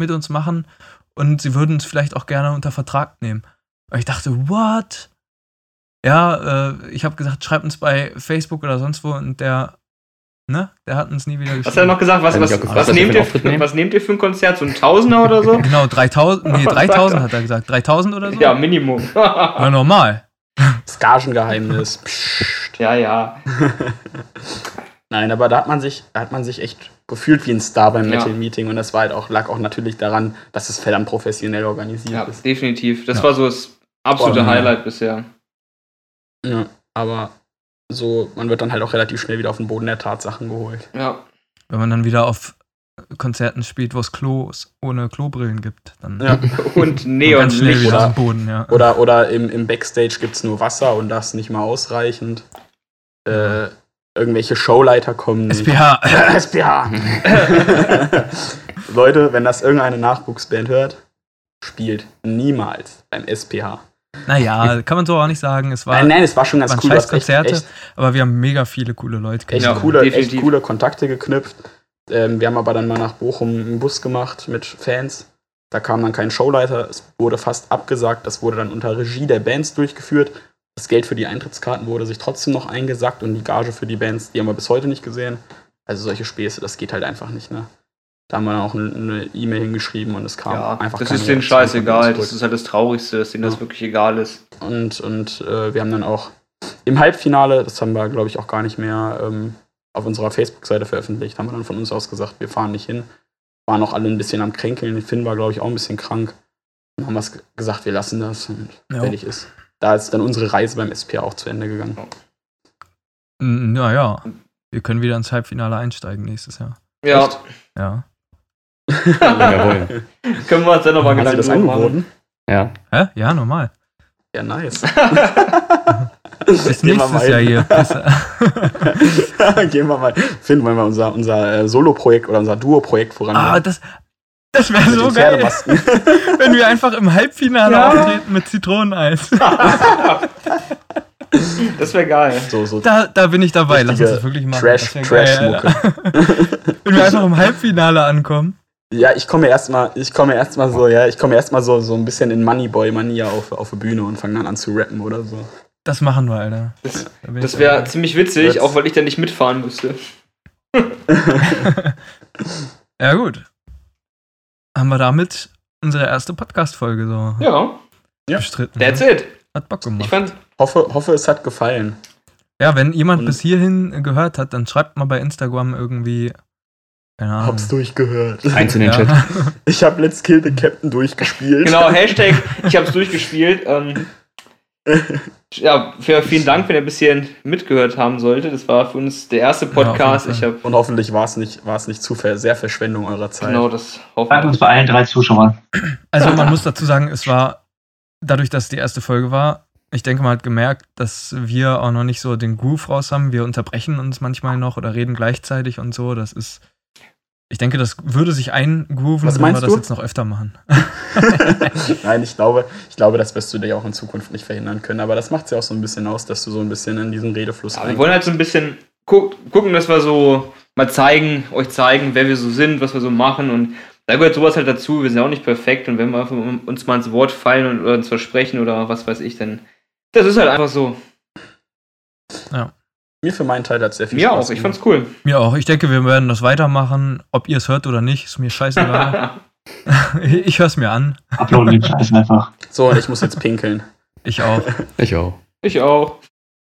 [SPEAKER 1] mit uns machen und sie würden es vielleicht auch gerne unter Vertrag nehmen. Und ich dachte, what? Ja, äh, ich habe gesagt, schreibt uns bei Facebook oder sonst wo und der, ne, der hat uns nie wieder geschrieben.
[SPEAKER 3] Was hat er noch gesagt? Was, was,
[SPEAKER 5] gefragt,
[SPEAKER 3] was, nehmt
[SPEAKER 5] für
[SPEAKER 3] ihr,
[SPEAKER 5] nehmen?
[SPEAKER 3] was nehmt ihr für ein Konzert? So ein Tausender oder so? <laughs>
[SPEAKER 1] Genau, 3000, nee, <laughs> 3000 hat er gesagt. 3000 oder so?
[SPEAKER 3] Ja, Minimum.
[SPEAKER 1] Ja, normal.
[SPEAKER 4] Das Gagengeheimnis. Psst.
[SPEAKER 3] ja, ja. <laughs>
[SPEAKER 4] Nein, aber da hat man sich, da hat man sich echt gefühlt wie ein Star beim
[SPEAKER 3] Ja.
[SPEAKER 4] Metal Meeting und das war halt auch, lag auch natürlich daran, dass das verdammt professionell organisiert
[SPEAKER 3] Ja,
[SPEAKER 4] ist.
[SPEAKER 3] definitiv. Das
[SPEAKER 1] Ja.
[SPEAKER 3] war so das absolute
[SPEAKER 4] Boah, ja.
[SPEAKER 3] Highlight bisher.
[SPEAKER 4] Ja, aber so, man wird dann halt auch relativ schnell wieder auf den Boden der Tatsachen geholt.
[SPEAKER 3] Ja.
[SPEAKER 1] Wenn man dann wieder auf Konzerten spielt, wo es Klos ohne Klobrillen gibt, dann
[SPEAKER 4] Ja. <laughs>
[SPEAKER 3] Und Neonlicht.
[SPEAKER 4] oder-
[SPEAKER 1] Boden, ja.
[SPEAKER 4] Oder, oder im, im Backstage gibt es nur Wasser und das nicht mal ausreichend. Äh, irgendwelche Showleiter kommen nicht.
[SPEAKER 1] SPH.
[SPEAKER 4] SPH. <laughs> <laughs> Leute, wenn das irgendeine Nachwuchsband hört, spielt niemals beim SPH.
[SPEAKER 1] Naja, kann man so auch nicht sagen. Es war,
[SPEAKER 4] Nein, nein, es war schon ganz cool.
[SPEAKER 1] scheiß Konzerte,
[SPEAKER 4] Echt, echt,
[SPEAKER 1] aber wir haben mega viele coole Leute
[SPEAKER 4] echt,
[SPEAKER 1] kennengelernt.
[SPEAKER 4] coole, echt coole Kontakte geknüpft. Ähm, wir haben aber dann mal nach Bochum einen Bus gemacht mit Fans. Da kam dann kein Showleiter. Es wurde fast abgesagt. Das wurde dann unter Regie der Bands durchgeführt. Das Geld für die Eintrittskarten wurde sich trotzdem noch eingesackt und die Gage für die Bands, die haben wir bis heute nicht gesehen. Also solche Späße, das geht halt einfach nicht, ne? Da haben wir dann auch eine- E-Mail hingeschrieben und es kam
[SPEAKER 3] Ja,
[SPEAKER 4] einfach
[SPEAKER 3] das ist denen scheißegal. Das ist halt das Traurigste, dass denen das
[SPEAKER 4] Ja.
[SPEAKER 3] wirklich egal ist.
[SPEAKER 4] Und, und äh, wir haben dann auch im Halbfinale, das haben wir, glaube ich, auch gar nicht mehr ähm, auf unserer Facebook-Seite veröffentlicht, haben wir dann von uns aus gesagt, wir fahren nicht hin. Waren auch alle ein bisschen am Kränkeln. Finn war, glaube ich, auch ein bisschen krank. Dann haben wir es gesagt, wir lassen das und
[SPEAKER 1] Ja.
[SPEAKER 4] fertig ist. Da ist dann unsere Reise beim SPA auch zu Ende gegangen.
[SPEAKER 1] Naja, wir können wieder ins Halbfinale einsteigen nächstes Jahr.
[SPEAKER 3] Ja,
[SPEAKER 4] Echt?
[SPEAKER 1] Ja. <laughs>
[SPEAKER 5] Jawohl. <laughs>
[SPEAKER 3] können wir uns dann nochmal
[SPEAKER 4] das
[SPEAKER 3] Gedanken machen.
[SPEAKER 4] angeboten?
[SPEAKER 5] Ja.
[SPEAKER 1] Hä? Ja, normal.
[SPEAKER 4] Ja, nice. <laughs>
[SPEAKER 1] Bis <laughs>
[SPEAKER 4] Gehen wir
[SPEAKER 1] nächstes
[SPEAKER 4] mal
[SPEAKER 1] Jahr
[SPEAKER 4] hin.
[SPEAKER 1] hier. <laughs> <laughs>
[SPEAKER 4] Gehen wir mal, finden wir mal unser, unser äh, Solo-Projekt oder unser Duo-Projekt voran.
[SPEAKER 1] ah, das, das wäre so geil, wenn wir einfach im Halbfinale
[SPEAKER 3] Ja.
[SPEAKER 1] auftreten mit Zitroneneis.
[SPEAKER 3] Das wäre geil.
[SPEAKER 4] so, so
[SPEAKER 1] Da, da bin ich dabei. Lass uns das wirklich machen.
[SPEAKER 4] Trash-
[SPEAKER 1] Das wär geil. Wenn wir einfach im Halbfinale ankommen.
[SPEAKER 4] Ja, ich komme erstmal, ich komme erstmal so, ja, ich komme erstmal so, so ein bisschen in Moneyboy-Manier auf, auf die Bühne und fange dann an zu rappen oder so.
[SPEAKER 1] Das machen wir, Alter.
[SPEAKER 3] Das,
[SPEAKER 1] Da
[SPEAKER 3] das
[SPEAKER 1] ich
[SPEAKER 3] wäre ziemlich witzig,
[SPEAKER 4] Wird's-
[SPEAKER 3] auch weil ich dann nicht mitfahren müsste. <laughs> <laughs>
[SPEAKER 1] Ja, gut. Haben wir damit unsere erste Podcast-Folge so
[SPEAKER 3] Ja,
[SPEAKER 1] bestritten.
[SPEAKER 3] that's
[SPEAKER 1] ne?
[SPEAKER 3] it.
[SPEAKER 1] Hat Bock
[SPEAKER 3] Ich
[SPEAKER 1] gemacht.
[SPEAKER 3] fand,
[SPEAKER 4] Hoffe, hoffe, es hat gefallen.
[SPEAKER 1] Ja, wenn jemand
[SPEAKER 4] Und-
[SPEAKER 1] bis hierhin gehört hat, dann schreibt mal bei Instagram irgendwie. Keine Ahnung.
[SPEAKER 4] Hab's durchgehört.
[SPEAKER 5] Eins in den
[SPEAKER 1] ja.
[SPEAKER 5] Chat. <laughs>
[SPEAKER 4] Ich hab Let's Kill the Captain durchgespielt.
[SPEAKER 3] genau, Hashtag, ich hab's durchgespielt. Ähm, ja, vielen Dank, wenn ihr bis hierhin mitgehört haben sollte. Das war für uns der erste
[SPEAKER 1] Ja,
[SPEAKER 3] Podcast.
[SPEAKER 1] Fall.
[SPEAKER 3] ich
[SPEAKER 4] Und hoffentlich war es nicht, war's nicht zu ver sehr Verschwendung eurer Zeit.
[SPEAKER 3] genau das hoffen.
[SPEAKER 2] uns bei allen drei Zuschauern.
[SPEAKER 1] Also man muss dazu sagen, es war dadurch, dass es die erste Folge war. Ich denke, man hat gemerkt, dass wir auch noch nicht so den Groove raus haben. Wir unterbrechen uns manchmal noch oder reden gleichzeitig und so. Das ist. Ich denke, das würde sich eingrooven,
[SPEAKER 4] Was
[SPEAKER 1] wenn wir das
[SPEAKER 4] du?
[SPEAKER 1] jetzt noch öfter machen. <laughs> <laughs>
[SPEAKER 4] Nein, ich glaube, ich glaube, das wirst du dir auch in Zukunft nicht verhindern können. Aber das macht es ja auch so ein bisschen aus, dass du so ein bisschen in diesen Redefluss
[SPEAKER 3] Ja, wir wollen halt so ein bisschen guck, gucken, dass wir so mal zeigen, euch zeigen, wer wir so sind, was wir so machen und da gehört sowas halt dazu. Wir sind ja auch nicht perfekt und wenn wir einfach uns mal ins Wort fallen und oder uns versprechen oder was weiß ich, dann das ist halt einfach so.
[SPEAKER 4] Mir für meinen Teil hat es sehr viel
[SPEAKER 3] Mir
[SPEAKER 4] Spaß
[SPEAKER 3] auch, ich fand's cool.
[SPEAKER 1] Mir auch. Ich denke, wir werden das weitermachen. Ob ihr es hört oder nicht, ist mir scheißegal. <laughs> <laughs> ich höre es mir an.
[SPEAKER 2] Uploaden den Scheiß einfach.
[SPEAKER 4] So, und ich muss jetzt pinkeln.
[SPEAKER 1] Ich auch.
[SPEAKER 5] Ich auch.
[SPEAKER 3] ich auch.